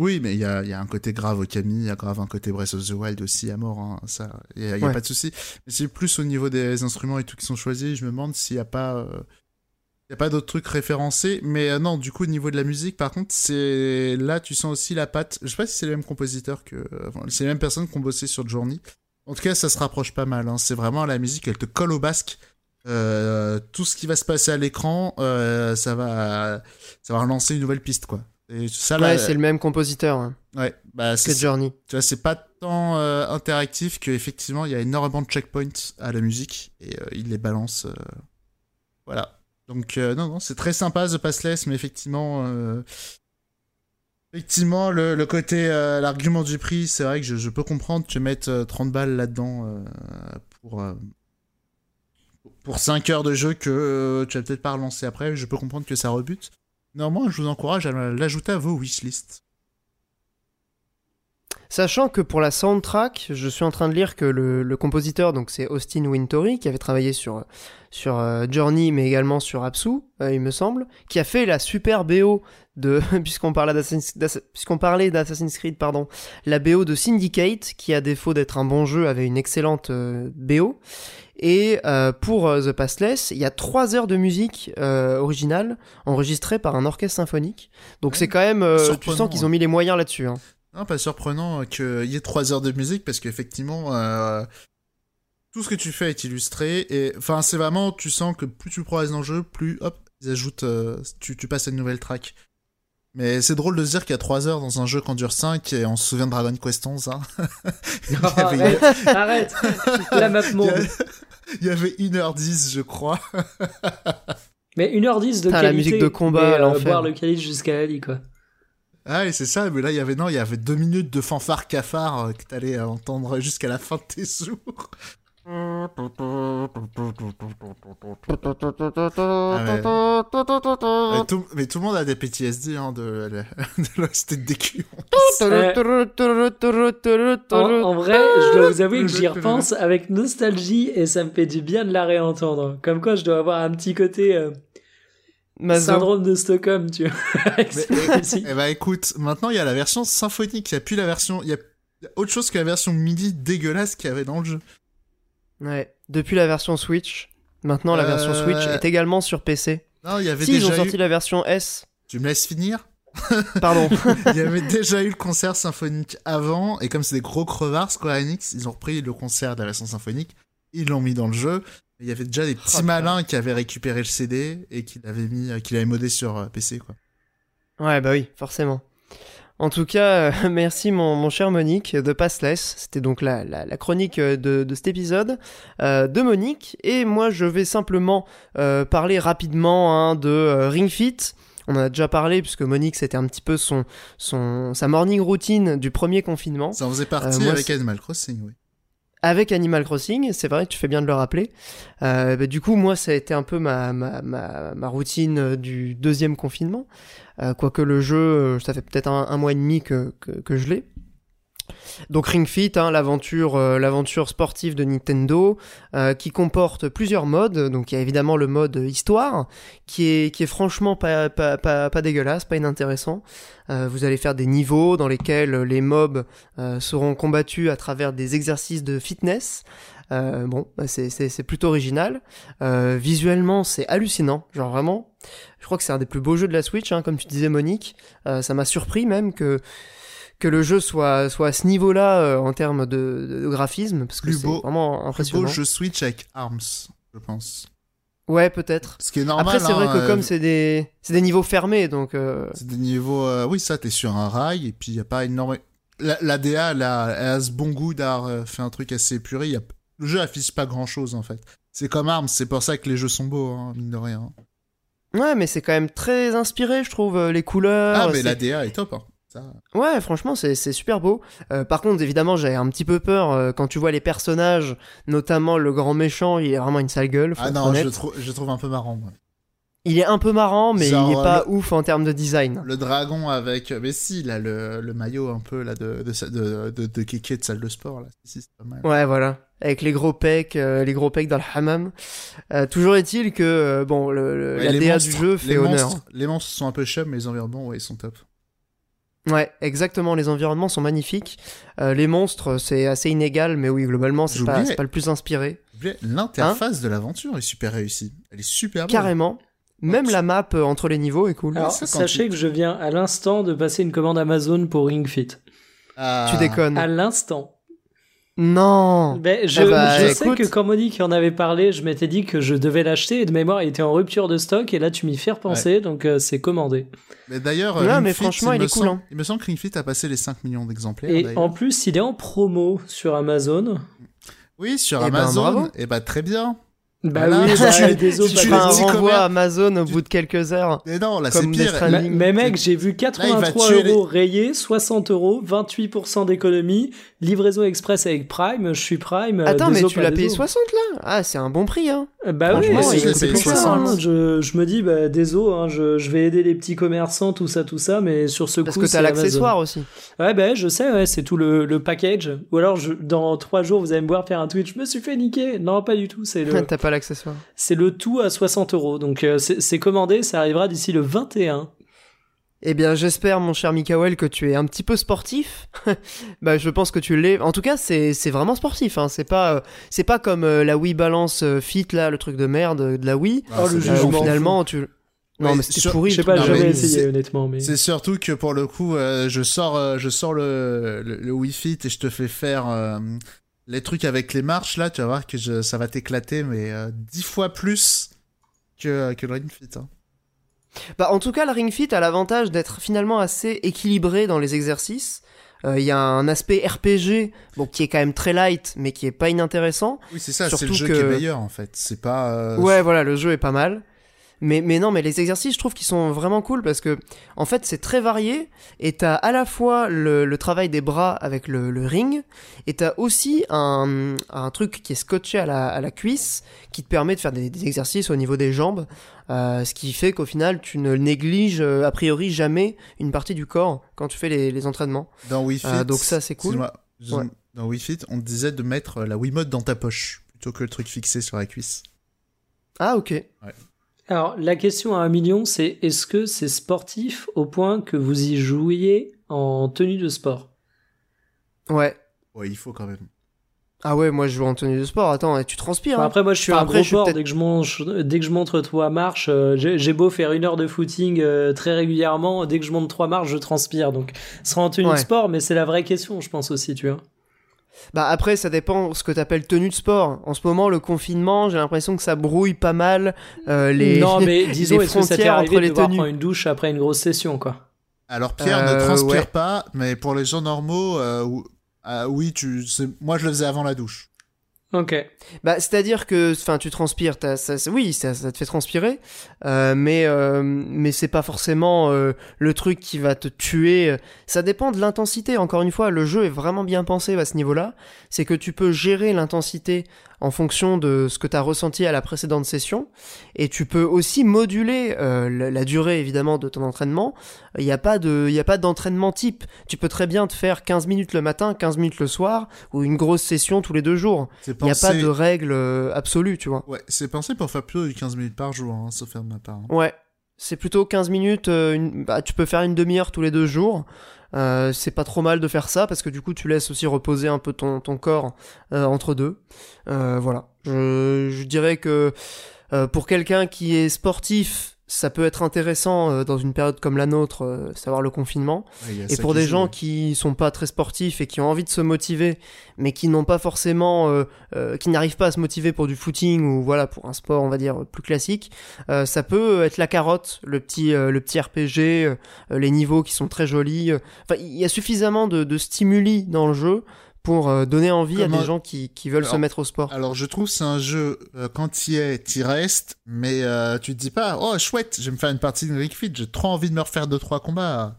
Oui, mais il y a, y a, un côté grave au Camille, il y a grave un côté Breath of the Wild aussi à mort, hein, ça, il n'y a, y a Ouais. pas de souci. Mais c'est plus au niveau des instruments et tout qui sont choisis, je me demande s'il n'y a pas, euh, il y a pas d'autres trucs référencés. Mais euh, non, du coup, au niveau de la musique, par contre, c'est là, tu sens aussi la patte. Je sais pas si c'est les mêmes compositeurs que, enfin, c'est les mêmes personnes qui ont bossé sur Journey. En tout cas, ça se rapproche pas mal. Hein. C'est vraiment la musique, elle te colle au basque. Euh, tout ce qui va se passer à l'écran, euh, ça va, ça va relancer une nouvelle piste, quoi. Et ça, Ouais, c'est le même compositeur hein, ouais, bah, c'est Journey. tu vois, c'est pas tant euh, interactif qu'effectivement, il y a énormément de checkpoints à la musique et euh, il les balance. euh, Voilà. Donc, euh, non, non, c'est très sympa The Passless, mais effectivement, euh, effectivement, le, côté, euh, l'argument du prix, c'est vrai que je, peux comprendre que euh, 30 balles là-dedans pour, pour 5 heures de jeu que tu vas peut-être pas relancer après. Je peux comprendre que ça rebute. Néanmoins, je vous encourage à l'ajouter à vos wishlists. Sachant que pour la soundtrack, je suis en train de lire que le, le compositeur, donc c'est Austin Wintory, qui avait travaillé sur, sur euh, Journey, mais également sur Apsu, euh, il me semble, qui a fait la super BO de, (laughs) puisqu'on parlait d'Assassin's, d'Ass- puisqu'on parlait d'Assassin's Creed, pardon, la BO de Syndicate, qui à défaut d'être un bon jeu avait une excellente euh, BO. Et pour The Passless, il y a trois heures de musique originale enregistrée par un orchestre symphonique. Donc Ouais. c'est quand même, tu sens qu'ils hein. ont mis les moyens là-dessus. Hein. Non, pas surprenant qu'il y ait trois heures de musique parce qu'effectivement, euh, tout ce que tu fais est illustré et enfin, c'est vraiment, tu sens que plus tu progresses dans le jeu, plus hop, ils ajoutent, euh, tu, tu passes à une nouvelle track. Mais c'est drôle de se dire qu'il y a 3 heures dans un jeu qui en dure 5 et on se souvient de Dragon Quest 11. Hein. (laughs) Avait- arrête, arrête. La map il y monde. avait- il y avait 1h10, je crois. Mais 1h10 de qualité. la musique de combat, à euh, boire le calice jusqu'à la lit, quoi. Ah, et c'est ça, mais là, il y avait, non, il y avait 2 minutes de fanfare cafard euh, que t'allais euh, entendre jusqu'à la fin de tes jours. Mais (laughs) tout, mais tout le monde a des PTSD hein, de, de l'OST de DQ. En, en vrai, je dois vous avouer que j'y repense avec nostalgie et ça me fait du bien de la réentendre. Comme quoi, je dois avoir un petit côté euh, Mazo. syndrome de Stockholm, tu vois. (laughs) Eh bah écoute, maintenant il y a la version symphonique, il y a plus la version, il y a il y a autre chose que la version MIDI dégueulasse qu'il y avait dans le jeu. Ouais. Depuis la version Switch, maintenant la version Euh, Switch est également sur PC. Non, il y avait Si, ils ont déjà sorti eu... la version S. Tu me laisses finir? (laughs) Pardon. Il y avait déjà eu le concert symphonique avant, et comme c'est des gros crevards Square Enix, ils ont repris le concert de la version symphonique, ils l'ont mis dans le jeu. Il y avait déjà des petits putain. malins qui avaient récupéré le CD et qui l'avaient mis, euh, qui l'avaient modé sur euh, PC quoi. ouais, bah oui, forcément. En tout cas, euh, (laughs) merci mon, mon cher Monique de Passless. C'était donc la, la, la chronique de, de cet épisode euh, de Monique. Et moi, je vais simplement euh, parler rapidement hein, de Ring Fit. On en a déjà parlé puisque Monique, c'était un petit peu son, son, sa morning routine du premier confinement. Ça en faisait partie moi, avec Animal Crossing, oui. Avec Animal Crossing, c'est vrai, tu fais bien de le rappeler. Euh, bah, du coup, moi, ça a été un peu ma, ma, ma, routine euh, du deuxième confinement. Euh, quoique le jeu, euh, ça fait peut-être un, un mois et demi que, que, que je l'ai. Donc Ring Fit, hein, l'aventure, euh, l'aventure sportive de Nintendo, euh, qui comporte plusieurs modes. Donc il y a évidemment le mode histoire, qui est, franchement pas, pas, pas, pas dégueulasse, pas inintéressant. Euh, vous allez faire des niveaux dans lesquels les mobs seront combattus à travers des exercices de fitness. Bon, bah, c'est, plutôt original. Visuellement, c'est hallucinant. Genre vraiment, je crois que c'est un des plus beaux jeux de la Switch, hein, comme tu disais Monique. Ça m'a surpris même que que le jeu soit soit à ce niveau-là euh, en termes de, de graphisme, parce que Plus c'est vraiment Plus impressionnant. beau jeu Switch avec Arms, je pense. Ouais, peut-être. Ce qui est normal. Après, c'est vrai hein, que euh, comme c'est des c'est des niveaux fermés, donc euh, C'est des niveaux. euh, oui, ça, t'es sur un rail, et puis il n'y a pas énormément. La, la DA, elle a, elle a ce bon goût d'avoir euh, fait un truc assez épuré. y a... Le jeu affiche pas grand chose, en fait. C'est comme Arms, c'est pour ça que les jeux sont beaux, hein, mine de rien. ouais, mais c'est quand même très inspiré, je trouve, euh, les couleurs. ah, mais la DA est top, hein. Ça... Ouais, franchement, c'est super beau. Euh, par contre, évidemment, j'avais un petit peu peur euh, quand tu vois les personnages, notamment le grand méchant, il est vraiment une sale gueule. faut Ah non, je trou- je trouve un peu marrant, moi. Il est un peu marrant, mais Genre, il est pas le- ouf en termes de design. Le dragon avec. Mais si, a le, le maillot un peu là de, de, de, de, de kéké de salle de sport, là. Si, pas mal. Ouais, voilà. Avec les gros pecs, euh, les gros pecs dans le hammam. Euh, toujours est-il que, euh, bon, le, le- Ouais, la les DA monstres- du jeu les fait honneur. Monstres, les monstres sont un peu chums, mais les environnements, ouais, ils sont top. Ouais, exactement. Les environnements sont magnifiques. Euh, les monstres, c'est assez inégal, mais oui, globalement, c'est pas, le plus inspiré. L'interface de l'aventure est super réussie. Elle est super bonne. Carrément. Même la map euh, entre les niveaux est cool. Alors, ça, quand sachez tu- que je viens à l'instant de passer une commande Amazon pour Ring Fit. Ah. Tu déconnes. À l'instant. Non. Ben, je Eh bah, je sais que quand Monique en avait parlé, je m'étais dit que je devais l'acheter et de mémoire, il était en rupture de stock et là, tu m'y fais repenser, donc euh, c'est commandé. Mais d'ailleurs, euh, mais Fit, franchement, il me est cool, semble- hein. Il me semble que Ring Fit a passé les 5 millions d'exemplaires. Et en plus, il est en promo sur Amazon. Oui, sur Eh ben, Amazon. Et bah très bien. Bah Voilà. oui, Si bah, (laughs) tu- désolé, si tu à Amazon au tu- bout de quelques heures. Mais non, là c'est pire. Mais, mec, j'ai vu va 83 tuer les- euros rayés, 60 euros, 28% d'économie, livraison express avec Prime, je suis Prime. euh, Attends, mais tu l'as payé déso. 60 là? Ah, c'est un bon prix, hein. Euh, Bah oui, Franchement, c'est il a c'est payé pour ça. 60. hein, je, je me dis, bah désolé, hein, je, je vais aider les petits commerçants, tout ça, tout ça, mais sur ce Parce coup, que c'est t'as l'accessoire aussi. Ouais, bah je sais, ouais, c'est tout le, le package. Ou alors, je, dans trois jours, vous allez me voir faire un Twitch, je me suis fait niquer. Non, pas du tout, c'est le, (laughs) T'as pas l'accessoire. c'est le tout à 60 euros. Donc euh, c'est commandé, ça arrivera d'ici le 21. Eh bien, j'espère, mon cher Mikael, que tu es un petit peu sportif. (laughs) bah, je pense que tu l'es. En tout cas, c'est c'est vraiment sportif. Hein. C'est pas, euh, c'est pas comme euh, la Wii Balance euh, Fit, là, le truc de merde de la Wii. Ah, Oh, le euh, où finalement, tu. Non, Ouais, mais c'était sur- pourri. Je sais pas, Non, jamais mais essayé honnêtement, mais C'est surtout que pour le coup, euh, je sors, euh, je sors le, le, le Wii Fit et je te fais faire euh, les trucs avec les marches là. Tu vas voir que je, ça va t'éclater, mais euh, dix fois plus que, que le Ring Fit. hein. Bah, en tout cas, le Ring Fit a l'avantage d'être finalement assez équilibré dans les exercices. Euh, Il y a un aspect RPG, bon, qui est quand même très light, mais qui est pas inintéressant. Oui, c'est ça. C'est le jeu que- qui est meilleur en fait. C'est pas. euh, Ouais, voilà, le jeu est pas mal. Mais, mais non, mais les exercices, je trouve qu'ils sont vraiment cool parce que, en fait, c'est très varié et t'as à la fois le, le travail des bras avec le, le ring et t'as aussi un, un truc qui est scotché à la, à la cuisse qui te permet de faire des, des exercices au niveau des jambes, euh, ce qui fait qu'au final, tu ne négliges euh, a priori jamais une partie du corps quand tu fais les, les entraînements. Dans Wii Fit. Euh, donc ça, c'est cool. Ouais. Dans Wii Fit, on te disait de mettre la Wiimote dans ta poche plutôt que le truc fixé sur la cuisse. Ah, ok. Alors, la question à un million, c'est est-ce que c'est sportif au point que vous y jouiez en tenue de sport? Ouais. Ouais, il faut quand même. Ah ouais, moi je joue en tenue de sport. Attends, et tu transpires. Enfin, hein. Après, moi, je suis Enfin, un après, gros porc. Dès que je monte, dès que je monte trois marches, euh, j'ai j'ai beau faire une heure de footing euh, très régulièrement, dès que je monte trois marches, je transpire. Donc, ce sera en tenue Ouais. de sport, mais c'est la vraie question, je pense aussi, tu vois. Bah après, ça dépend ce que t'appelles tenue de sport. En ce moment, le confinement, j'ai l'impression que ça brouille pas mal euh, les. non, mais (laughs) disons, les est-ce que ça t'est frontières arrivé entre de les devoir tenues. prendre une douche après une grosse session, quoi Alors Pierre Euh, ne transpire ouais. pas, mais pour les gens normaux, euh, ah oui, tu, moi je le faisais avant la douche. Ok. Bah, c'est-à-dire que, enfin, tu transpires, ça, ça- oui, ça, ça te fait transpirer, euh, mais euh, mais c'est pas forcément euh, le truc qui va te tuer. Ça dépend de l'intensité. Encore une fois, le jeu est vraiment bien pensé à ce niveau-là. C'est que tu peux gérer l'intensité en fonction de ce que tu as ressenti à la précédente session, et tu peux aussi moduler euh, la, la durée évidemment de ton entraînement. Il n'y a pas de, il y a pas d'entraînement type. Tu peux très bien te faire 15 minutes le matin, 15 minutes le soir, ou une grosse session tous les deux jours. Il n'y a pas de règle absolue, tu vois. Ouais, c'est pensé pour faire plutôt du 15 minutes par jour, hein, sauf faire hein. Ouais, c'est plutôt 15 minutes, euh, bah, tu peux faire une demi-heure tous les deux jours. Euh, c'est pas trop mal de faire ça parce que du coup tu laisses aussi reposer un peu ton, corps euh, entre deux. Voilà, je, dirais que pour quelqu'un qui est sportif, ça peut être intéressant euh, dans une période comme la nôtre, euh, savoir le confinement. Ouais, Et pour des gens qui sont pas très sportifs et qui ont envie de se motiver, mais qui n'ont pas forcément, euh, euh, qui n'arrivent pas à se motiver pour du footing ou voilà pour un sport on va dire plus classique, euh, ça peut être la carotte, le petit, le petit RPG, les niveaux qui sont très jolis. Enfin, il y a suffisamment de, de stimuli dans le jeu pour euh, donner envie à des gens qui, qui veulent se mettre au sport. Alors je trouve c'est un jeu, euh, quand tu es, tu restes, mais euh, tu te dis pas, oh chouette, je vais me faire une partie de Ring Fit, j'ai trop envie de me refaire deux trois combats.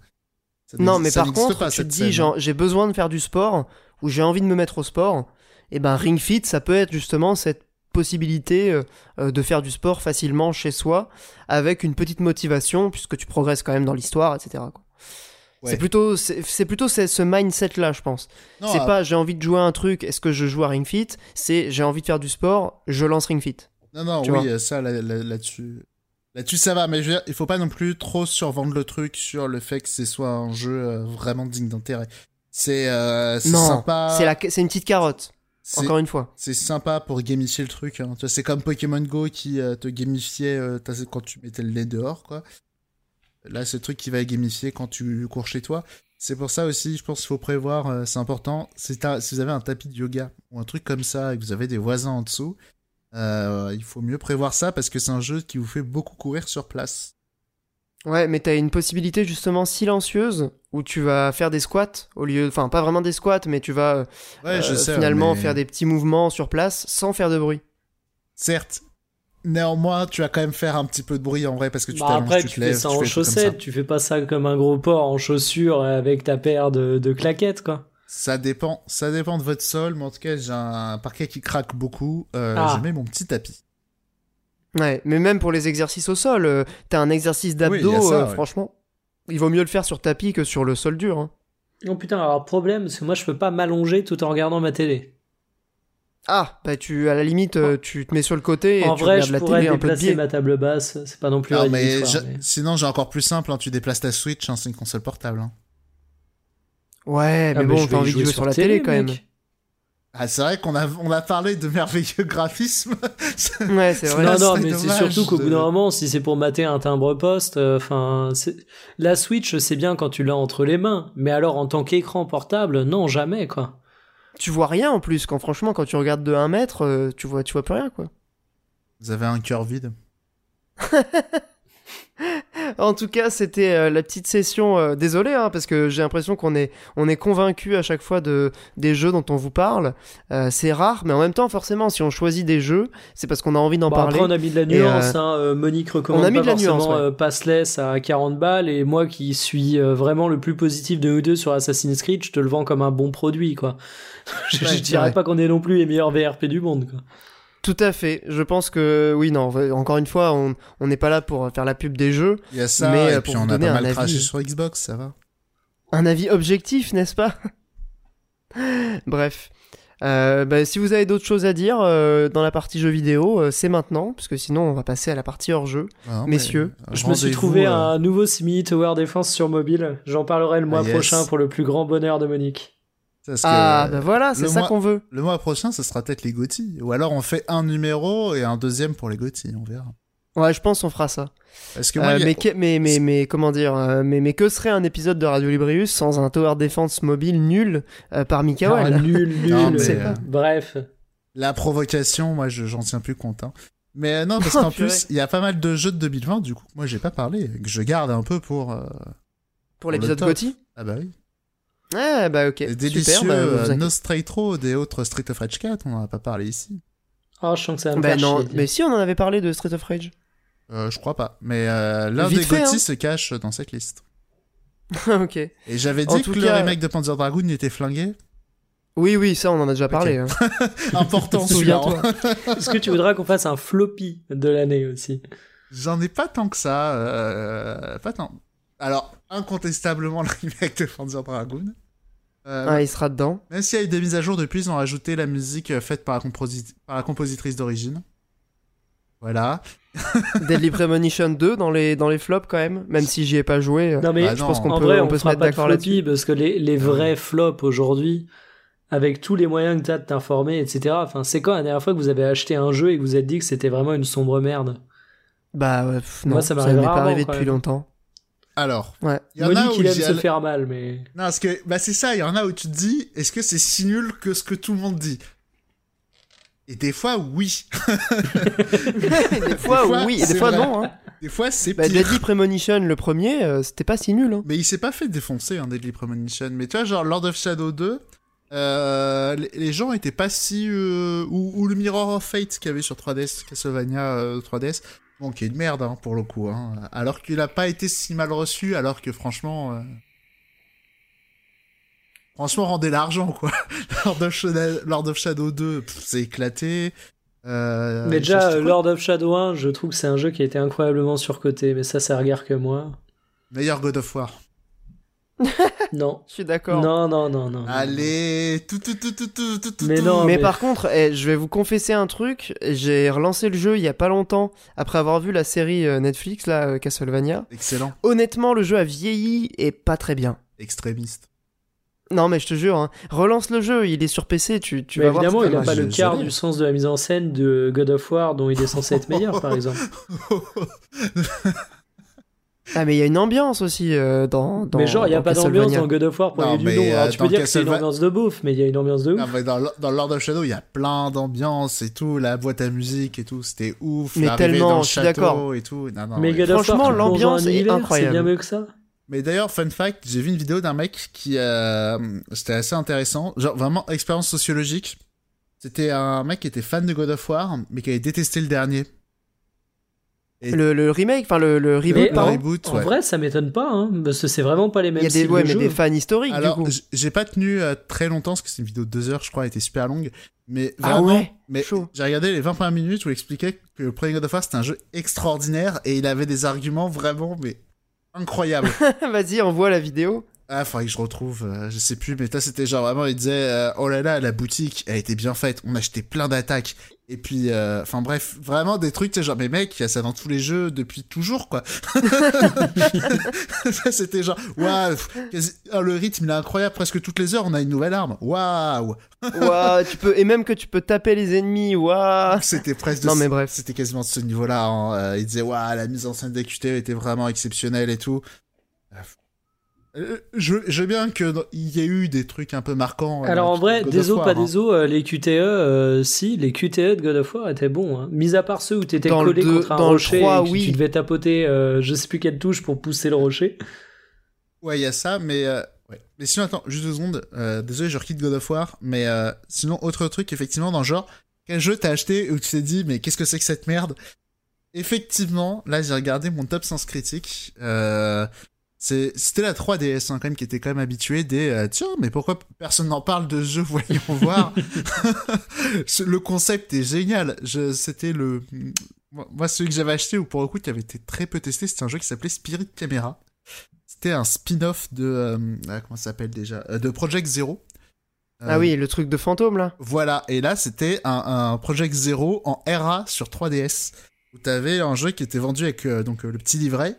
Ça Non, mais par contre, pas, tu te dis, j'ai besoin de faire du sport, ou j'ai envie de me mettre au sport, et ben Ring Fit, ça peut être justement cette possibilité euh, euh, de faire du sport facilement chez soi, avec une petite motivation, puisque tu progresses quand même dans l'histoire, etc. quoi. Ouais. C'est plutôt, c'est plutôt ce mindset-là, je pense. C'est ah, pas j'ai envie de jouer à un truc, est-ce que je joue à Ring Fit? C'est j'ai envie de faire du sport, je lance Ring Fit. Non, non, tu oui, euh, ça là- là- là-dessus. Là-dessus, ça va, mais je veux dire, il faut pas non plus trop survendre le truc sur le fait que ce soit un jeu euh, vraiment digne d'intérêt. C'est euh, sympa. c'est la... c'est une petite carotte, encore une fois. C'est sympa pour gamifier le truc. Hein. C'est comme Pokémon Go qui euh, te gamifiait euh, quand tu mettais le nez dehors, quoi. Là, c'est le truc qui va gamifier quand tu cours chez toi. C'est pour ça aussi, je pense qu'il faut prévoir, euh, c'est important. Si, vous avez un tapis de yoga ou un truc comme ça et que vous avez des voisins en dessous, euh, il faut mieux prévoir ça parce que c'est un jeu qui vous fait beaucoup courir sur place. Ouais, mais t'as une possibilité justement silencieuse où tu vas faire des squats au lieu, enfin pas vraiment des squats, mais tu vas Ouais, je euh, sais. finalement mais- faire des petits mouvements sur place sans faire de bruit. Certes. Néanmoins, tu vas quand même faire un petit peu de bruit en vrai parce que tu Bah, t'allonges, après, tu tu te fais lèves, ça tu en fais chaussettes, tu fais pas ça comme un gros porc en chaussures avec ta paire de, de claquettes, quoi. Ça dépend, ça dépend de votre sol, mais en tout cas, j'ai un parquet qui craque beaucoup. Euh, Ah. Je mets mon petit tapis. Ouais, mais même pour les exercices au sol, euh, t'as un exercice d'abdos, euh, ouais. franchement, il vaut mieux le faire sur tapis que sur le sol dur. hein. Oh putain, alors problème, parce que moi je peux pas m'allonger tout en regardant ma télé. Ah, bah tu, à la limite, euh, tu te mets sur le côté et en tu vrai, regardes je la pourrais télé un peu de déplacer biais. ma table basse, c'est pas non plus Non, mais je- mais- sinon, j'ai encore plus simple, hein, tu déplaces ta Switch, hein, c'est une console portable. hein. Ouais, mais Ah, bon, je t'as envie de jouer sur la télé, quand même. Ah, c'est vrai qu'on a, on a parlé de merveilleux (laughs) graphismes. Ouais, c'est vrai. Non, non, mais c'est surtout qu'au de- bout d'un moment, si c'est pour mater un timbre poste, euh, enfin, la Switch, c'est bien quand tu l'as entre les mains, mais alors en tant qu'écran portable, non, jamais, quoi. Tu vois rien en plus, quand franchement, quand tu regardes de 1 mètre, euh, tu vois, tu vois plus rien, quoi. Vous avez un cœur vide. (laughs) En tout cas, c'était euh, la petite session. euh, désolé, hein, parce que j'ai l'impression qu'on est, on est convaincu à chaque fois de des jeux dont on vous parle. Euh, c'est rare, mais en même temps, forcément, si on choisit des jeux, c'est parce qu'on a envie d'en Bon, parler. après, on a mis de la Et, nuance, euh, hein, euh, Monique recommande on a mis pas de la forcément nuance, ouais. euh, Passless à 40 balles, et moi qui suis euh, vraiment le plus positif de nous deux sur Assassin's Creed, je te le vends comme un bon produit, quoi. (laughs) je Ouais, je c'est dirais vrai. pas qu'on est non plus les meilleurs VRP du monde, quoi. Tout à fait. Je pense que oui, non. Encore une fois, on n'est pas là pour faire la pub des jeux. Il y a ça, Mais, et euh, puis pour on a donner pas un mal avis. craché sur Xbox, ça va. Un avis objectif, n'est-ce pas? (laughs) Bref. Euh, bah, si vous avez d'autres choses à dire euh, dans la partie jeux vidéo, euh, c'est maintenant, parce que sinon on va passer à la partie hors jeu. Ah non, Messieurs, Je me suis trouvé euh, un nouveau Simili Tower Defense sur mobile. J'en parlerai le mois Ah, yes. prochain pour le plus grand bonheur de Monique. Parce Ah, euh, bah voilà, c'est ça qu'on veut. Le mois prochain, ce sera peut-être les GOTY. Ou alors on fait un numéro et un deuxième pour les GOTY, on verra. Ouais, je pense qu'on fera ça. Parce que Euh, moi, a- mais, que- mais, mais, mais comment dire euh, mais, mais que serait un épisode de Radio Librius sans un Tower Defense mobile nul euh, par Ah, Mikael nul, nul. (laughs) Non, mais, c'est- euh, Bref. la provocation, moi, je- j'en tiens plus compte. hein. Mais euh, non, parce (laughs) Oh, qu'en purée. plus, il y a pas mal de jeux de 2020, du coup, moi, j'ai pas parlé, que je garde un peu pour... euh, Pour l'épisode. Gotti? Ah bah oui. Ouais, bah ok. Et délicieux, Super, bah, euh, inquiétez- No Straight Road et autres Street of Rage 4, on en a pas parlé ici. Oh, je sens que ça va Bah non, mais si on en avait parlé de Street of Rage. Euh, je crois pas. Mais euh, l'un des fait, hein. se cache dans cette liste. (laughs) ok. Et j'avais dit que cas- le remake de Panzer Dragoon était flingué. Oui, oui, ça on en a déjà parlé. hein. (laughs) Important. (laughs) Souviens-toi. Est-ce que tu voudras qu'on fasse un floppy de l'année aussi? J'en ai pas tant que ça. euh, pas tant. Alors, incontestablement, le remake de Panzer Dragoon. Euh, Ah, il sera dedans. Même s'il y a eu des mises à jour depuis, ils ont rajouté la musique euh, faite par la, composi- par la compositrice d'origine. Voilà. (laughs) Deadly Premonition 2 dans les, dans les flops quand même, même si j'y ai pas joué. Non mais Bah je non. pense qu'on en peut, vrai, on on, peut se mettre d'accord là-dessus. parce que les, les vrais flops aujourd'hui, avec tous les moyens que t'as de t'informer, etc. Enfin, c'est quand la dernière fois que vous avez acheté un jeu et que vous êtes dit que c'était vraiment une sombre merde? Bah ouais, pff, non, Moi, ça m'est pas arrivé depuis longtemps. Alors, Ouais. il y en a où il aime se faire mal, mais Non, parce que bah c'est ça, il y en a où tu te dis, est-ce que c'est si nul que ce que tout le monde dit? Et des fois, oui. (laughs) des fois, fois, oui, et des fois vrai. non. Hein. Des fois, c'est Bah, pire. Deadly Premonition, le premier, euh, c'était pas si nul. Hein. Mais il s'est pas fait défoncer, un Deadly Premonition. Mais tu vois, genre Lord of Shadow 2, euh, les- les gens étaient pas si... euh, ou, ou le Mirror of Fate qu'il y avait sur 3DS, Castlevania euh, 3DS. Bon, qui est une merde, hein, pour le coup. Hein. Alors qu'il a pas été si mal reçu, alors que franchement... euh, Franchement, rendez l'argent, quoi. (laughs) Lord of, Shadow, Lord of Shadow 2, pff, c'est éclaté. Euh, mais déjà je- Lord of Shadow 1, je trouve que c'est un jeu qui a été incroyablement surcoté, mais ça, ça regarde que moi. Meilleur God of War. (laughs) Non. Je suis d'accord. Non, non, non, non. Allez, tout, tout, tout, tout, tout, tout, tout. Mais tout. non, mais, mais- par contre, eh, je vais vous confesser un truc. J'ai relancé le jeu il y a pas longtemps après avoir vu la série euh, Netflix là, euh, Castlevania. Excellent. Honnêtement, le jeu a vieilli et pas très bien. Extrémiste. Non, mais je te jure, hein, relance le jeu. Il est sur PC. Tu, tu Mais vas voir. évidemment, il très a moche. pas le quart du sens de la mise en scène de God of War dont il est censé être meilleur, par (laughs) exemple. (laughs) Ah, mais il y a une ambiance aussi euh, dans, dans. mais genre, il n'y a pas d'ambiance dans God of War pour Non, du mais, nom. euh, Alors, tu peux dans dire que c'est une ambiance de beauf, mais il y a une ambiance de ouf. Non, mais dans, dans Lord of Shadow, il y a plein d'ambiance et tout, la boîte à musique et tout, c'était ouf. Mais tellement, dans le je suis d'accord. et tout. Non, non, mais ouais. God of War, Franchement, l'ambiance est univers, incroyable. C'est bien mieux que ça. Mais d'ailleurs, fun fact, j'ai vu une vidéo d'un mec qui, euh, c'était assez intéressant, genre vraiment expérience sociologique. C'était un mec qui était fan de God of War, mais qui avait détesté le dernier. Le, le remake, enfin le, le reboot, Mais reboot, En ouais. vrai, ça m'étonne pas, hein, parce que c'est vraiment pas les mêmes Il y a des, ouais, de mais jeu. des fans historiques Alors, j'ai pas tenu euh, très longtemps, parce que c'est une vidéo de deux heures, je crois, elle était super longue. Mais Ah vraiment, ouais, mais chaud. j'ai regardé les 20 premières minutes où il expliquait que le premier God of War c'était un jeu extraordinaire et il avait des arguments vraiment, mais incroyables. (laughs) Vas-y, envoie la vidéo. Ah, faudrait que je retrouve, euh, je sais plus, mais toi c'était genre vraiment, il disait, euh, oh là là, la boutique, elle était bien faite, on achetait plein d'attaques, et puis, euh, enfin bref, vraiment des trucs, tu sais, genre, mais mec, il y a ça dans tous les jeux depuis toujours, quoi. (laughs) Ça, c'était genre, waouh, ah, le rythme il est incroyable, presque toutes les heures on a une nouvelle arme, (laughs) waouh, tu peux et même que tu peux taper les ennemis. Waouh. c'était presque de Non, ce- mais bref. c'était quasiment de ce niveau-là, hein. Il disait, waouh, la mise en scène des QTE était vraiment exceptionnelle et tout. Euh, Je, je veux bien qu'il y ait eu des trucs un peu marquants. euh, Alors en vrai, of des os, pas hein. des os, les QTE, euh, si, les QTE de God of War étaient bons. Hein. Mis à part ceux où t'étais Dans le collé deux- contre un rocher et oui. tu devais tapoter euh, je sais plus quelle touche pour pousser le rocher. Ouais, il y a ça, mais euh, ouais. Mais sinon, attends, juste deux secondes. Euh, désolé, je requitte God of War, mais euh, sinon, autre truc, effectivement, dans le genre, quel jeu t'as acheté où tu t'es dit, mais qu'est-ce que c'est que cette merde? Effectivement, là, j'ai regardé mon top sens critique. Euh, C'était la 3DS, hein, quand même, qui était quand même habitué des euh, tiens, mais pourquoi personne n'en parle de ce jeu (laughs) Voyons voir. Le concept est génial. C'était le. Moi, celui que j'avais acheté, ou pour le coup, qui avait été très peu testé, c'était un jeu qui s'appelait Spirit Camera. C'était un spin-off de. euh, ah, comment ça s'appelle déjà Euh, De Project Zero. Euh, Ah oui, le truc de fantôme là. Voilà, et là c'était un, un Project Zero en RA sur 3DS, où t'avais un jeu qui était vendu avec donc le petit livret,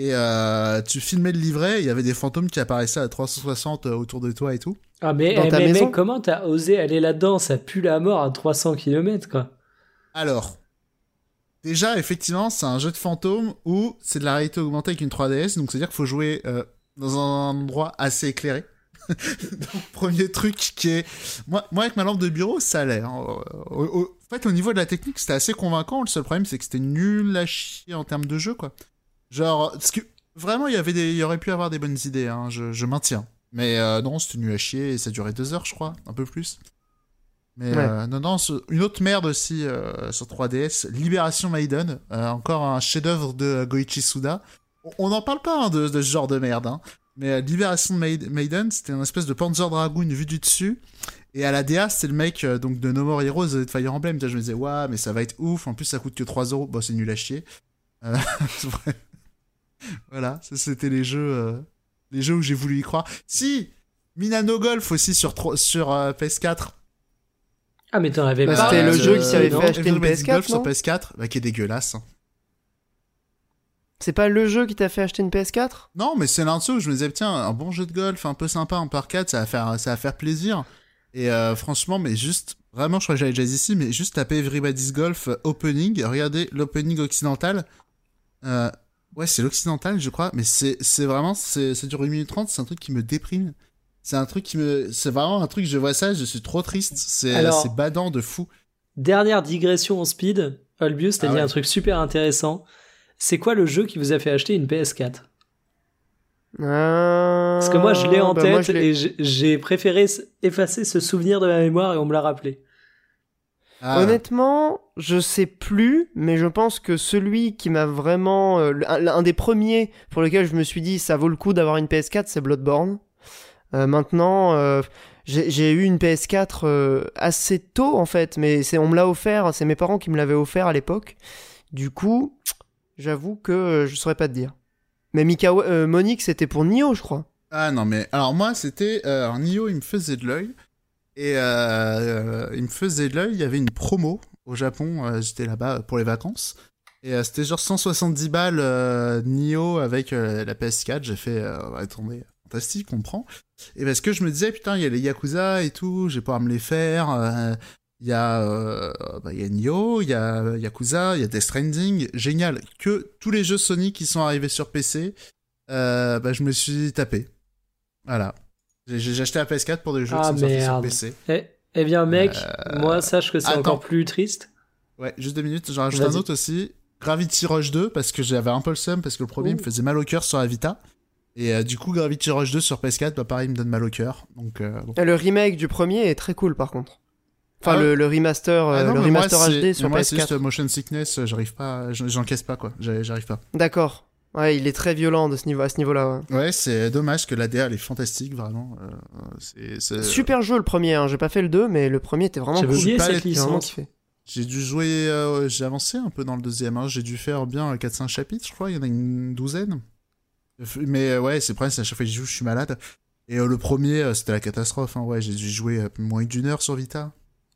et euh, tu filmais le livret, il y avait des fantômes qui apparaissaient à 360 euh, autour de toi et tout. Ah mais, Dans eh, ta mais mec, comment t'as osé aller là-dedans? Ça pue la mort à 300 km quoi. Alors, déjà effectivement c'est un jeu de fantômes où c'est de la réalité augmentée avec une 3DS, donc c'est-à-dire qu'il faut jouer euh, dans un endroit assez éclairé. (laughs) donc, premier truc qui est... Moi, moi avec ma lampe de bureau, ça allait. hein. Au- au- En fait, au niveau de la technique, c'était assez convaincant. Le seul problème, c'est que c'était nul à chier en termes de jeu, quoi. Genre, parce que vraiment, il y avait des, il y aurait pu avoir des bonnes idées, hein, je, je maintiens. Mais euh, non, c'était nul à chier et ça durait deux heures, je crois, un peu plus. Mais Ouais. euh, non, non, ce- une autre merde aussi euh, sur 3DS, Libération Maiden, encore un chef-d'œuvre de Goichi Suda. On- n'en parle pas hein, de, de ce genre de merde, hein. mais Libération Maid- Maiden, c'était une espèce de Panzer Dragoon vu du dessus. Et à la DA, c'est le mec donc de No More Heroes et de Fire Emblem. Je me disais, ouais, mais ça va être ouf. En plus, ça coûte que 3 euros. Bon, c'est nul à chier. Euh. (laughs) voilà, ça c'était les jeux, euh, les jeux où j'ai voulu y croire. Si, Minano Golf aussi sur, sur euh, PS4. Ah mais t'en avais Bah, pas c'était le euh, jeu qui t'avait non fait acheter une Everybody's PS4, Golf non sur PS4, bah, qui est dégueulasse. hein. C'est pas le jeu qui t'a fait acheter une PS4 Non, mais c'est l'un de ceux où je me disais, tiens, un bon jeu de golf, un peu sympa en par 4, ça va faire, ça va faire plaisir. Et euh, franchement, mais juste, vraiment, je crois que j'avais déjà dit ici, mais juste taper Everybody's Golf Opening, regardez l'opening occidental. Euh, ouais, c'est l'occidental, je crois, mais c'est c'est vraiment, c'est ça dure 1 minute 30, c'est un truc qui me déprime. C'est un truc qui me. C'est vraiment un truc, je vois ça, je suis trop triste. C'est badant de fou. Dernière digression en speed, Olbius, t'as Ah dit ouais. un truc super intéressant. C'est quoi le jeu qui vous a fait acheter une PS4 Parce Parce que moi je l'ai en tête Ah, bah, l'ai- et j'ai- préféré effacer ce souvenir de ma mémoire et on me l'a rappelé. Ah, Honnêtement, je sais plus, mais je pense que celui qui m'a vraiment. euh, un, un des premiers pour lequel je me suis dit ça vaut le coup d'avoir une PS4, c'est Bloodborne. Euh, maintenant, euh, j'ai eu une PS4 euh, assez tôt en fait, mais on me l'a offert, c'est mes parents qui me l'avaient offert à l'époque. Du coup, j'avoue que je saurais pas te dire. Mais Monique, c'était pour Nioh, je crois. Ah non, mais alors moi, c'était. Nio, il me faisait de l'œil. Et euh, euh, il me faisait de l'œil. Il y avait une promo au Japon. euh, J'étais là-bas pour les vacances. Et euh, c'était genre 170 balles euh, Nio avec euh, la PS4. J'ai fait. euh, attendez, fantastique, on prend. Et parce que je me disais, putain, il y a les Yakuza et tout. Vais pouvoir me les faire. euh, Il y a, euh, bah, il y a Nioh, il y a Yakuza, il y a Death Stranding. Génial. Que tous les jeux Sony qui sont arrivés sur PC, euh, bah, je me suis tapé. Voilà. J'ai acheté la PS4 pour des jeux Ah, qui sont sortis sur. PC. Eh, eh bien, mec, Euh, moi, sache que c'est encore plus triste. Ouais, juste deux minutes. J'en rajoute un autre aussi. Gravity Rush 2, parce que j'avais un peu le seum, parce que le premier Ouh. me faisait mal au cœur sur la Vita. Et euh, du coup, Gravity Rush 2 sur PS4, bah pareil, il me donne mal au cœur. Donc, euh, bon. Et Le remake du premier est très cool par contre. Enfin, Ah le, le remaster, Ah euh, non, le moi, remaster c'est- HD sur mais moi, c'est juste PS4. motion sickness, j'arrive pas, j'en- j'encaisse pas quoi, j'arrive pas. D'accord. Ouais, il est très violent de ce niveau, à ce niveau-là. ouais. Ouais, c'est dommage que l'ADA elle est fantastique, vraiment. euh, c'est, c'est- Super jeu le premier, hein. j'ai pas fait le 2, mais le premier était vraiment J'avais cool. oublié cette licence. J'ai dû jouer, euh, j'ai avancé un peu dans le deuxième, hein. j'ai dû faire bien 4-5 chapitres, je crois, il y en a une douzaine. Mais euh, ouais, c'est le problème, c'est à chaque fois que j'y joue, je suis malade. Et euh, le premier, euh, c'était la catastrophe, hein. ouais, j'ai dû jouer euh, moins d'une heure sur Vita.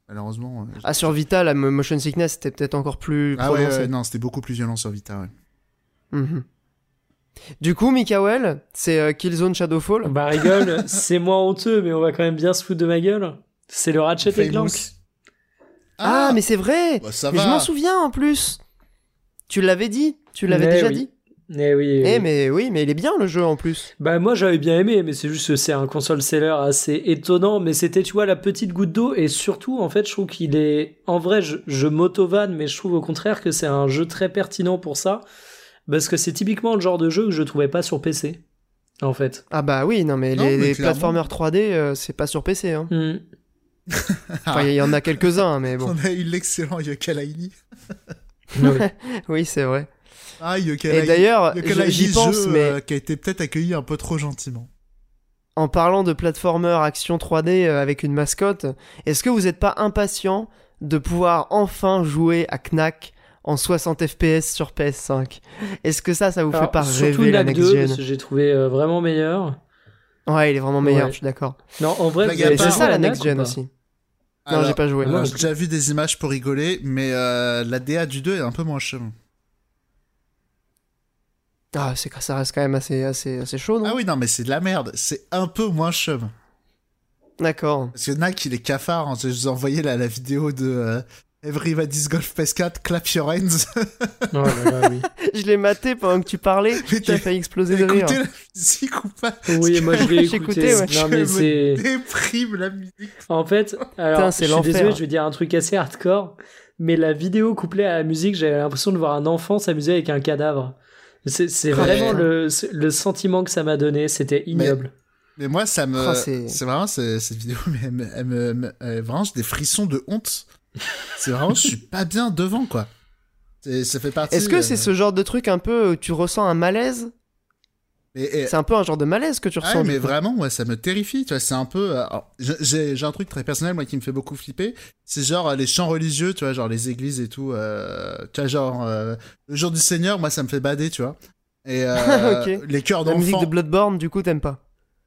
Malheureusement. euh, Ah, sur Vita, la mo- motion sickness était peut-être encore plus Ah ouais, non, c'était beaucoup plus violent sur Vita, ouais. Mhm. Du coup, Mikael, c'est euh, Killzone Shadowfall. Bah, rigole, (laughs) c'est moins honteux, mais on va quand même bien se foutre de ma gueule. C'est le Ratchet et. Clank. Ah, mais c'est vrai bah, ça Mais va. je m'en souviens en plus Tu l'avais dit Tu l'avais Mais déjà oui. dit Eh oui. Eh, oui. mais oui, mais il est bien le jeu en plus. Bah moi j'avais bien aimé, mais c'est juste que c'est un console seller assez étonnant, mais c'était tu vois la petite goutte d'eau et surtout en fait je trouve qu'il est en vrai je, je m'auto-vanne, mais je trouve au contraire que c'est un jeu très pertinent pour ça parce que c'est typiquement le genre de jeu que je trouvais pas sur PC en fait. Ah bah oui, non mais Non, les, les clairement. platformers 3D, euh, c'est pas sur PC. Hein. Hmm. (laughs) Enfin, il y en a quelques-uns, mais bon. (laughs) On a eu l'excellent Yooka-Laylee. (laughs) Oui. oui, c'est vrai. Ah, Yooka-Laylee. Et d'ailleurs, j'y pense, jeu, mais euh, qui a été peut-être accueilli un peu trop gentiment. en parlant de platformer action 3D euh, avec une mascotte, est-ce que vous n'êtes pas impatient de pouvoir enfin jouer à Knack en 60 FPS sur PS5 Est-ce que ça, ça vous Alors, fait pas rêver la next 2, gen parce que j'ai trouvé euh, vraiment meilleur. Ouais, il est vraiment meilleur, Ouais. je suis d'accord. Non, en vrai, c'est joué ça à la next gen aussi. Non, Alors, j'ai pas joué. Moi, j'ai déjà vu des images pour rigoler, mais euh, la DA du 2 est un peu moins chum. Ah, c'est ça reste quand même assez, assez, assez chaud, non? Ah oui, non, mais c'est de la merde. C'est un peu moins chum. D'accord. Parce que Nak, il est cafard. hein. Je vous ai envoyé la, la vidéo de euh, Everybody's Golf PS4, Clap Your Hands. Oh là là, oui. (laughs) Je l'ai maté pendant que tu parlais, j'ai failli exploser de rire. La musique ou pas? Oui, moi je l'ai J'ai écouté. écouté, ouais. Non mais Je me déprime la musique. En fait, alors, Putain, c'est je suis désolé, je vais dire un truc assez hardcore, mais la vidéo couplée à la musique, j'avais l'impression de voir un enfant s'amuser avec un cadavre. C'est Ouais. vraiment le, le sentiment que ça m'a donné, c'était ignoble. Mais moi, ça me. Ah, c'est- vraiment cette vidéo, mais (laughs) elle me, elle me- me- euh, vraiment, j'ai des frissons de honte. C'est vraiment, je suis pas bien devant, quoi. Ça fait partie. Est-ce que euh, c'est ce genre de truc un peu où tu ressens un malaise et- C'est un peu un genre de malaise que tu Ah ressens. ouais, du mais vraiment, moi, ça me terrifie. Tu vois, c'est un peu. euh, j'ai- un truc très personnel, moi, qui me fait beaucoup flipper. C'est genre euh, les chants religieux, tu vois, genre les églises et tout. euh, tu vois, genre euh, le jour du Seigneur, moi, ça me fait bader, tu vois. Et (laughs) euh, les chœurs La musique d'enfants. de Bloodborne, du coup, t'aimes pas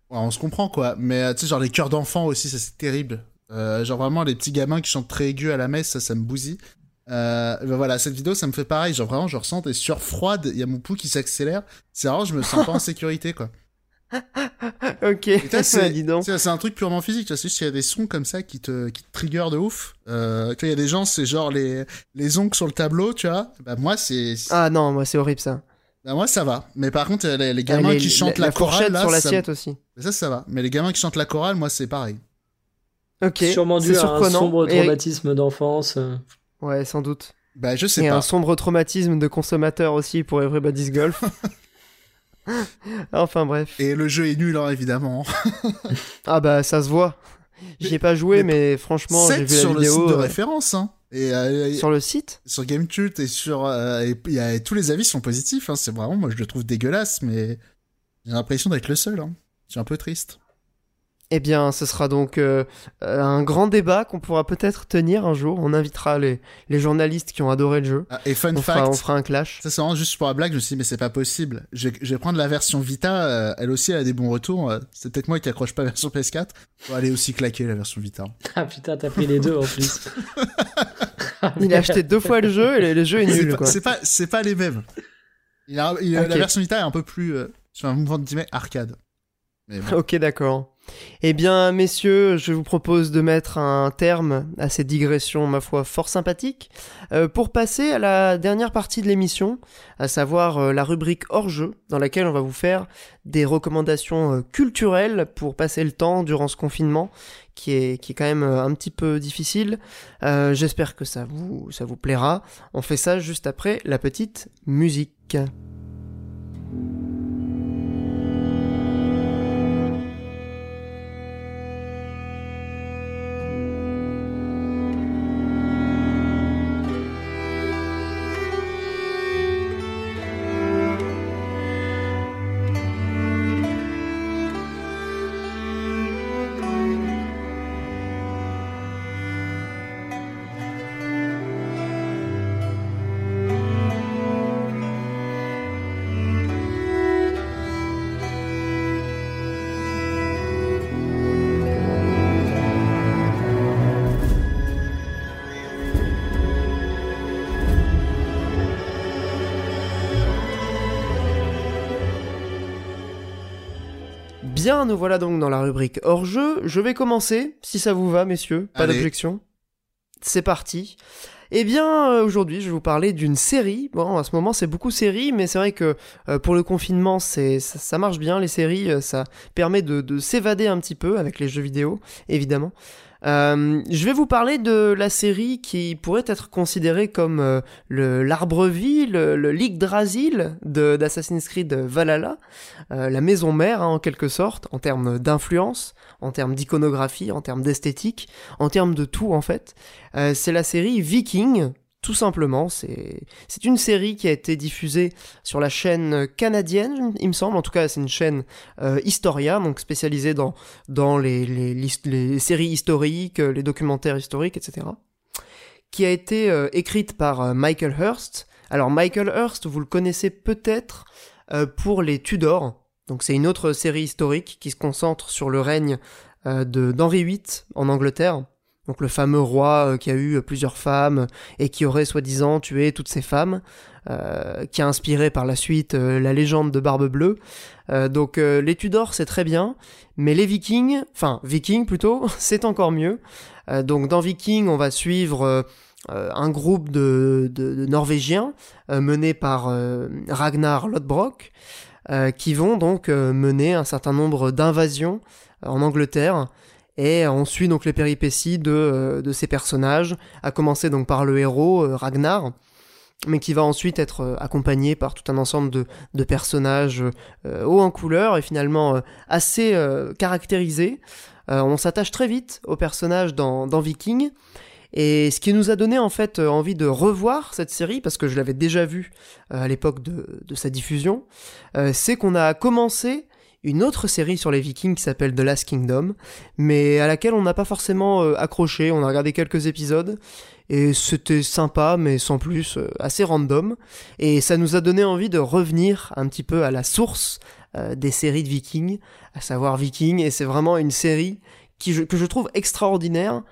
Ouais, on se comprend quoi, mais euh, tu sais, genre les chœurs d'enfants aussi, ça c'est terrible. Euh, genre vraiment les petits gamins qui chantent très aigus à la messe, ça, ça me bousille. Euh, ben voilà, cette vidéo, ça me fait pareil. Genre vraiment, je ressens des sueurs froides, il y a mon pouls qui s'accélère. C'est rare, je me sens pas en sécurité quoi. (laughs) Ok, (laughs) c'est dis donc. c'est- c'est un truc purement physique, tu vois, c'est juste qu'il y a des sons comme ça qui te, qui te trigger de ouf. Euh, tu vois, il y a des gens, c'est genre les, les ongles sur le tableau, tu vois. Bah moi, c'est. Ah non, moi c'est horrible ça. Bah moi, ça va. Mais par contre, les, les gamins Ah, les- qui chantent la, la chorale, là, sur l'assiette aussi. ça, ça va. Mais les gamins qui chantent la chorale, moi, c'est pareil. Ok, Sûrement c'est dû à un sombre Et- traumatisme d'enfance. euh. Ouais, sans doute. Bah, je sais Et pas. un sombre traumatisme de consommateur aussi pour Everybody's Golf. (laughs) (laughs) enfin bref. Et le jeu est nul, hein, évidemment. (laughs) Ah bah ça se voit. J'y ai pas joué, mais, franchement, j'ai 7 vu la sur le site de référence, hein. Et, euh, sur le site? sur Gamecult et sur euh, et, y a- tous les avis sont positifs. Hein. C'est vraiment, moi, je le trouve dégueulasse, mais j'ai l'impression d'être le seul. Hein. Je suis un peu triste. Eh bien, ce sera donc euh, euh, un grand débat qu'on pourra peut-être tenir un jour. On invitera les, les journalistes qui ont adoré le jeu. Ah, et fun On fact, fera, on fera un clash. ça c'est vraiment juste pour la blague, je me suis dit mais c'est pas possible. Je vais, je vais prendre la version Vita, euh, elle aussi elle a des bons retours. c'est peut-être moi qui accroche pas la version PS4. Bon, elle est aussi claquée la version Vita. Ah putain, t'as pris les deux en plus. (laughs) Il a acheté deux fois le jeu et le, le jeu est nul, c'est pas, c'est pas les mêmes. Il a, il a- Ok. La version Vita est un peu plus euh, sur un mouvement de guillemets arcade. Mais bon. Ok, d'accord. Eh bien, messieurs, je vous propose de mettre un terme à ces digressions, ma foi, fort sympathiques, euh, pour passer à la dernière partie de l'émission, à savoir euh, la rubrique hors-jeu, dans laquelle on va vous faire des recommandations euh, culturelles pour passer le temps durant ce confinement, qui est, qui est quand même un petit peu difficile. J'espère que ça vous, ça vous plaira. On fait ça juste après la petite musique. Bien, nous voilà donc dans la rubrique hors-jeu. Je vais commencer, si ça vous va, messieurs. Pas d'objection. C'est parti. Eh bien, euh, aujourd'hui, je vais vous parler d'une série. Bon, à ce moment, c'est beaucoup série, mais c'est vrai que euh, pour le confinement, c'est ça, ça marche bien, les séries. euh, ça permet de, de s'évader un petit peu avec les jeux vidéo, évidemment. Euh, je vais vous parler de la série qui pourrait être considérée comme euh, le l'arbre-vie, le, le Yggdrasil d'Assassin's Creed Valhalla, euh, la maison mère hein, en quelque sorte, en termes d'influence, en termes d'iconographie, en termes d'esthétique, en termes de tout en fait. C'est la série Viking, tout simplement. C'est une série qui a été diffusée sur la chaîne canadienne, il me semble. En tout cas, c'est une chaîne euh, Historia, donc spécialisée dans les séries historiques, les documentaires historiques, etc. Qui a été euh, écrite par euh, Michael Hurst. Alors Michael Hurst, vous le connaissez peut-être pour les Tudors. Donc c'est une autre série historique qui se concentre sur le règne d'Henri VIII en Angleterre. Donc le fameux roi euh, qui a eu plusieurs femmes et qui aurait soi-disant tué toutes ces femmes, euh, qui a inspiré par la suite euh, la légende de Barbe Bleue. Euh, donc euh, les Tudors c'est très bien, mais les Vikings, enfin Vikings plutôt, (laughs) c'est encore mieux. Euh, donc dans Vikings on va suivre euh, euh, un groupe de, de- Norvégiens euh, mené par euh, Ragnar Lodbrok, euh, qui vont donc euh, mener un certain nombre d'invasions euh, en Angleterre. Et on suit donc les péripéties de, euh, de ces personnages, à commencer donc par le héros euh, Ragnar, mais qui va ensuite être euh, accompagné par tout un ensemble de, de personnages hauts en couleur et finalement assez caractérisés. On s'attache très vite aux personnages dans, dans Viking, et ce qui nous a donné en fait envie de revoir cette série, parce que je l'avais déjà vue à l'époque de, de sa diffusion, c'est qu'on a commencé une autre série sur les Vikings qui s'appelle The Last Kingdom, mais à laquelle on n'a pas forcément euh, accroché. On a regardé quelques épisodes et c'était sympa, mais sans plus, euh, assez random. Et ça nous a donné envie de revenir un petit peu à la source euh, des séries de Vikings, à savoir Vikings. Et c'est vraiment une série qui que je trouve extraordinaire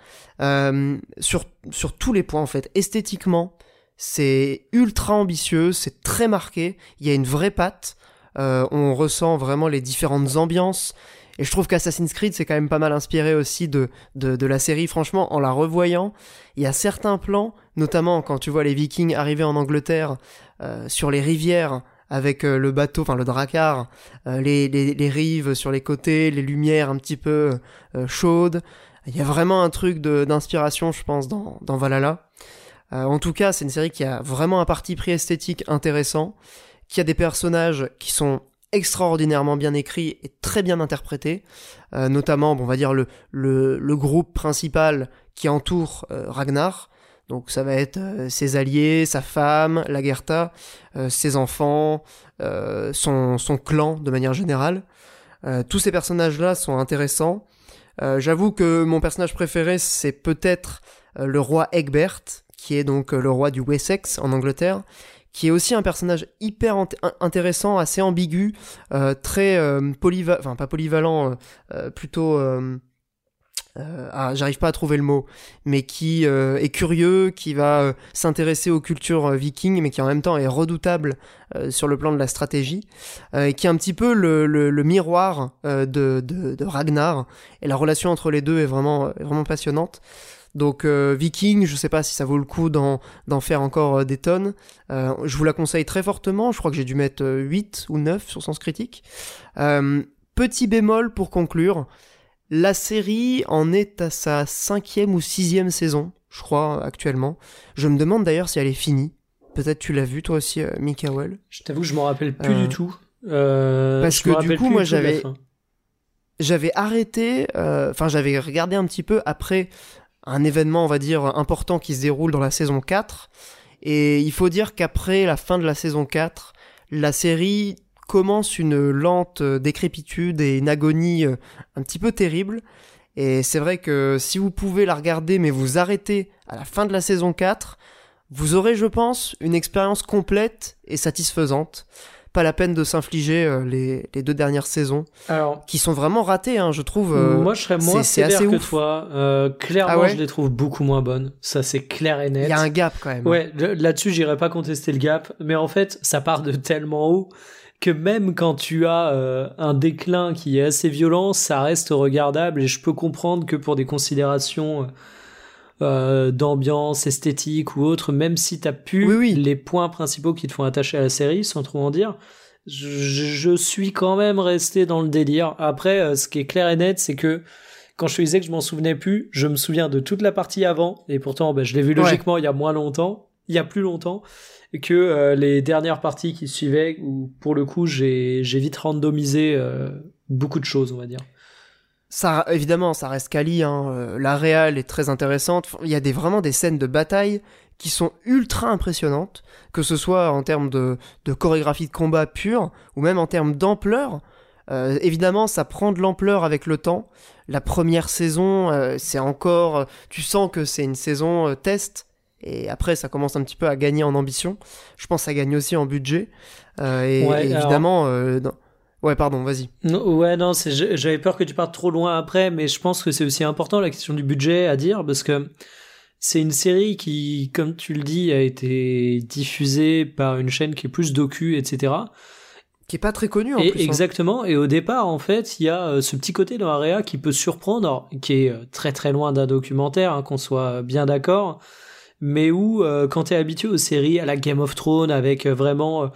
sur sur tous les points en fait. Esthétiquement, c'est ultra ambitieux, c'est très marqué. Il y a une vraie patte. Euh, on ressent vraiment les différentes ambiances. Et je trouve qu'Assassin's Creed, c'est quand même pas mal inspiré aussi de, de, de la série. Franchement, en la revoyant, il y a certains plans, notamment quand tu vois les Vikings arriver en Angleterre euh, sur les rivières avec euh, le bateau, enfin le dracar, euh, les, les, les rives sur les côtés, les lumières un petit peu euh, chaudes. Il y a vraiment un truc d'inspiration, je pense, dans, dans Valhalla. Euh, en tout cas, c'est une série qui a vraiment un parti pris esthétique intéressant, qui a des personnages qui sont extraordinairement bien écrits et très bien interprétés, Euh, notamment, on va dire le, groupe principal qui entoure euh, Ragnar. Donc ça va être euh, ses alliés, sa femme, Lagertha, euh, ses enfants, son, clan de manière générale. Tous ces personnages-là sont intéressants. J'avoue que mon personnage préféré, c'est peut-être le roi Egbert, qui est donc le roi du Wessex en Angleterre, qui est aussi un personnage hyper intéressant, assez ambigu, très polyvalent, enfin pas polyvalent, plutôt euh, ah, j'arrive pas à trouver le mot, mais qui euh, est curieux, qui va euh, s'intéresser aux cultures vikings, mais qui en même temps est redoutable sur le plan de la stratégie, et qui est un petit peu le, le, miroir de, de, de, Ragnar, et la relation entre les deux est vraiment, vraiment passionnante. Donc Viking, je sais pas si ça vaut le coup d'en, d'en faire encore des tonnes. je vous la conseille très fortement, je crois que j'ai dû mettre 8 ou 9 sur Sens Critique. petit bémol pour conclure, la série en est à sa cinquième ou sixième saison, je crois, actuellement. Je me demande d'ailleurs si elle est finie. Peut-être tu l'as vu toi aussi, euh, Mikael. Je t'avoue que je m'en rappelle plus du euh, tout. Euh, parce que du coup, moi j'avais j'avais arrêté, enfin j'avais regardé un petit peu après un événement, on va dire, important qui se déroule dans la saison 4. Et il faut dire qu'après la fin de la saison 4, la série commence une lente décrépitude et une agonie euh, un petit peu terrible. Et c'est vrai que si vous pouvez la regarder mais vous arrêtez à la fin de la saison 4, vous aurez je pense une expérience complète et satisfaisante. Pas la peine de s'infliger euh, les, deux dernières saisons, Alors, qui sont vraiment ratées, hein, je trouve. Euh, moi, je serais moins sévère que toi. clairement, ah je les trouve beaucoup moins bonnes. Ça, c'est clair et net. Il y a un gap quand même. Ouais, là-dessus, j'irai pas contester le gap. Mais en fait, ça part de tellement haut que même quand tu as euh, un déclin qui est assez violent, ça reste regardable et je peux comprendre que pour des considérations euh, d'ambiance, esthétique ou autre, même si tu as pu les points principaux qui te font attacher à la série, sans trop en dire, je, suis quand même resté dans le délire. Après, euh, ce qui est clair et net, c'est que quand je te disais que je m'en souvenais plus, je me souviens de toute la partie avant, et pourtant bah, je l'ai vu logiquement il y a moins longtemps, il y a plus longtemps, que euh, les dernières parties qui suivaient, où pour le coup j'ai vite randomisé euh, beaucoup de choses, on va dire. Ça, évidemment, ça reste quali. Hein. Euh, la réal est très intéressante. Il y a des, vraiment des scènes de bataille qui sont ultra impressionnantes, que ce soit en termes de, de chorégraphie de combat pure ou même en termes d'ampleur. évidemment, ça prend de l'ampleur avec le temps. La première saison, c'est encore, tu sens que c'est une saison test et après, ça commence un petit peu à gagner en ambition. Je pense que ça gagne aussi en budget. Euh, et, évidemment. Euh, ouais, pardon, vas-y. Ouais, non, j'avais peur que tu partes trop loin après, mais je pense que c'est aussi important la question du budget à dire parce que c'est une série qui, comme tu le dis, a été diffusée par une chaîne qui est plus docu, etc. Qui est pas très connue en et plus. Hein. Exactement. Et au départ, en fait, il y a euh, ce petit côté dans Area qui peut surprendre, qui est très très loin d'un documentaire, hein, qu'on soit bien d'accord mais où euh, quand t'es habitué aux séries à la Game of Thrones avec euh, vraiment euh,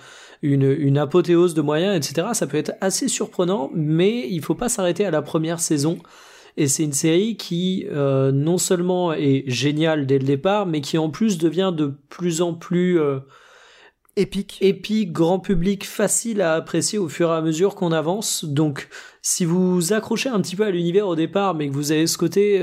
une, une, apothéose de moyens, etc., ça peut être assez surprenant, mais il faut pas s'arrêter à la première saison. Et c'est une série qui non seulement est géniale dès le départ, mais qui en plus devient de plus en plus épique, épique, grand public, facile à apprécier au fur et à mesure qu'on avance. Donc, si vous accrochez un petit peu à l'univers au départ, mais que vous avez ce côté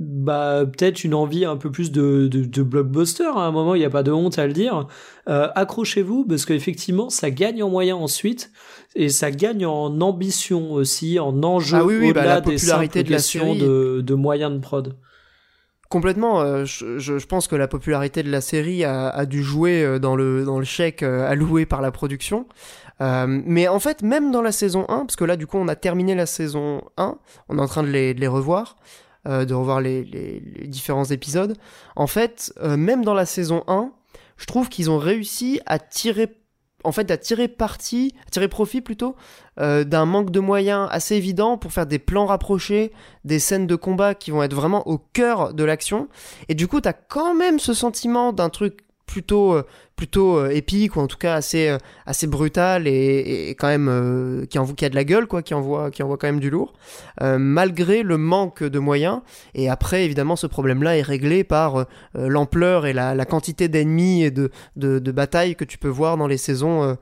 bah peut-être une envie un peu plus de, de, blockbuster hein. à un moment il n'y a pas de honte à le dire. Euh, accrochez-vous parce qu'effectivement ça gagne en moyens ensuite et ça gagne en ambition aussi en enjeu ah oui, bah, au-delà la popularité de la série. de, de, moyens de prod. Complètement euh, je, je, pense que la popularité de la série a, a dû jouer euh, dans le dans le chèque alloué par la production. Mais en fait même dans la saison 1 parce que là du coup on a terminé la saison 1 on est en train de les, de les revoir euh, de revoir les, différents épisodes. En fait, euh, même dans la saison 1, je trouve qu'ils ont réussi à tirer en fait à tirer parti, à tirer profit plutôt euh, d'un manque de moyens assez évident pour faire des plans rapprochés, des scènes de combat qui vont être vraiment au cœur de l'action. Et du coup, t'as quand même ce sentiment d'un truc plutôt plutôt euh, épique ou en tout cas assez euh, assez brutal et, et quand même euh, qui envoie qui a de la gueule quoi qui envoie qui envoie quand même du lourd. Malgré le manque de moyens et après évidemment ce problème là est réglé par l'ampleur et la, la quantité d'ennemis et de, de, de batailles que tu peux voir dans les saisons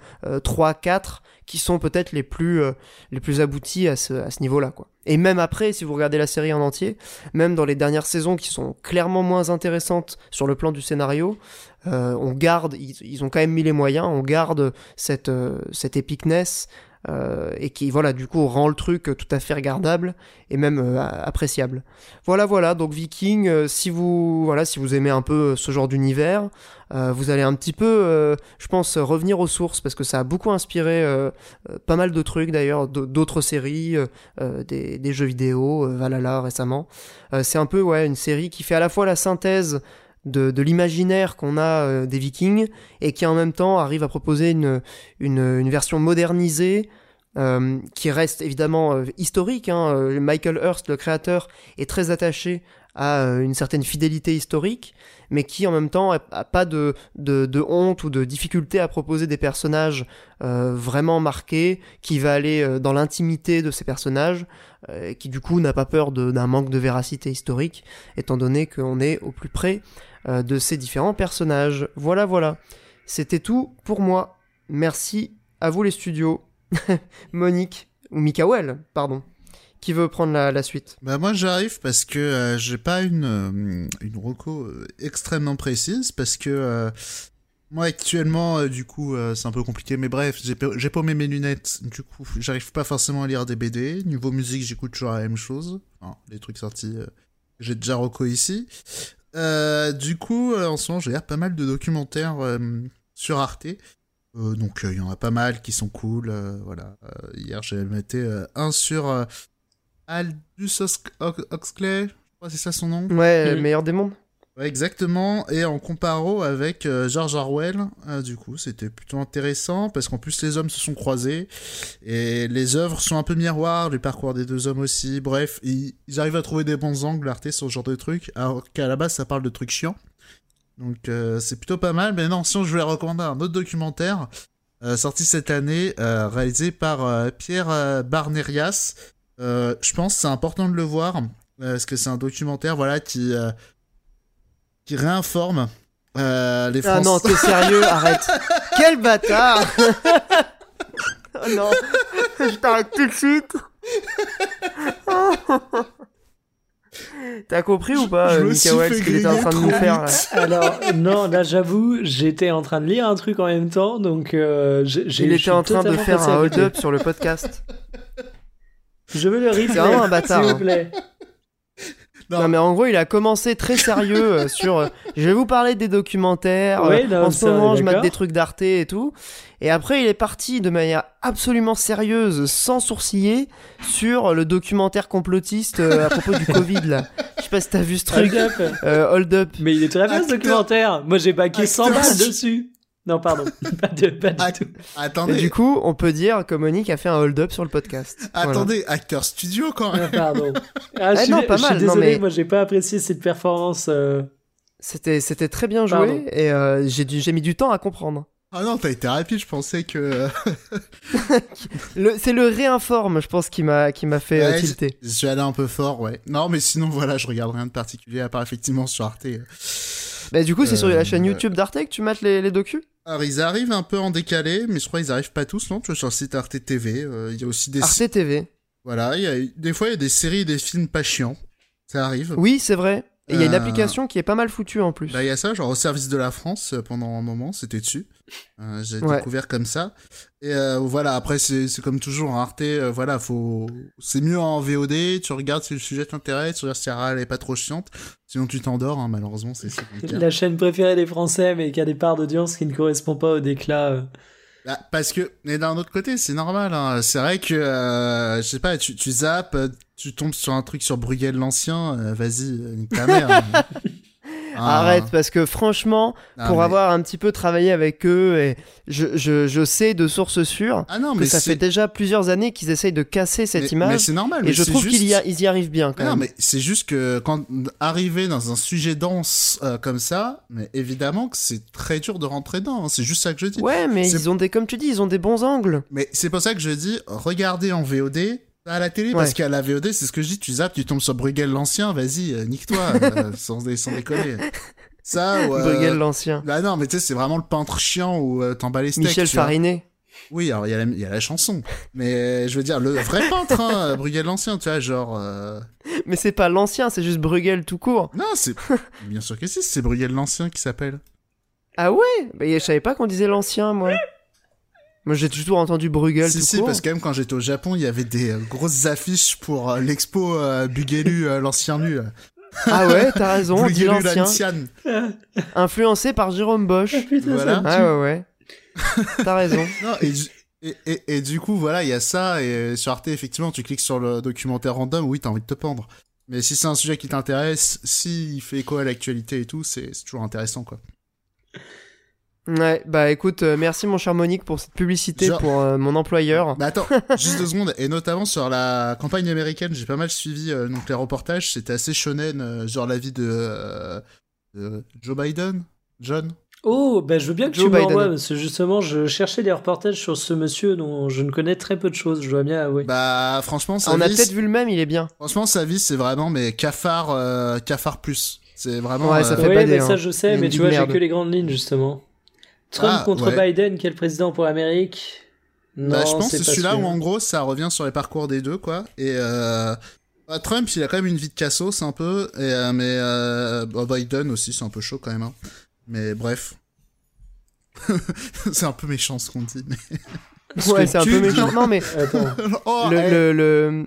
3 4 qui sont peut-être les plus les plus aboutis à ce, à ce niveau là quoi. Et même après, si vous regardez la série en entier, même dans les dernières saisons qui sont clairement moins intéressantes sur le plan du scénario, euh, on garde, ils, ont quand même mis les moyens, on garde cette, euh, cette épicness euh, et qui voilà du coup rend le truc tout à fait regardable et même euh, appréciable. Voilà voilà donc Viking euh, si vous voilà si vous aimez un peu ce genre d'univers vous allez un petit peu je pense revenir aux sources parce que ça a beaucoup inspiré pas mal de trucs d'ailleurs d'autres séries des, des, jeux vidéo Valhalla récemment c'est un peu ouais une série qui fait à la fois la synthèse de, l'imaginaire qu'on a euh, des vikings et qui en même temps arrive à proposer une, une, version modernisée euh, qui reste évidemment euh, historique. Hein. Michael Hurst, le créateur, est très attaché à une certaine fidélité historique, mais qui en même temps n'a pas de, de, honte ou de difficulté à proposer des personnages vraiment marqués, qui va aller dans l'intimité de ces personnages, qui du coup n'a pas peur d'un manque de véracité historique, étant donné qu'on est au plus près euh, de ces différents personnages. Voilà, voilà. C'était tout pour moi. Merci à vous les studios. (laughs) Monique, ou Mikael, pardon. Qui veut prendre la, suite? Bah moi j'arrive parce que euh, j'ai pas une, euh, une reco extrêmement précise parce que moi actuellement du coup c'est un peu compliqué mais bref j'ai paumé mes lunettes du coup j'arrive pas forcément à lire des BD niveau musique j'écoute toujours la même chose les trucs sortis j'ai déjà reco ici euh, du coup, euh, en ce moment, j'ai pas mal de documentaires euh, sur Arte. donc, il y en a pas mal qui sont cool. voilà. hier, j'ai metté un sur Aldous Huxley. Je crois que c'est ça son nom. Ouais, meilleur des mondes. Exactement. Et en comparo avec euh, George Orwell, euh, du coup, c'était plutôt intéressant parce qu'en plus les hommes se sont croisés et les œuvres sont un peu miroirs, les parcours des deux hommes aussi. Bref, ils, arrivent à trouver des bons angles, Arte, sur ce genre de trucs, alors qu'à la base ça parle de trucs chiants. Donc euh, c'est plutôt pas mal. Mais non, sinon je voulais recommander un autre documentaire sorti cette année, réalisé par Pierre Barnerias. je pense c'est important de le voir parce que c'est un documentaire voilà qui qui réinforme euh, les Français. Ah non, t'es sérieux, arrête. (laughs) Quel bâtard (laughs) Oh non, je t'arrête tout de suite. (laughs) T'as compris ou pas, Mikael, ce qu'il était en train de nous faire Alors, non, là j'avoue, j'étais en train de lire un truc en même temps, donc euh, j'ai. Il était en train de faire un hold-up sur le podcast. Je veux le replay. C'est vraiment un bâtard. S'il vous hein. Non. mais en gros, il a commencé très sérieux euh, (laughs) sur. Euh, je vais vous parler des documentaires. Euh, en ce moment, je mate des trucs d'Arte et tout. Et après, il est parti de manière absolument sérieuse, sans sourciller, sur le documentaire complotiste à propos du (laughs) Covid. Là. Je sais pas si t'as vu ce truc. Hold Up. Hold Up. Mais il est très bien ce documentaire. Moi, j'ai baqué 100 balles dessus. Non, pardon. (laughs) pas, de, pas du tout. Attendez. Et du coup, on peut dire que Monique a fait un hold-up sur le podcast. Attendez, acteur studio quand même. (laughs) Ah, pardon. Ah, eh non, pas mal. Je suis désolé, moi j'ai pas apprécié cette performance. Euh. C'était, c'était très bien joué et euh, j'ai, j'ai mis du temps à comprendre. Ah non, t'as été rapide, je pensais que. (laughs) c'est le réinforme, je pense, qui m'a, qui m'a fait euh, tilter. Je suis allé un peu fort, ouais. Non, mais sinon, voilà, je regarde rien de particulier, à part effectivement sur Arte. Bah, du coup, c'est sur la chaîne YouTube d'Arte que tu mates les, les docus? Alors, ils arrivent un peu en décalé, mais je crois qu'ils arrivent pas tous, non Tu vois, sur le site Arte TV, euh, il y a aussi des... Arte TV. Voilà, il y a... des fois, il y a des séries et des films pas chiants. Ça arrive. Oui, c'est vrai. Et il y a une euh, application qui est pas mal foutue en plus. Bah, il y a ça, genre au service de la France, euh, pendant un moment, c'était dessus. Euh, j'ai découvert comme ça. Et voilà, après, c'est comme toujours, en Arte, voilà, faut... c'est mieux en VOD, tu regardes si le sujet t'intéresse, tu regardes si elle est pas trop chiante, sinon tu t'endors, hein, malheureusement, c'est (laughs) La chaîne préférée des Français, mais qui a des parts d'audience qui ne correspondent pas au déclat. Bah, parce que, mais d'un autre côté, c'est normal. Hein. C'est vrai que, euh, je sais pas, tu, tu zappes, tu tombes sur un truc sur Bruegel l'ancien, euh, vas-y, nique ta mère. Hein. Ah. (laughs) Arrête, parce que franchement, pour avoir un petit peu travaillé avec eux, et je, je, je sais de sources sûres ah non, que ça fait déjà plusieurs années qu'ils essayent de casser cette image. Mais c'est normal. Et je trouve qu'ils y, y, arrivent bien quand non, mais c'est juste que quand arriver dans un sujet dense euh, comme ça, mais évidemment que c'est très dur de rentrer dedans. Hein. C'est juste ça que je dis. Ouais, mais ils ont des, comme tu dis, ils ont des bons angles. Mais c'est pour ça que je dis, regardez en VOD à la télé, parce qu'à la VOD, c'est ce que je dis, tu zappes, tu tombes sur Bruegel l'ancien, vas-y, euh, nique-toi, (laughs) euh, sans, sans, déconner. Ça, ouais. Bruegel l'ancien. Bah non, mais tu sais, c'est vraiment le peintre chiant où euh, t'emballes les steaks. Michel Farinet. Oui, alors il y, y, a la chanson. Mais je veux dire, le vrai peintre, hein, Bruegel l'ancien, tu vois, genre. Euh, mais c'est pas l'ancien, c'est juste Bruegel tout court. Non, c'est. Bien sûr que si, c'est Bruegel l'ancien qui s'appelle. Ah ouais? Bah, Je savais pas qu'on disait l'ancien, moi. Moi, j'ai toujours entendu Bruegel Si, tout si, court. parce que même quand j'étais au Japon, il y avait des euh, grosses affiches pour euh, l'expo euh, Bugelu, euh, l'ancien nu. Ah ouais, t'as raison, dit Bugelu l'ancien. Influencé par Jérôme Bosch. Putain, Voilà. Ah ouais, ouais. T'as raison. (laughs) Non, et, du- et, et, et du coup, voilà, il y a ça. Et sur Arte, effectivement, tu cliques sur le documentaire random, oui, t'as envie de te pendre. Mais si c'est un sujet qui t'intéresse, s'il fait écho à l'actualité et tout, c'est c'est toujours intéressant, quoi. Ouais, bah écoute, euh, merci mon cher Monique pour cette publicité Genre- pour euh, mon employeur. Mais attends, (laughs) juste deux secondes. Et notamment sur la campagne américaine, j'ai pas mal suivi euh, donc les reportages. C'était assez shonen, euh, genre la vie de, euh, de Joe Biden, John. Oh, bah je veux bien que Joe tu Biden. m'envoies, parce que justement, je cherchais des reportages sur ce monsieur dont je ne connais très peu de choses, je dois bien avouer. Bah franchement, sa On a vie, peut-être vu le même, il est bien. franchement sa vie, c'est vraiment mais cafard, euh, cafard plus. C'est vraiment. Ouais, ça euh, fait oui, bader, mais ça hein. je sais, mais tu vois, j'ai que les grandes lignes, justement. Trump Ah, contre ouais. Biden, quel président pour l'Amérique? Non, Bah, je pense que c'est celui-là où en gros ça revient sur les parcours des deux quoi. Et euh, bah, Trump il a quand même une vie de cassos un peu, et, euh, mais euh, bah, Biden aussi c'est un peu chaud quand même. hein. Mais bref. (laughs) c'est un peu méchant ce qu'on dit. Mais... (laughs) Ouais, c'est un peu méchant. Non, mais (laughs) oh, le, hey, le, le,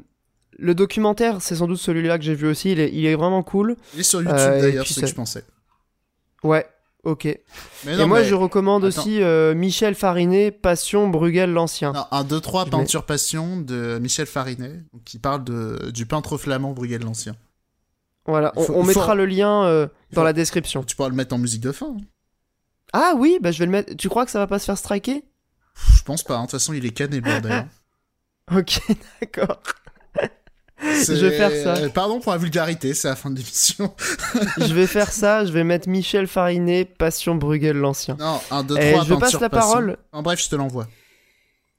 le documentaire, c'est sans doute celui-là que j'ai vu aussi. Il est, il est vraiment cool. Il est sur YouTube Euh, d'ailleurs, c'est ce que je pensais. Ouais, ok. Mais Et moi, mais- je recommande Attends. aussi euh, Michel Farinet, Passion, Bruegel, l'ancien. Un 2 3 Je peinture passion de Michel Farinet qui parle de du peintre flamand Bruegel l'ancien. Voilà, on, Faut- on faut- mettra le lien euh, dans faut- la description. Tu pourras le mettre en musique de fin. hein. Ah oui, bah je vais le mettre. Tu crois que ça va pas se faire striker? Je pense pas, hein. de toute façon il est cané le bordel. (laughs) Ok, d'accord. Je vais faire ça. euh, Pardon pour la vulgarité, c'est la fin de l'émission. (laughs) je vais faire ça, je vais mettre Michel Farinet, Passion, Bruegel, l'ancien. Non, un 2 Et 3 je passe la parole. En bref, je te l'envoie.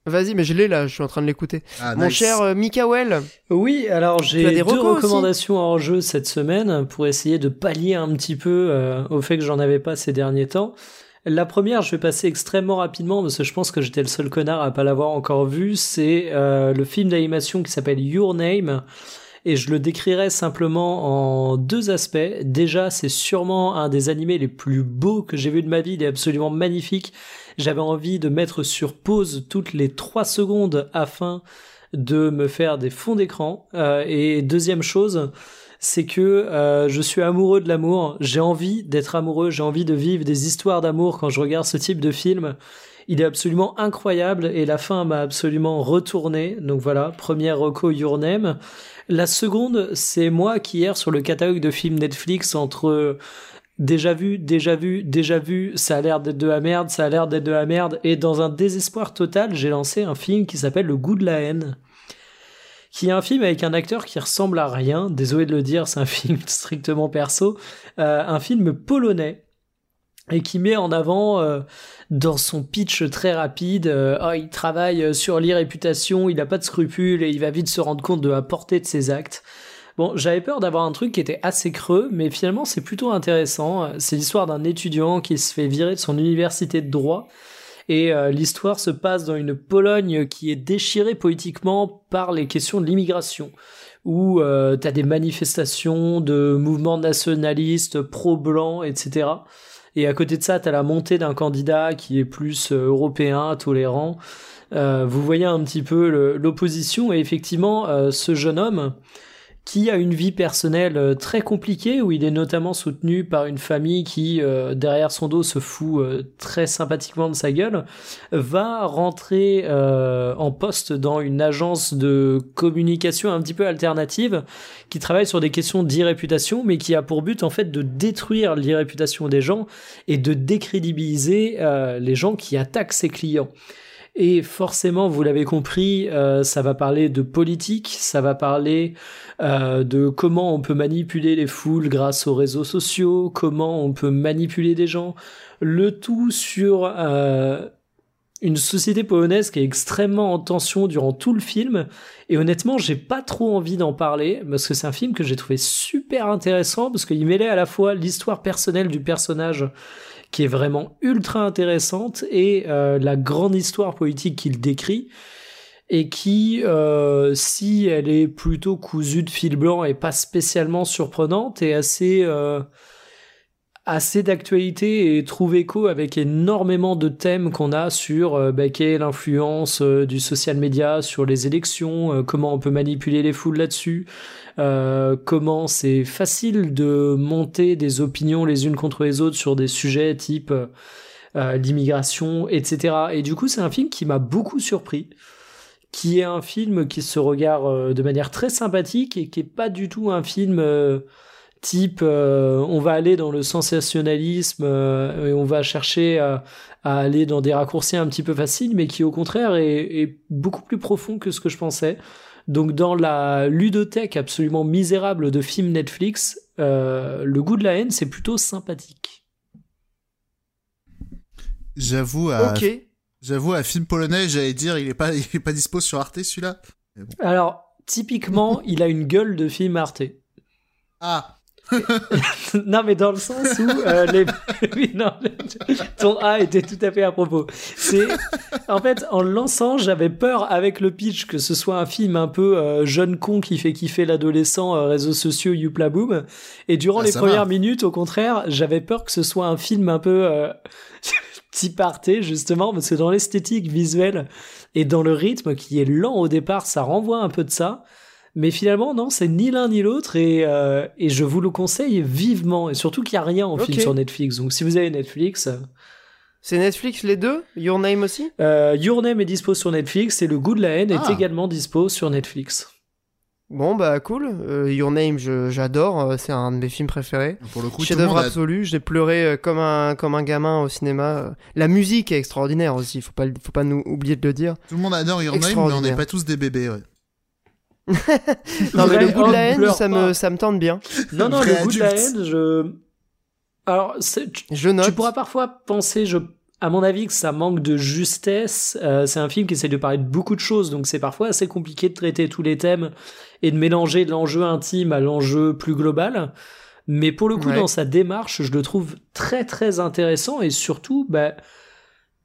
Vas-y, mais je l'ai là, je suis en train de l'écouter. Ah, Mon nice. cher euh, Mikael, Oui, alors j'ai Tu as des deux recommandations hors jeu cette semaine pour essayer de pallier un petit peu euh, au fait que j'en avais pas ces derniers temps. La première, je vais passer extrêmement rapidement parce que je pense que j'étais le seul connard à pas l'avoir encore vu. C'est euh, le film d'animation qui s'appelle Your Name et je le décrirais simplement en deux aspects. Déjà, c'est sûrement un des animés les plus beaux que j'ai vu de ma vie. Il est absolument magnifique. J'avais envie de mettre sur pause toutes les trois secondes afin de me faire des fonds d'écran. Euh, et deuxième chose, c'est que euh, je suis amoureux de l'amour. J'ai envie d'être amoureux. J'ai envie de vivre des histoires d'amour quand je regarde ce type de film. Il est absolument incroyable et la fin m'a absolument retourné. Donc voilà, première reco Your Name. La seconde, c'est moi qui hier sur le catalogue de films Netflix entre déjà vu, déjà vu, déjà vu, ça a l'air d'être de la merde, ça a l'air d'être de la merde et dans un désespoir total, j'ai lancé un film qui s'appelle Le goût de la haine qui est un film avec un acteur qui ressemble à rien. Désolé de le dire, c'est un (laughs) film strictement perso. Euh, un film polonais et qui met en avant euh, dans son pitch très rapide, euh, oh, il travaille sur l'irréputation, il n'a pas de scrupules et il va vite se rendre compte de la portée de ses actes. Bon, j'avais peur d'avoir un truc qui était assez creux, mais finalement c'est plutôt intéressant. C'est l'histoire d'un étudiant qui se fait virer de son université de droit et euh, l'histoire se passe dans une Pologne qui est déchirée politiquement par les questions de l'immigration, où euh, t'as des manifestations de mouvements nationalistes pro-blancs, etc. Et à côté de ça, t'as la montée d'un candidat qui est plus euh, européen, tolérant. Euh, vous voyez un petit peu l'opposition, et effectivement, euh, ce jeune homme, qui a une vie personnelle euh, très compliquée, où il est notamment soutenu par une famille qui, euh, derrière son dos, se fout euh, très sympathiquement de sa gueule, va rentrer en poste dans une agence de communication un petit peu alternative, qui travaille sur des questions d'irréputation, mais qui a pour but en fait de détruire l'irréputation des gens et de décrédibiliser les gens qui attaquent ses clients. Et forcément, vous l'avez compris, euh, ça va parler de politique, ça va parler euh, de comment on peut manipuler les foules grâce aux réseaux sociaux, comment on peut manipuler des gens, le tout sur euh, une société polonaise qui est extrêmement en tension durant tout le film. Et honnêtement, j'ai pas trop envie d'en parler parce que c'est un film que j'ai trouvé super intéressant parce qu'il mêlait à la fois l'histoire personnelle du personnage qui est vraiment ultra intéressante et euh, la grande histoire politique qu'il décrit et qui, euh, si elle est plutôt cousue de fil blanc et pas spécialement surprenante, est assez euh, d'actualité et trouve écho avec énormément de thèmes qu'on a sur bah, l'influence du social media sur les élections, comment on peut manipuler les foules là-dessus, comment c'est facile de monter des opinions les unes contre les autres sur des sujets type l'immigration, etc. Et du coup, c'est un film qui m'a beaucoup surpris qui est un film qui se regarde de manière très sympathique et qui est pas du tout un film type euh, on va aller dans le sensationnalisme euh, et on va chercher à, aller dans des raccourcis un petit peu faciles, mais qui au contraire est, beaucoup plus profond que ce que je pensais. Donc dans la ludothèque absolument misérable de films Netflix, euh, le goût de la haine, c'est plutôt sympathique. J'avoue à, j'avoue à film polonais, j'allais dire, il est pas, il est pas dispo sur Arte celui-là. Alors typiquement, il a une gueule de film Arte. Ah, non, mais dans le sens où euh, les... (laughs) oui, non, ton A était tout à fait à propos. C'est en fait en le lançant, j'avais peur avec le pitch que ce soit un film un peu euh, jeune con qui fait kiffer l'adolescent euh, réseaux sociaux youpla boom. Et durant ah, les premières minutes, au contraire, j'avais peur que ce soit un film un peu (laughs) type Arte justement parce que dans l'esthétique visuelle et dans le rythme qui est lent au départ, ça renvoie un peu de ça. Mais finalement, non, c'est ni l'un ni l'autre et, euh, et je vous le conseille vivement. Et surtout qu'il n'y a rien en film sur Netflix. Donc si vous avez Netflix. Euh, c'est Netflix les deux? Your Name aussi? Euh, Your Name est dispo sur Netflix et Le Goût de la haine est ah. également dispo sur Netflix. Bon bah cool, Your Name j'adore, c'est un de mes films préférés. Pour le coup, chef-d'œuvre absolu, j'ai pleuré comme un comme un gamin au cinéma. La musique est extraordinaire aussi, faut pas faut pas nous oublier de le dire. Tout le monde adore Your Name, mais on n'est pas tous des bébés. Ouais. (laughs) non, mais le goût de la haine, ça me, ça me tente bien. Non, non, le goût de la haine, je. Alors, tu, je note. tu pourras parfois penser, je, à mon avis, que ça manque de justesse. Euh, c'est un film qui essaie de parler de beaucoup de choses, donc c'est parfois assez compliqué de traiter tous les thèmes et de mélanger l'enjeu intime à l'enjeu plus global. Mais pour le coup, dans sa démarche, je le trouve très très intéressant et surtout, bah,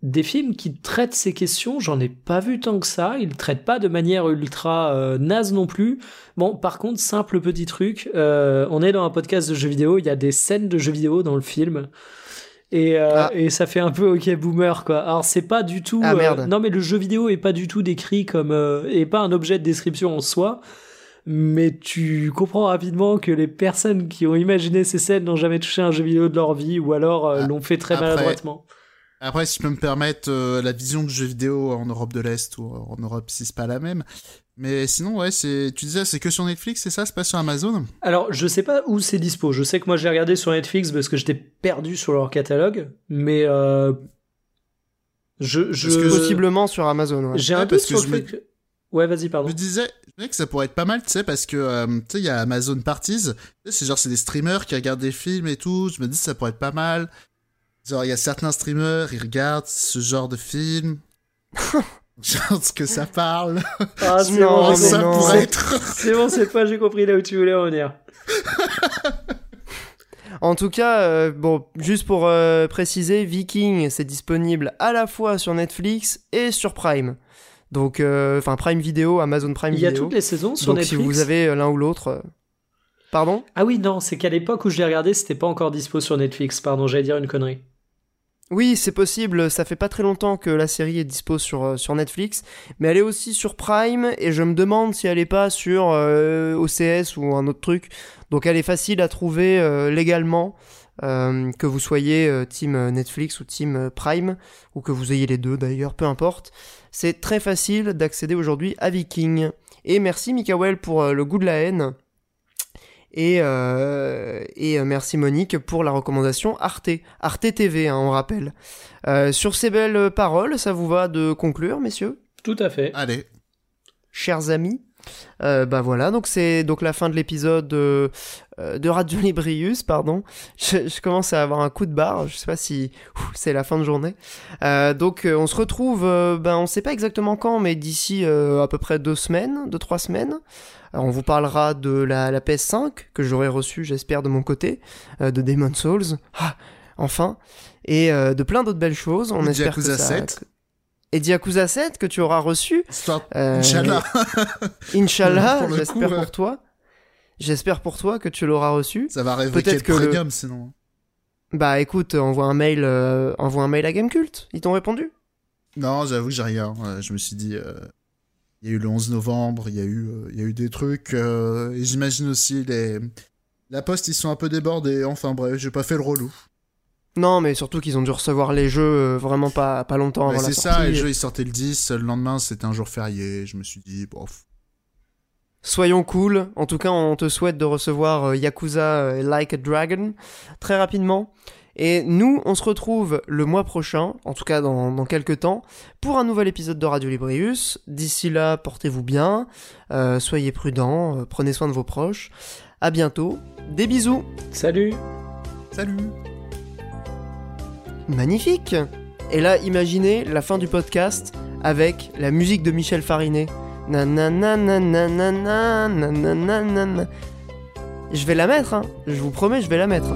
des films qui traitent ces questions, j'en ai pas vu tant que ça. Ils traitent pas de manière ultra euh, naze non plus. Bon, par contre, simple petit truc, euh, on est dans un podcast de jeux vidéo, il y a des scènes de jeux vidéo dans le film. Et, euh, ah. et ça fait un peu ok boomer quoi. Alors c'est pas du tout. Ah, merde. non mais le jeu vidéo est pas du tout décrit comme et pas un objet de description en soi. Mais tu comprends rapidement que les personnes qui ont imaginé ces scènes n'ont jamais touché un jeu vidéo de leur vie ou alors ah, l'ont fait très maladroitement. Après, si je peux me permettre, euh, la vision du jeu vidéo en Europe de l'Est ou en Europe, si c'est pas la même. Mais sinon, ouais, c'est, tu disais, c'est que sur Netflix, c'est ça, c'est pas sur Amazon? Alors, je sais pas où c'est dispo. Je sais que moi, j'ai regardé sur Netflix parce que j'étais perdu sur leur catalogue, mais euh... je, je... possiblement sur Amazon. J'ai un peu sur le fait que... Ouais, vas-y, pardon. Je disais, je disais que ça pourrait être pas mal, tu sais, parce que, euh, tu sais, il y a Amazon Parties. C'est genre, c'est des streamers qui regardent des films et tout. Je me dis, ça pourrait être pas mal. Genre, il y a certains streamers, ils regardent ce genre de film. (laughs) Genre ce que ça parle. Ah, c'est bon, ça pourrait être. c'est bon, cette fois j'ai compris là où tu voulais en venir. (laughs) En tout cas, euh, bon, juste pour euh, préciser, Viking, c'est disponible à la fois sur Netflix et sur Prime. Donc, euh, enfin, Prime Video, Amazon Prime Video. Il y a toutes les saisons sur Donc, si vous avez l'un ou l'autre. Pardon? Ah oui, non, c'est qu'à l'époque où je l'ai regardé, c'était pas encore dispo sur Netflix. Pardon, j'allais dire une connerie. Oui, c'est possible. Ça fait pas très longtemps que la série est dispo sur, euh, sur Netflix, mais elle est aussi sur Prime et je me demande si elle est pas sur euh, OCS ou un autre truc. Donc elle est facile à trouver euh, légalement, que vous soyez team Netflix ou team Prime ou que vous ayez les deux d'ailleurs, peu importe. C'est très facile d'accéder aujourd'hui à Viking. Et merci Mikael pour le goût de la haine. Et, euh, et euh, merci Monique pour la recommandation Arte, Arte TV, hein, on rappelle. Euh, sur ces belles paroles, ça vous va de conclure, messieurs? Tout à fait. Allez. Chers amis, euh, bah voilà, donc c'est donc la fin de l'épisode de, de Radio (laughs) Librius, pardon. Je, je, commence à avoir un coup de barre, je sais pas si c'est la fin de journée. Euh, donc on se retrouve, ben on sait pas exactement quand, mais d'ici à peu près deux semaines, deux trois semaines on vous parlera de la, PS5 que j'aurai reçue, j'espère, de mon côté, euh, de Demon Souls, ah, enfin, et euh, de plein d'autres belles choses. On espère que ça... 7. Et Diakuza 7 que tu auras reçu. Euh, Inch'Allah. Inch'Allah, j'espère pour toi. J'espère pour toi que tu l'auras reçu. Ça va réveiller Peut-être que premium sinon. Bah écoute, envoie un mail, euh, envoie un mail à Gamecult. Ils t'ont répondu Non, j'avoue que j'ai rien. Euh, je me suis dit, euh, il y a eu le 11 novembre, il y a eu, euh, il y a eu des trucs, euh, et j'imagine aussi les, la poste, ils sont un peu débordés. Enfin bref, j'ai pas fait le relou. Non, mais surtout qu'ils ont dû recevoir les jeux euh, vraiment pas, pas longtemps avant la c'est ça, et le jeu il sortait le 10, le lendemain c'était un jour férié. Je me suis dit, bof. Soyons cool. En tout cas, on te souhaite de recevoir euh, Yakuza euh, Like a Dragon très rapidement. Et nous, on se retrouve le mois prochain, en tout cas dans, dans quelques temps, pour un nouvel épisode de Radio Librius. D'ici là, portez-vous bien, euh, soyez prudents, euh, prenez soin de vos proches. À bientôt, des bisous. Salut Salut Magnifique Et là, imaginez la fin du podcast avec la musique de Michel Farinet. Je vais la mettre, hein. Je vous promets, je vais la mettre.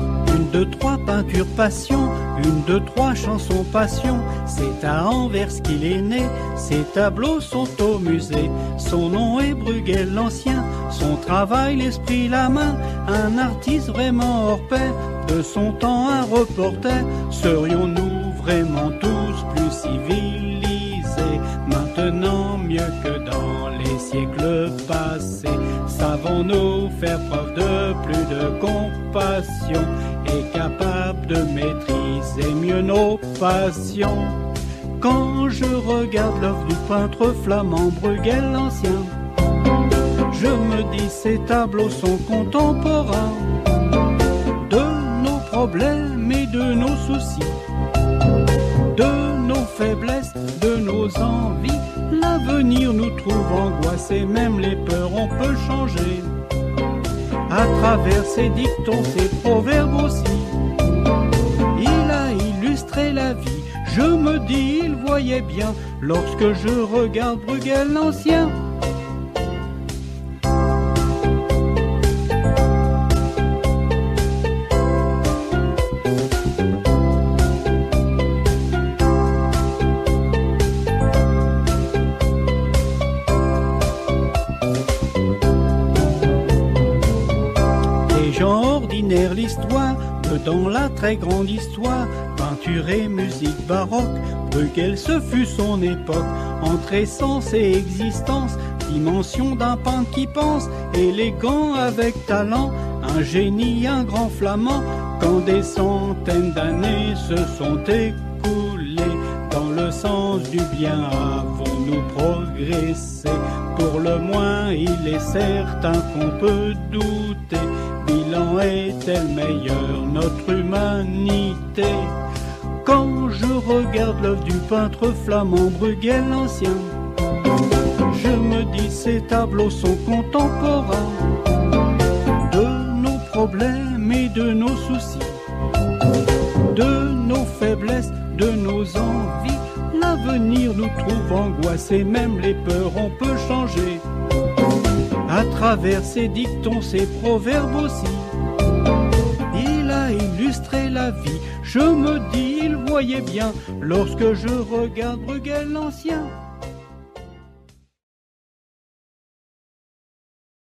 Une, trois peintures passion, une, deux, trois chansons passion. C'est à Anvers qu'il est né, ses tableaux sont au musée. Son nom est Bruegel l'Ancien, son travail, l'esprit, la main. Un artiste vraiment hors pair, de son temps un reporter. Serions-nous vraiment tous plus civilisés Maintenant mieux que dans les siècles passés. Savons-nous faire preuve de plus de compassion et capables de maîtriser mieux nos passions? Quand je regarde l'œuvre du peintre flamand Bruegel l'Ancien, je me dis ces tableaux sont contemporains de nos problèmes et de nos soucis, nos faiblesses, de nos envies. L'avenir nous trouve angoissés, même les peurs on peut changer. À travers ces dictons, ces proverbes aussi, il a illustré la vie. Je me dis, il voyait bien lorsque je regarde Bruegel l'Ancien. Que dans la très grande histoire, peinture et musique baroque, Bruegel ce fut son époque, entre essence et existence, dimension d'un peintre qui pense, élégant avec talent, un génie, un grand flamand, quand des centaines d'années se sont écoulées, sens du bien avons-nous progressé, pour le moins il est certain qu'on peut douter, bilan est-elle meilleure notre humanité? Quand je regarde l'œuvre du peintre flamand Bruegel l'Ancien, je me dis ces tableaux sont contemporains de nos problèmes et de nos soucis, de nos faiblesses, de nos envies. L'avenir nous trouve angoissés, même les peurs on peut changer. À travers ces dictons, ces proverbes aussi, il a illustré la vie. Je me dis, il voyait bien lorsque je regarde Bruegel l'Ancien.